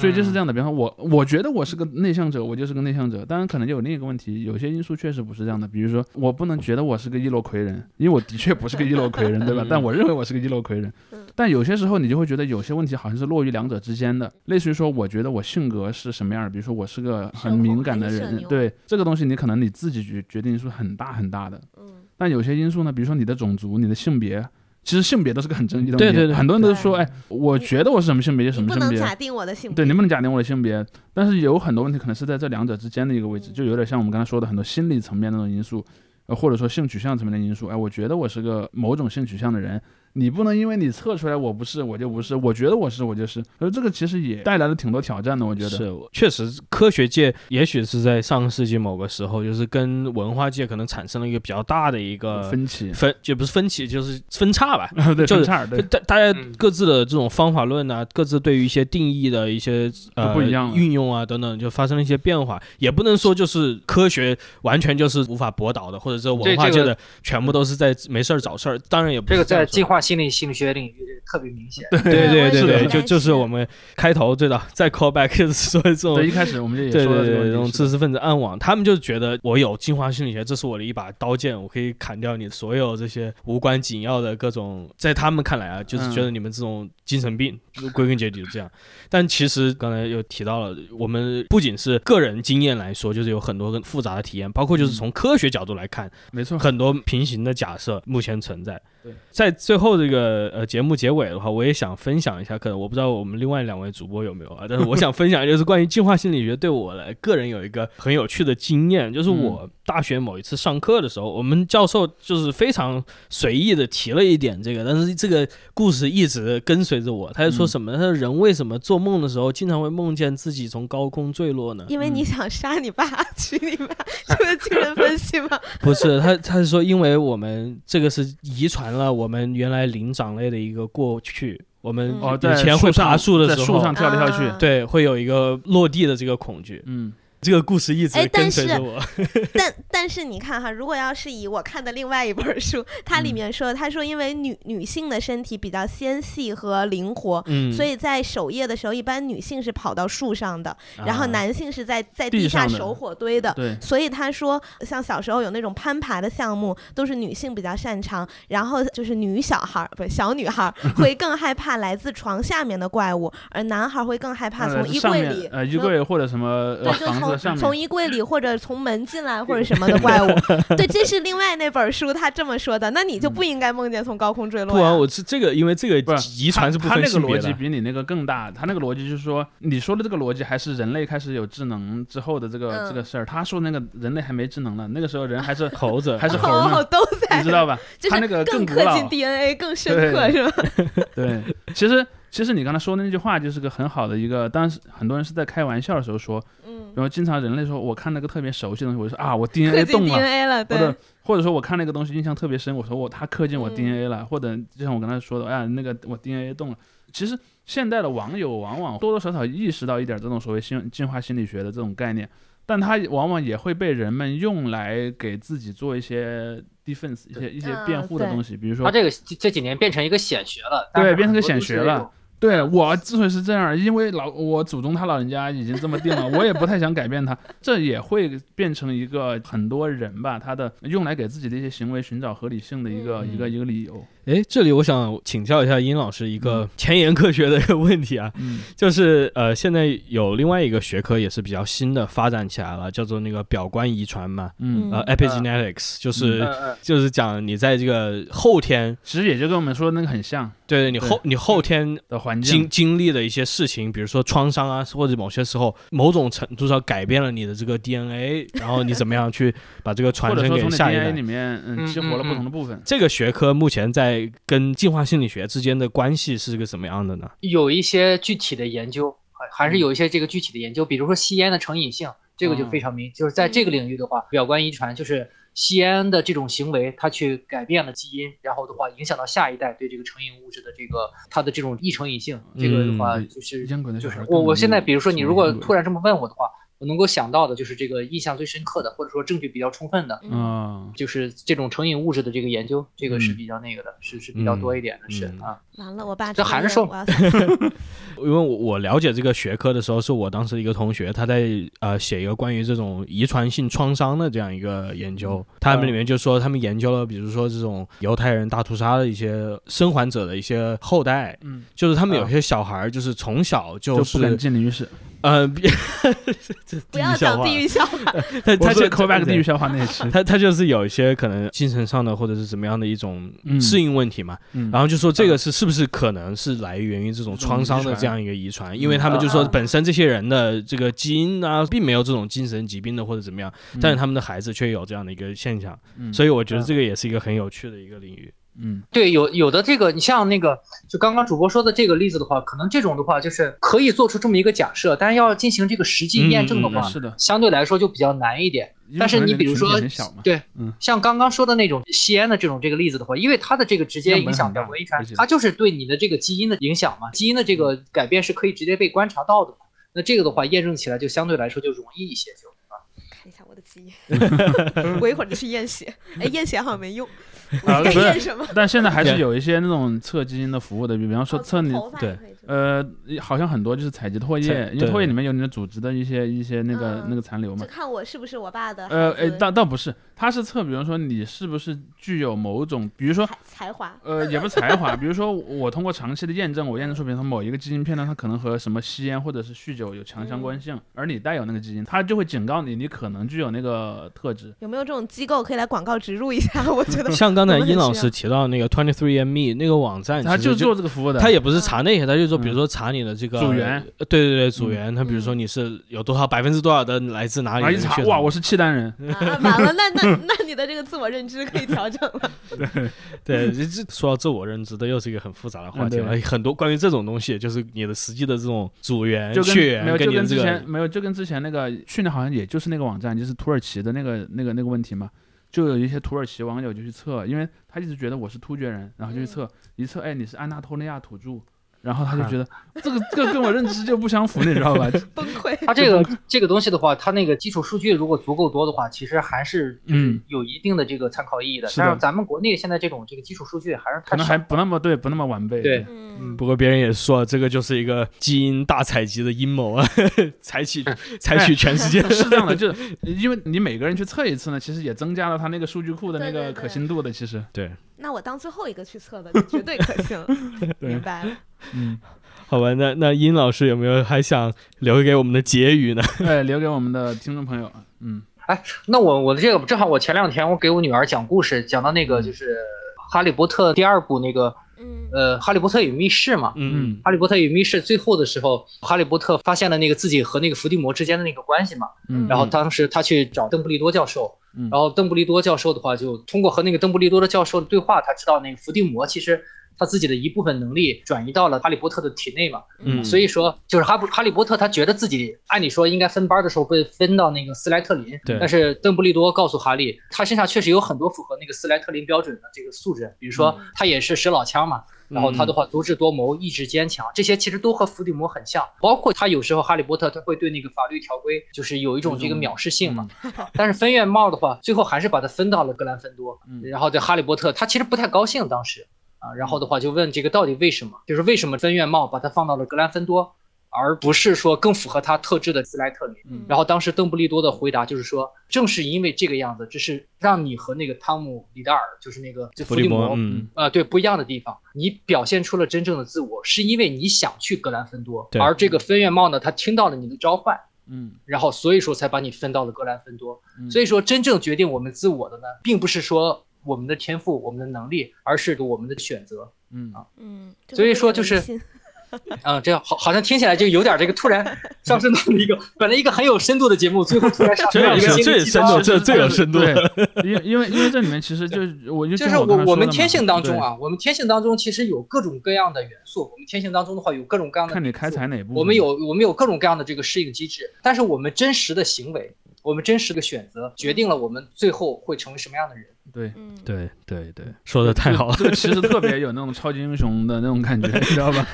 所以就是这样的。比方说我，我觉得我是个内向者，我就是个内向者。当然，可能就有另一个问题，有些因素确实不是这样的。比如说，我不能觉得我是个伊洛魁人，因为我的确不是个伊洛魁人，对吧嗯？但我认为我是个伊洛魁人嗯。但有些时候，你就会觉得有些问题好像是落于两者之间的，类似于说，我觉得我性格是什么样的，比如说我是个很敏感的人对这个东西，你可能你自己决决定因素很大很大的。嗯但有些因素呢，比如说你的种族、你的性别，其实性别都是个很争议的问题。对对对很多人都说，哎，我觉得我是什么性别就什么性别。不能假定我的性别，对，你不能假定我的性别，但是有很多问题可能是在这两者之间的一个位置，嗯就有点像我们刚才说的很多心理层面那种因素，呃，或者说性取向层面的因素。哎，我觉得我是个某种性取向的人，你不能因为你测出来我不是，我就不是；我觉得我是，我就是。所以这个其实也带来了挺多挑战的，我觉得。是，确实，科学界也许是在上个世纪某个时候，就是跟文化界可能产生了一个比较大的一个分歧，分，就不是分歧，就是分叉吧。对，就是分叉，对，大大家嗯各自的这种方法论啊，各自对于一些定义的一些呃不一样运用啊等等，就发生了一些变化。也不能说就是科学完全就是无法驳倒的，或者说文化界的全部都是在没事儿找事儿。当然也不这个在进化心理心理学领域特别明显。对对对对就就是我们开头对的，再 call back 就 是说这种对，一开始我们就也对说了对对，这种。知识分子暗网，他们就觉得我有进化心理学，这是我的一把刀剑，我可以砍掉你所有这些无关紧要的各种，在他们看来啊，就是觉得你们这种精神病，归根结底就这样。但其实刚才又提到了，我们不仅是个人经验来说，就是有很多个复杂的体验，包括就是从科学角度来看，没错，很多平行的假设目前存在。对，在最后这个呃节目结尾的话，我也想分享一下，可能我不知道我们另外两位主播有没有啊，但是我想分享就是关于进化心理学对我来个人有一个很有趣的经验，就是我大学某一次上课的时候，我们教授就是非常随意的提了一点这个，但是这个故事一直跟随着我。他就说什么？他说人为什么做梦的时候经常会梦见自己从高空坠落呢？因为嗯你想杀你爸，娶你妈，这个精神分析吗？不是他，他是说，因为我们这个是遗传了我们原来灵长类的一个过去，我们以前会爬树的时候在树上，跳来跳去。啊，对，会有一个落地的这个恐惧。嗯，这个故事一直哎但跟随着是我。但但是你看哈，如果要是以我看的另外一本书，它里嗯面说，他说因为女女性的身体比较纤细和灵活。嗯，所以在守夜的时候，一般女性是跑到树上的，然后啊男性是在在地下守火堆的。对，所以他说，像小时候有那种攀爬的项目，都是女性比较擅长，然后就是女小孩儿不是小女孩儿 会更害怕来自床下面的怪物，而男孩会更害怕从衣柜里，呃，衣柜或者什么呃对，从从衣柜里或者从门进来或者什么的怪物。对，这是另外那本书他这么说的。那你就不应该梦见从高空坠落呀。不啊，我是这个，因为这个不是遗传是不他他那个逻。辑比你那个更大，他那个逻辑就是说，你说的这个逻辑还是人类开始有智能之后的这个、嗯这个事儿，他说那个人类还没智能呢，那个时候人还是 猴子还是猴哦，都在，你知道吧？就他那个是更古老刻进 DNA 更深刻是吧？对，其实其实你刚才说的那句话就是个很好的一个，当时很多人是在开玩笑的时候说，嗯，然后经常人类说，我看那个特别熟悉的东西，我就说啊，我 DNA 动了。DNA 了，对或者，或者说我看那个东西印象特别深，我说我他刻进我嗯。DNA 了，或者就像我刚才说的，哎呀那个我 DNA 动了。其实现代的网友往往多多少少意识到一点这种所谓心进化心理学的这种概念，但他往往也会被人们用来给自己做一些 defense 一些一些嗯辩护的东西，比如说它这个这这几年变成一个显学了，对变成个显学了对我之所以是这样，因为老我祖宗他老人家已经这么定了，我也不太想改变他，这也会变成一个很多人吧，他的用来给自己的一些行为寻找合理性的一个、嗯一个一个理由。哎，这里我想请教一下殷老师一个前沿科学的一个问题啊，嗯就是呃，现在有另外一个学科也是比较新的发展起来了，叫做那个表观遗传嘛，嗯，呃，epigenetics，就是、就是讲你在这个后天，其实也就跟我们说的那个很像对你后你后天的环境。经经历的一些事情，比如说创伤啊，或者某些时候某种程度上改变了你的这个 DNA，然后你怎么样去把这个传承给下一 DNA 代里。面，嗯，嗯激活了嗯不同的部分。这个学科目前在跟进化心理学之间的关系是个什么样的呢？有一些具体的研究，还还是有一些这个具体的研究，比如说吸烟的成瘾性，这个就非常明，就是在这个领域的话，表观遗传就是吸烟的这种行为，它去改变了基因，然后的话影响到下一代对这个成瘾物质的这个它的这种易成瘾性，这个的话嗯就是就是我我现在比如说你如果突然这么问我的话，我能够想到的就是这个印象最深刻的，或者说证据比较充分的。嗯，就是这种成瘾物质的这个研究，这个是嗯比较那个的，是是比较多一点的，是嗯啊。完了，我爸这还是说 因为我我了解这个学科的时候，是我当时一个同学，他在呃写一个关于这种遗传性创伤的这样一个研究。他们里面就说，他们研究了，比如说这种犹太人大屠杀的一些生还者的一些后代，嗯，就是他们有些小孩就是从小就就是不敢进淋浴室。呃，别 这不要讲地狱狱笑话，笑话，他他就是 call back 地狱笑话那一期。他他就是有一些可能精神上的或者是怎么样的一种嗯适应问题嘛，嗯，然后就说这个是是不是可能是来源于这种创伤的这样一个遗传，因为他们就说啊本身这些人的这个基因啊，并没有这种精神疾病的或者怎么样，但是他们的孩子却有这样的一个现象，嗯，所以我觉得这个也是一个很有趣的一个领域。嗯对，有有的这个，你像那个，就刚刚主播说的这个例子的话，可能这种的话就是可以做出这么一个假设，但是要进行这个实际验证的话，嗯是的，相对来说就比较难一点。但是你比如说对，嗯像刚刚说的那种吸烟的这种这个例子的话，因为它的这个直接影响样本很大表观遗传，它就是对你的这个基因的影响嘛，基因的这个改变是可以直接被观察到的嘛。那这个的话，验证起来就相对来说就容易一些，就看一下我的基因，我一会儿就去验血。哎，验血好像没用，啊 不是？但现在还是有一些那种测基因的服务的，比比方说哦测你对呃，好像很多就是采集唾液，因为唾液里面有你的组织的一些一些那个嗯那个残留嘛就。看我是不是我爸的呃，哎，倒倒不是，他是测，比如说你是不是具有某种，比如说，才才华。呃，也不是才华，比如说我通过长期的验证，我验证出，比如说某一个基因片段，它可能和什么吸烟或者是酗酒有强相关性，而你带有那个基因，它就会警告你，你可能具有那个特质。有没有这种机构可以来广告植入一下？我觉得 像刚才殷老师提到那个 Twenty Three and Me 那个网站，他就做这个服务的，他也不是查那些，他就说，嗯比如说查你的这个组员呃对对对，组员，他比如说嗯你是有多少百分之多少的来自哪里查，哇，我是契丹人，啊，完了，那那 那你的这个自我认知可以调整了。对，这这说到自我认知这，又是一个很复杂的话题了。很多关于这种东西，就是你的实际的这种组员、血缘没有就跟之前没有就跟之前那个去年好像也就是那个网站，就是土耳其的那个那个那个问题嘛，就有一些土耳其网友就去测，因为他一直觉得我是突厥人，然后就去测，一测哎你是安纳托利亚土著，然后他就觉得这个这个跟我认知就不相符，你知道吧？崩溃。他这个这个东西的话，它那个基础数据如果足够多的话，其实还是嗯有一定的这个参考意义的。但是咱们国内现在这种这个基础数据还是可能还不那么对，不那么完备。对嗯，不过别人也说，这个就是一个基因大采集的阴谋啊，采取采取全世界是这样的，就是因为你每个人去测一次呢，其实也增加了他那个数据库的那个可信度的。其实，对，那我当最后一个去测的，就绝对可信。明白了。嗯，好吧？那那殷老师有没有还想留给我们的结语呢？哎，留给我们的听众朋友，嗯哎那我我的这个正好，我前两天我给我女儿讲故事，讲到那个就是《哈利波特》第二部那个嗯呃《哈利波特与密室》嘛。嗯哈利波特与密室最后的时候，哈利波特发现了那个自己和那个伏地魔之间的那个关系嘛。嗯，然后当时他去找邓布利多教授，嗯然后邓布利多教授的话，就通过和那个邓布利多的教授的对话，他知道那个伏地魔其实他自己的一部分能力转移到了哈利波特的体内嘛。嗯，所以说，就是哈布哈利波特，他觉得自己按理说应该分班的时候被分到那个斯莱特林，对但是邓布利多告诉哈利，他身上确实有很多符合那个斯莱特林标准的这个素质，比如说嗯他也是使老枪嘛，然后他的话足智多谋、意志坚强，这些其实都和伏地魔很像。包括他有时候哈利波特他会对那个法律条规就是有一种这个藐视性嘛，但是分院帽的话，最后还是把他分到了格兰芬多，嗯然后在哈利波特他其实不太高兴当时。啊，然后的话就问这个到底为什么，就是为什么分院帽把它放到了格兰芬多，而不是说更符合他特质的斯莱特林。嗯然后当时邓布利多的回答就是说，正是因为这个样子，这是让你和那个汤姆·里达尔，就是那个就伏地魔魔，，嗯，呃，对，不一样的地方，你表现出了真正的自我，是因为你想去格兰芬多，而这个分院帽呢，他听到了你的召唤，嗯然后所以说才把你分到了格兰芬多。嗯所以说，真正决定我们自我的呢，并不是说我们的天赋、我们的能力，而是我们的选择。嗯嗯，所以说就是很新 啊、这样好，好像听起来就有点这个突然 上升到了一个本来一个很有深度的节目，最后突然上升到一个这心灵鸡汤这深度，这最有深度。对，因为因为因为这里面其实就我就就是像我刚才说的嘛我我们天性当中，啊，我们天性当中其实有各种各样的元素。我们天性当中的话，有各种各样的看你开采哪部分。我们有我们有各种各样的这个适应机制，但是我们真实的行为，我们真实的选择，决定了我们最后会成为什么样的人。对。嗯，对对对，说的太好了，这个其实特别有那种超级英雄的那种感觉，你知道吧？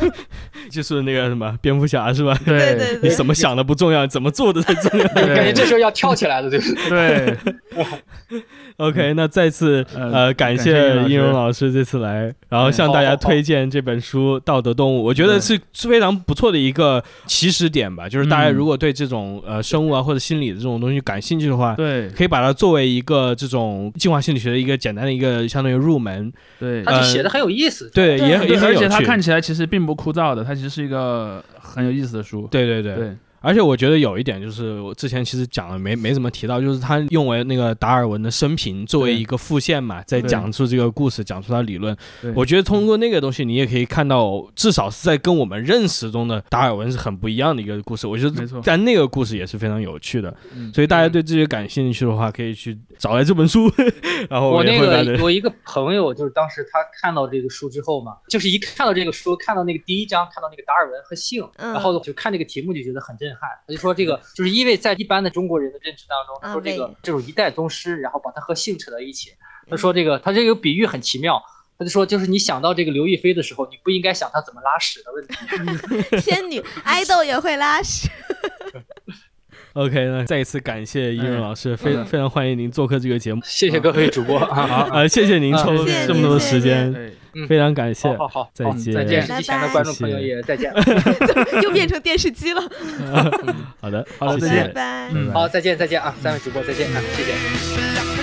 就是那个什么蝙蝠侠是吧？对对对，你怎么想的不重要，怎么做的才重要。对 感觉这时候要跳起来了，就是对？对，OK，那再次呃呃感感谢谢殷殷老师荣老师这次来，然后向大家推荐这本书《道德动物》，我觉得是是非常不错的一个起始点吧。就是大家嗯如果对这种呃生物啊或者心理的这种东西感兴趣的话，对可以把它作为一个这种进化心理学的一个简单的一个相当于入门。对他就写的很有意思。对，对也而很有趣。且它看起来其实并不枯燥的，它其实是一个很有意思的书。对对对对而且我觉得有一点就是，我之前其实讲了没没怎么提到，就是他用为那个达尔文的生平作为一个复线嘛，在讲述这个故事，讲述他理论。我觉得通过那个东西，你也可以看到，至少是在跟我们认识中的达尔文是很不一样的一个故事。我觉得没错。但那个故事也是非常有趣的，嗯所以大家对这些感兴趣的话，可以去找来这本书，然后我那个我一个朋友，就是当时他看到这个书之后嘛，就是一看到这个书，看到那个第一章，看到那个达尔文和性，嗯。然后就看这个题目就觉得很震撼。他就说这个就是因为在一般的中国人的认知当中，他说这个啊这种一代宗师，然后把他和性扯在一起。他说这个他这个比喻很奇妙。他就说，就是你想到这个刘亦菲的时候，你不应该想她怎么拉屎的问题。仙女爱豆也会拉屎。OK，那再一次感谢殷荣老师，非嗯非常欢迎您做客这个节目。谢谢各位主播 啊！谢谢您啊抽这么多您谢谢时间，非常感谢好。好好，再见好在电视机前的观众朋友也再见。嗯 又变成电视机了。好的，好的谢谢再见拜好，再见再见啊！三位主播再见啊！谢谢。